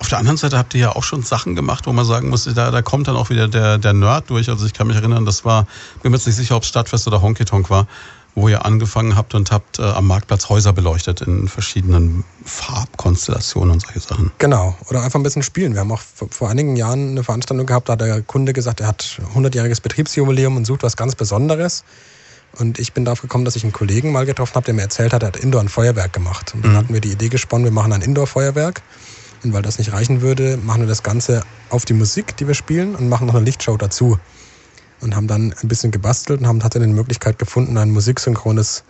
Auf der anderen Seite habt ihr ja auch schon Sachen gemacht, wo man sagen muss, da, da kommt dann auch wieder der, der Nerd durch. Also ich kann mich erinnern, das war, bin mir jetzt nicht sicher, ob es Stadtfest oder Honky Tonk war, wo ihr angefangen habt und habt äh, am Marktplatz Häuser beleuchtet in verschiedenen Farbkonstellationen und solche Sachen. Genau, oder einfach ein bisschen spielen. Wir haben auch vor, vor einigen Jahren eine Veranstaltung gehabt, da hat der Kunde gesagt, er hat 100-jähriges Betriebsjubiläum und sucht was ganz Besonderes. Und ich bin darauf gekommen, dass ich einen Kollegen mal getroffen habe, der mir erzählt hat, er hat Indoor ein Feuerwerk gemacht. Und dann mhm. hatten wir die Idee gesponnen, wir machen ein Indoor-Feuerwerk. Und weil das nicht reichen würde, machen wir das Ganze auf die Musik, die wir spielen, und machen noch eine Lichtshow dazu und haben dann ein bisschen gebastelt und haben tatsächlich eine Möglichkeit gefunden, ein musiksynchrones,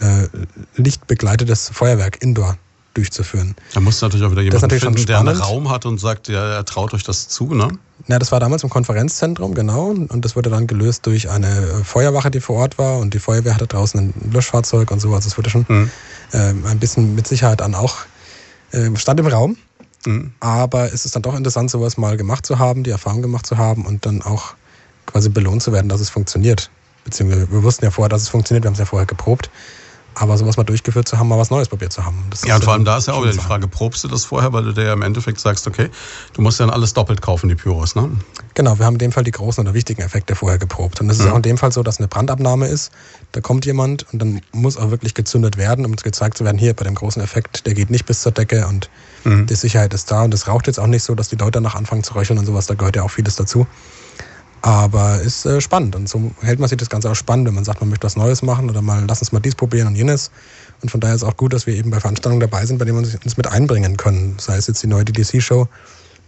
äh, lichtbegleitetes Feuerwerk indoor durchzuführen. Da muss natürlich auch wieder jemand finden, der einen Raum hat und sagt, ja, er traut euch das zu, ne? Na, das war damals im Konferenzzentrum, genau. Und das wurde dann gelöst durch eine Feuerwache, die vor Ort war. Und die Feuerwehr hatte draußen ein Löschfahrzeug und so. Also es wurde schon mhm. äh, ein bisschen mit Sicherheit an auch, äh, stand im Raum. Mhm. Aber es ist dann doch interessant, sowas mal gemacht zu haben, die Erfahrung gemacht zu haben und dann auch quasi belohnt zu werden, dass es funktioniert. Beziehungsweise wir wussten ja vorher, dass es funktioniert, wir haben es ja vorher geprobt. Aber sowas mal durchgeführt zu haben, mal was Neues probiert zu haben. Ja, und vor allem da ist ja auch wieder die Frage, probst du das vorher, weil du dir ja im Endeffekt sagst, okay, du musst dann alles doppelt kaufen, die Pyros, ne? Genau, wir haben in dem Fall die großen oder wichtigen Effekte vorher geprobt. Und das ist mhm. auch in dem Fall so, dass eine Brandabnahme ist. Da kommt jemand und dann muss auch wirklich gezündet werden, um gezeigt zu werden, hier bei dem großen Effekt, der geht nicht bis zur Decke und mhm. die Sicherheit ist da. Und das raucht jetzt auch nicht so, dass die Leute danach anfangen zu röcheln und sowas. Da gehört ja auch vieles dazu. Aber ist äh, spannend und so hält man sich das Ganze auch spannend, wenn man sagt, man möchte was Neues machen oder mal lass uns mal dies probieren und jenes. Und von daher ist es auch gut, dass wir eben bei Veranstaltungen dabei sind, bei denen wir uns mit einbringen können. Sei es jetzt die neue DDC-Show,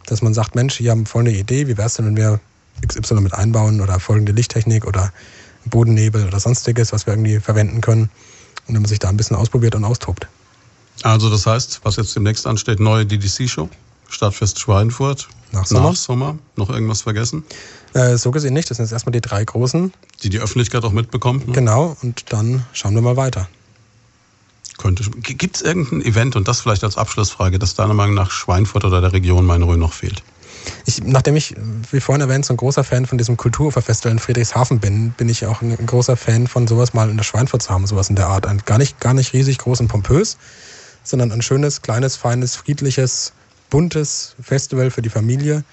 dass man sagt, Mensch, hier haben voll eine Idee, wie wäre es denn, wenn wir XY mit einbauen oder folgende Lichttechnik oder Bodennebel oder sonstiges, was wir irgendwie verwenden können. Und wenn man sich da ein bisschen ausprobiert und austobt. Also das heißt, was jetzt demnächst ansteht, neue DDC-Show, Stadtfest Schweinfurt, nach Sommer. Nach Sommer. Noch irgendwas vergessen? Äh, so gesehen nicht. Das sind jetzt erstmal die drei großen. Die die Öffentlichkeit auch mitbekommt. Ne? Genau. Und dann schauen wir mal weiter. Gibt es irgendein Event, und das vielleicht als Abschlussfrage, das deiner Meinung nach Schweinfurt oder der Region Main-Rhön noch fehlt? Ich, nachdem ich, wie vorhin erwähnt, so ein großer Fan von diesem Kulturfestival in Friedrichshafen bin, bin ich auch ein, ein großer Fan von sowas mal in der Schweinfurt zu haben, sowas in der Art. Ein, gar, nicht, gar nicht riesig groß und pompös, sondern ein schönes, kleines, feines, friedliches, buntes Festival für die Familie.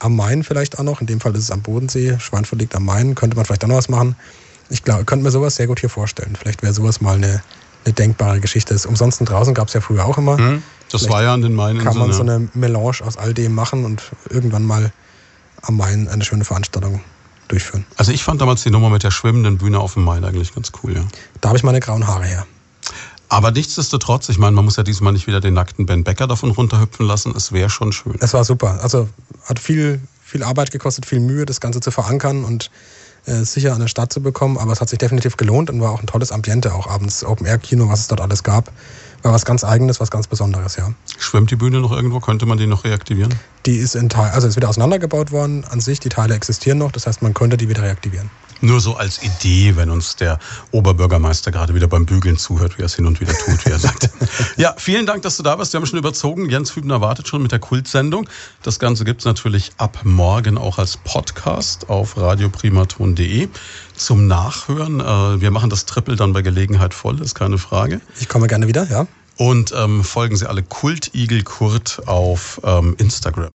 Am Main vielleicht auch noch, in dem Fall ist es am Bodensee, Schweinfurt liegt am Main, könnte man vielleicht auch noch was machen. Ich glaube, könnte mir sowas sehr gut hier vorstellen. Vielleicht wäre sowas mal eine, eine denkbare Geschichte. Das Umsonst draußen gab es ja früher auch immer. Hm, das vielleicht war ja an den Main. Kann man so eine Melange aus all dem machen und irgendwann mal am Main eine schöne Veranstaltung durchführen. Also ich fand damals die Nummer mit der schwimmenden Bühne auf dem Main eigentlich ganz cool, ja. Da habe ich meine grauen Haare her. Aber nichtsdestotrotz, ich meine, man muss ja diesmal nicht wieder den nackten Ben Becker davon runterhüpfen lassen. Es wäre schon schön. Es war super. Also hat viel, viel Arbeit gekostet, viel Mühe, das Ganze zu verankern und äh, sicher an der Stadt zu bekommen. Aber es hat sich definitiv gelohnt und war auch ein tolles Ambiente, auch abends Open-Air-Kino, was es dort alles gab. War was ganz Eigenes, was ganz Besonderes, ja. Schwimmt die Bühne noch irgendwo? Könnte man die noch reaktivieren? Die ist in Teil, also ist wieder auseinandergebaut worden an sich. Die Teile existieren noch, das heißt, man könnte die wieder reaktivieren. Nur so als Idee, wenn uns der Oberbürgermeister gerade wieder beim Bügeln zuhört, wie er es hin und wieder tut, wie er sagt. <laughs> ja, vielen Dank, dass du da warst. Wir haben schon überzogen. Jens Hübner wartet schon mit der Kultsendung. Das Ganze gibt es natürlich ab morgen auch als Podcast auf radioprimaton.de zum Nachhören. Äh, wir machen das Triple dann bei Gelegenheit voll, ist keine Frage. Ich komme gerne wieder, ja. Und ähm, folgen Sie alle Kultigel Kurt auf ähm, Instagram.